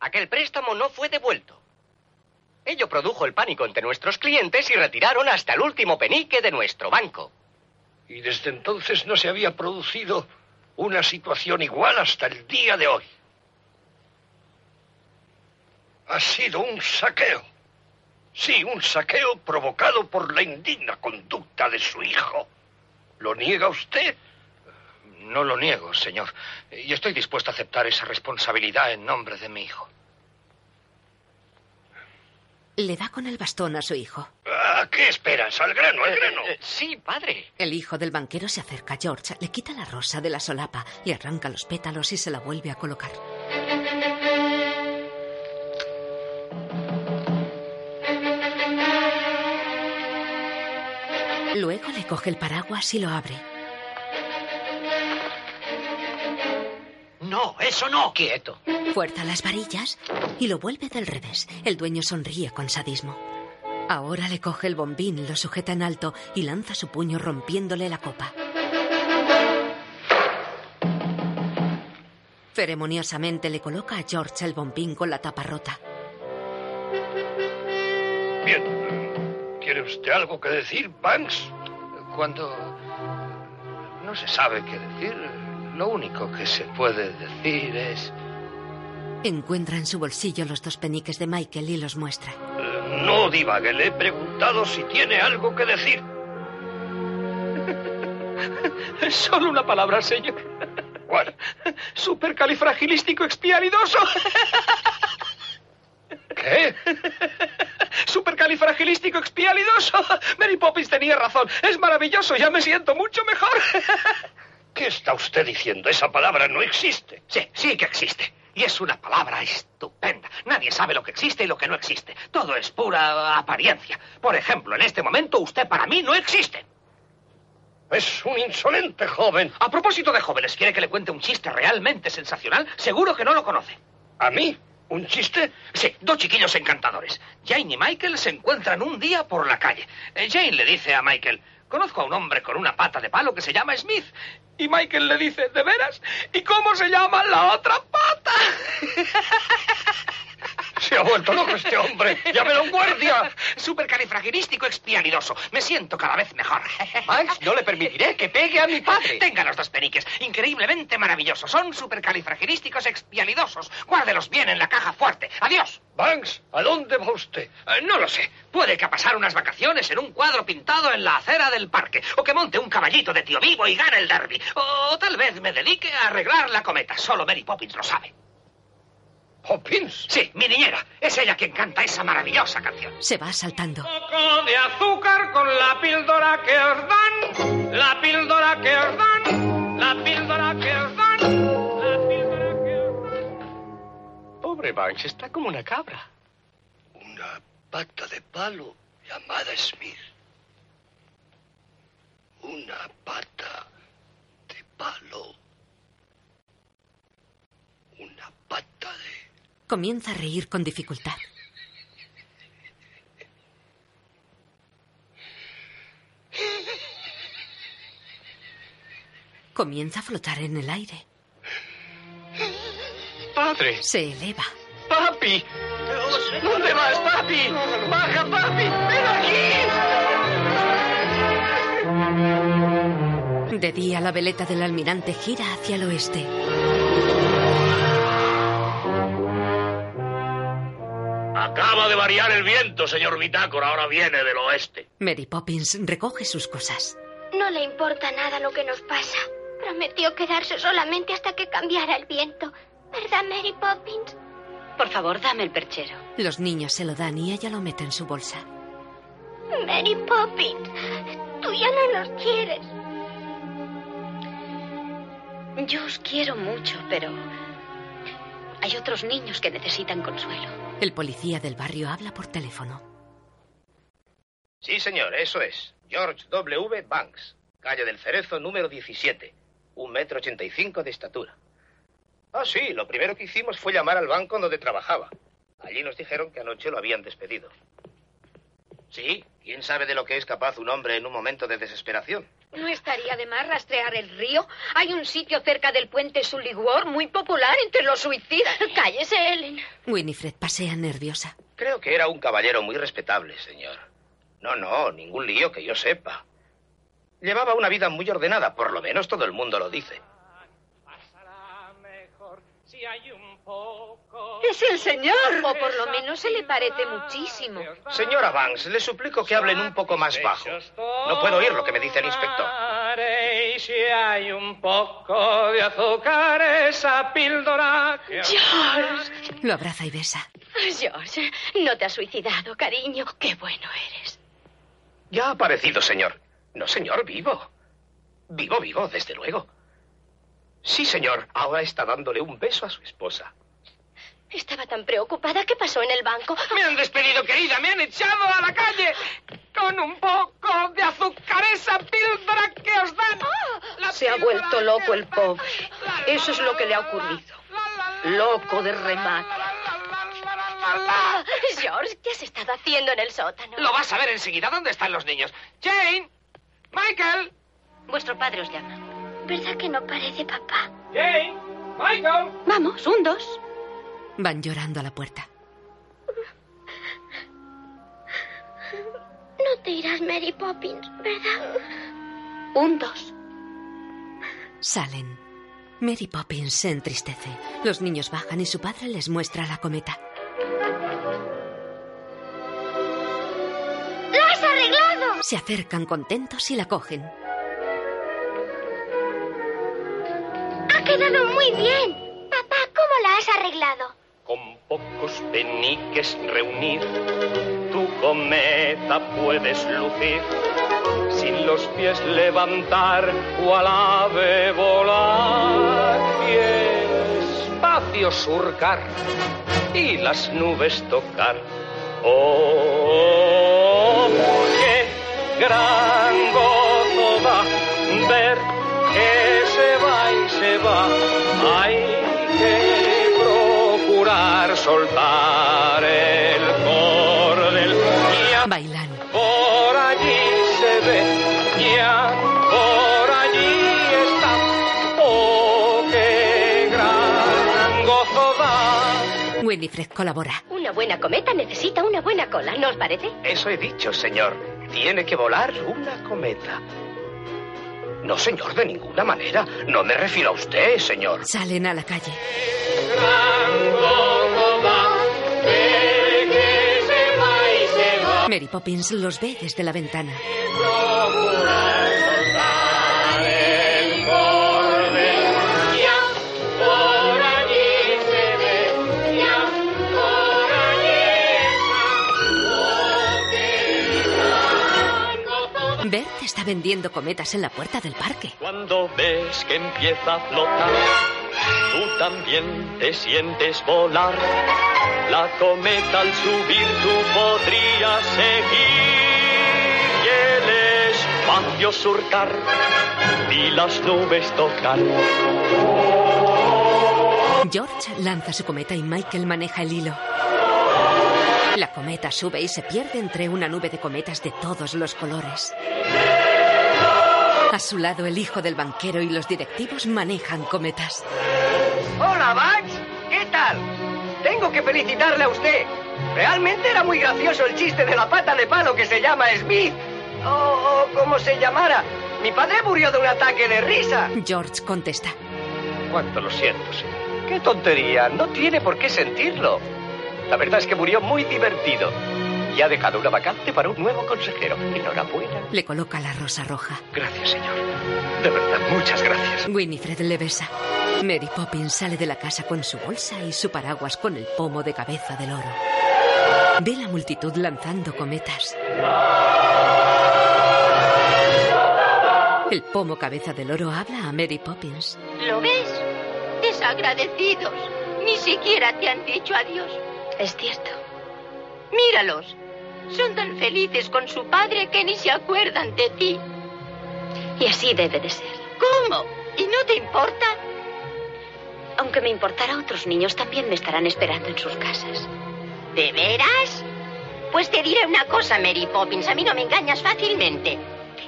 Aquel préstamo no fue devuelto. Ello produjo el pánico entre nuestros clientes y retiraron hasta el último penique de nuestro banco. Y desde entonces no se había producido una situación igual hasta el día de hoy. Ha sido un saqueo. Sí, un saqueo provocado por la indigna conducta de su hijo. ¿Lo niega usted? No lo niego, señor. Y estoy dispuesto a aceptar esa responsabilidad en nombre de mi hijo. Le da con el bastón a su hijo. ¿A qué esperas? Al grano, al grano. Eh, sí, padre. El hijo del banquero se acerca a George, le quita la rosa de la solapa, le arranca los pétalos y se la vuelve a colocar. Luego le coge el paraguas y lo abre. No, eso no. Quieto. Fuerza las varillas y lo vuelve del revés. El dueño sonríe con sadismo. Ahora le coge el bombín, lo sujeta en alto y lanza su puño rompiéndole la copa. Ceremoniosamente le coloca a George el bombín con la tapa rota. Bien. ¿Tiene usted algo que decir, Banks? Cuando no se sabe qué decir, lo único que se puede decir es... Encuentra en su bolsillo los dos peniques de Michael y los muestra. Eh, No divague, le he preguntado si tiene algo que decir. Es solo una palabra, señor. ¿Cuál? Supercalifragilístico expialidoso. ¿Qué? Supercalifragilístico expialidoso. Mary Poppins tenía razón. Es maravilloso. Ya me siento mucho mejor. [laughs] ¿Qué está usted diciendo? Esa palabra no existe. Sí, sí que existe. Y es una palabra estupenda. Nadie sabe lo que existe y lo que no existe. Todo es pura apariencia. Por ejemplo, en este momento usted para mí no existe. Es un insolente joven. A propósito de jóvenes, ¿quiere que le cuente un chiste realmente sensacional? Seguro que no lo conoce. ¿A mí? ¿Un chiste? Sí, dos chiquillos encantadores. Jane y Michael se encuentran un día por la calle. Eh, Jane le dice a Michael, conozco a un hombre con una pata de palo que se llama Smith. Y Michael le dice, ¿de veras? ¿Y cómo se llama la otra pata? [laughs] Se ha vuelto loco este hombre. ¡Llámelo a un guardia! Supercalifragilístico expialidoso. Me siento cada vez mejor. [laughs] Max, no le permitiré que pegue a mi padre. Tenga los dos peniques. Increíblemente maravillosos. Son supercalifragilísticos expialidosos. Guárdelos bien en la caja fuerte. Adiós. Banks, ¿a dónde va usted? Eh, no lo sé. Puede que a pasar unas vacaciones en un cuadro pintado en la acera del parque. O que monte un caballito de tío vivo y gane el derby. O tal vez me dedique a arreglar la cometa. Solo Mary Poppins lo sabe. Poppins. Sí, mi niñera. Es ella quien canta esa maravillosa canción. Se va saltando. poco de azúcar con la píldora que os dan. La píldora que os dan. La píldora que os dan. La píldora que os dan. Pobre Banks, está como una cabra. Una pata de palo llamada Smith. Una pata palo. Una pata de... Comienza a reír con dificultad. Comienza a flotar en el aire. ¡Padre! Se eleva. ¡Papi! ¿Dónde vas, papi? ¡Baja, papi! ¡Ven aquí! De día, la veleta del almirante gira hacia el oeste. Acaba de variar el viento, señor Bitácora. Ahora viene del oeste. Mary Poppins recoge sus cosas. No le importa nada lo que nos pasa. Prometió quedarse solamente hasta que cambiara el viento. ¿Verdad, Mary Poppins? Por favor, dame el perchero. Los niños se lo dan y ella lo mete en su bolsa. Mary Poppins, tú ya no nos quieres. Yo os quiero mucho, pero hay otros niños que necesitan consuelo. El policía del barrio habla por teléfono. Sí, señor, eso es. George W. Banks, calle del Cerezo número 17. Un metro ochenta y cinco de estatura. Ah, sí, lo primero que hicimos fue llamar al banco donde trabajaba. Allí nos dijeron que anoche lo habían despedido. Sí, ¿quién sabe de lo que es capaz un hombre en un momento de desesperación? ¿No estaría de más rastrear el río? Hay un sitio cerca del puente Suligor muy popular entre los suicidas. [laughs] Cállese, Ellen. Winifred pasea nerviosa. Creo que era un caballero muy respetable, señor. No, no, ningún lío que yo sepa. Llevaba una vida muy ordenada, por lo menos todo el mundo lo dice. Si hay un. Es el señor. O por lo menos se le parece muchísimo. Señora Banks, le suplico que hablen un poco más bajo. No puedo oír lo que me dice el inspector. Si hay un poco de azúcar, esa píldora. que- George. Lo abraza y besa. George, no te has suicidado, cariño. Qué bueno eres. Ya ha aparecido, señor. No, señor, vivo. Vivo, vivo, desde luego. Sí, señor. Ahora está dándole un beso a su esposa. Estaba tan preocupada. ¿Qué pasó en el banco? Me han despedido, querida. Me han echado a la calle. Con un poco de azúcar, esa píldora que os dan. La Se ha vuelto loco el pobre. Eso es lo que le ha ocurrido. Loco de remate. Ah, George, ¿qué has estado haciendo en el sótano? Lo vas a ver enseguida. ¿Dónde están los niños? Jane. Michael. Vuestro padre os llama. ¿Verdad que no parece papá? Jane. Michael. Vamos, un, dos. Van llorando a la puerta. No te irás, Mary Poppins, ¿verdad? Un, dos. Salen. Mary Poppins se entristece. Los niños bajan y su padre les muestra la cometa. ¡La has arreglado! Se acercan contentos y la cogen. Quedado muy bien. Papá, ¿cómo la has arreglado? Con pocos peniques reunir, tu cometa puedes lucir. Sin los pies levantar o al ave volar. Y espacio surcar y las nubes tocar. Oh, qué gran Hay que procurar soltar el cordel. Ya Bailan. por allí se ve, ya por allí está. Oh, qué gran gozo da. Winifred colabora. Una buena cometa necesita una buena cola, ¿no os parece? Eso he dicho, señor. Tiene que volar una cometa. No, señor, de ninguna manera. No me refiero a usted, señor. Salen a la calle. Mary Poppins los ve desde la ventana. Vendiendo cometas en la puerta del parque. Cuando ves que empieza a flotar, tú también te sientes volar. La cometa al subir tú podrías seguir y el espacio surcar y las nubes tocar. George lanza su cometa y Michael maneja el hilo. La cometa sube y se pierde entre una nube de cometas de todos los colores. A su lado, el hijo del banquero y los directivos manejan cometas. Hola, Max. ¿Qué tal? Tengo que felicitarle a usted. Realmente era muy gracioso el chiste de la pata de palo que se llama Smith. O, o como se llamara. Mi padre murió de un ataque de risa. George contesta. Cuánto lo siento, señor. Qué tontería. No tiene por qué sentirlo. La verdad es que murió muy divertido. Y ha dejado una vacante para un nuevo consejero. Enhorabuena. Le coloca la rosa roja. Gracias, señor. De verdad, muchas gracias. Winifred le besa. Mary Poppins sale de la casa con su bolsa y su paraguas con el pomo de cabeza del oro. Ve la multitud lanzando cometas. El pomo cabeza del oro habla a Mary Poppins. ¿Lo ves? Desagradecidos. Ni siquiera te han dicho adiós. Es cierto. Míralos. Son tan felices con su padre que ni se acuerdan de ti. Y así debe de ser. ¿Cómo? ¿Y no te importa? Aunque me importara, otros niños también me estarán esperando en sus casas. ¿De veras? Pues te diré una cosa, Mary Poppins. A mí no me engañas fácilmente.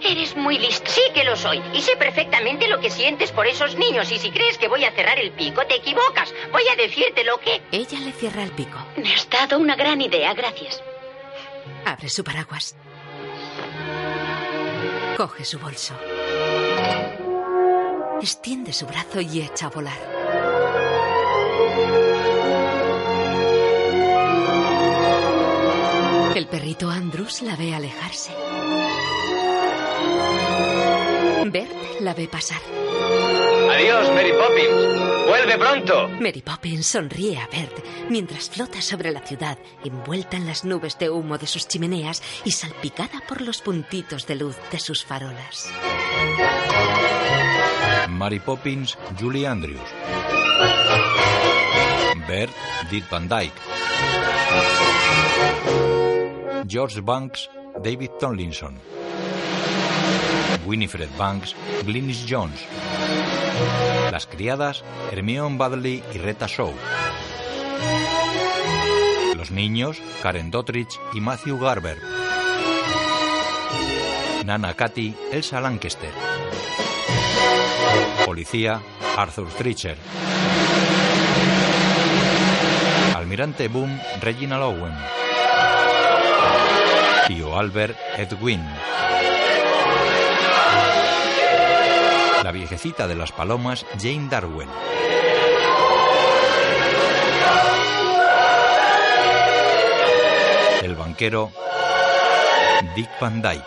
Eres muy listo. Sí que lo soy. Y sé perfectamente lo que sientes por esos niños. Y si crees que voy a cerrar el pico, te equivocas. Voy a decirte lo que... Ella le cierra el pico. Me has dado una gran idea, gracias. Abre su paraguas. Coge su bolso. Extiende su brazo y echa a volar. El perrito Andrews la ve alejarse. Bert la ve pasar. Adiós, Mary Poppins. Vuelve pronto. Mary Poppins sonríe a Bert mientras flota sobre la ciudad, envuelta en las nubes de humo de sus chimeneas y salpicada por los puntitos de luz de sus farolas. Mary Poppins, Julie Andrews. Bert, Dick Van Dyke. George Banks, David Tomlinson. Winifred Banks, Glynis Jones. Las criadas, Hermione Badley y Retta Shaw. Los niños, Karen Dottridge y Matthew Garber. Nana Cathy, Elsa Lancaster. Policía, Arthur Treacher. Almirante Boom, Reginald Owen. Tío Albert, Edwin. La viejecita de las palomas, Jane Darwin. El banquero, Dick Van Dyke.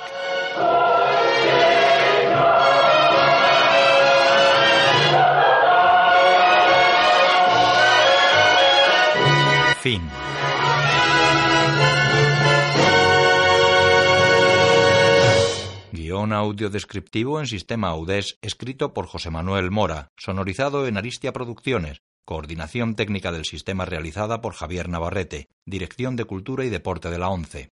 Fin. Guión audio descriptivo en sistema Audés, escrito por José Manuel Mora, sonorizado en Aristia Producciones, coordinación técnica del sistema realizada por Javier Navarrete, Dirección de Cultura y Deporte de la ONCE.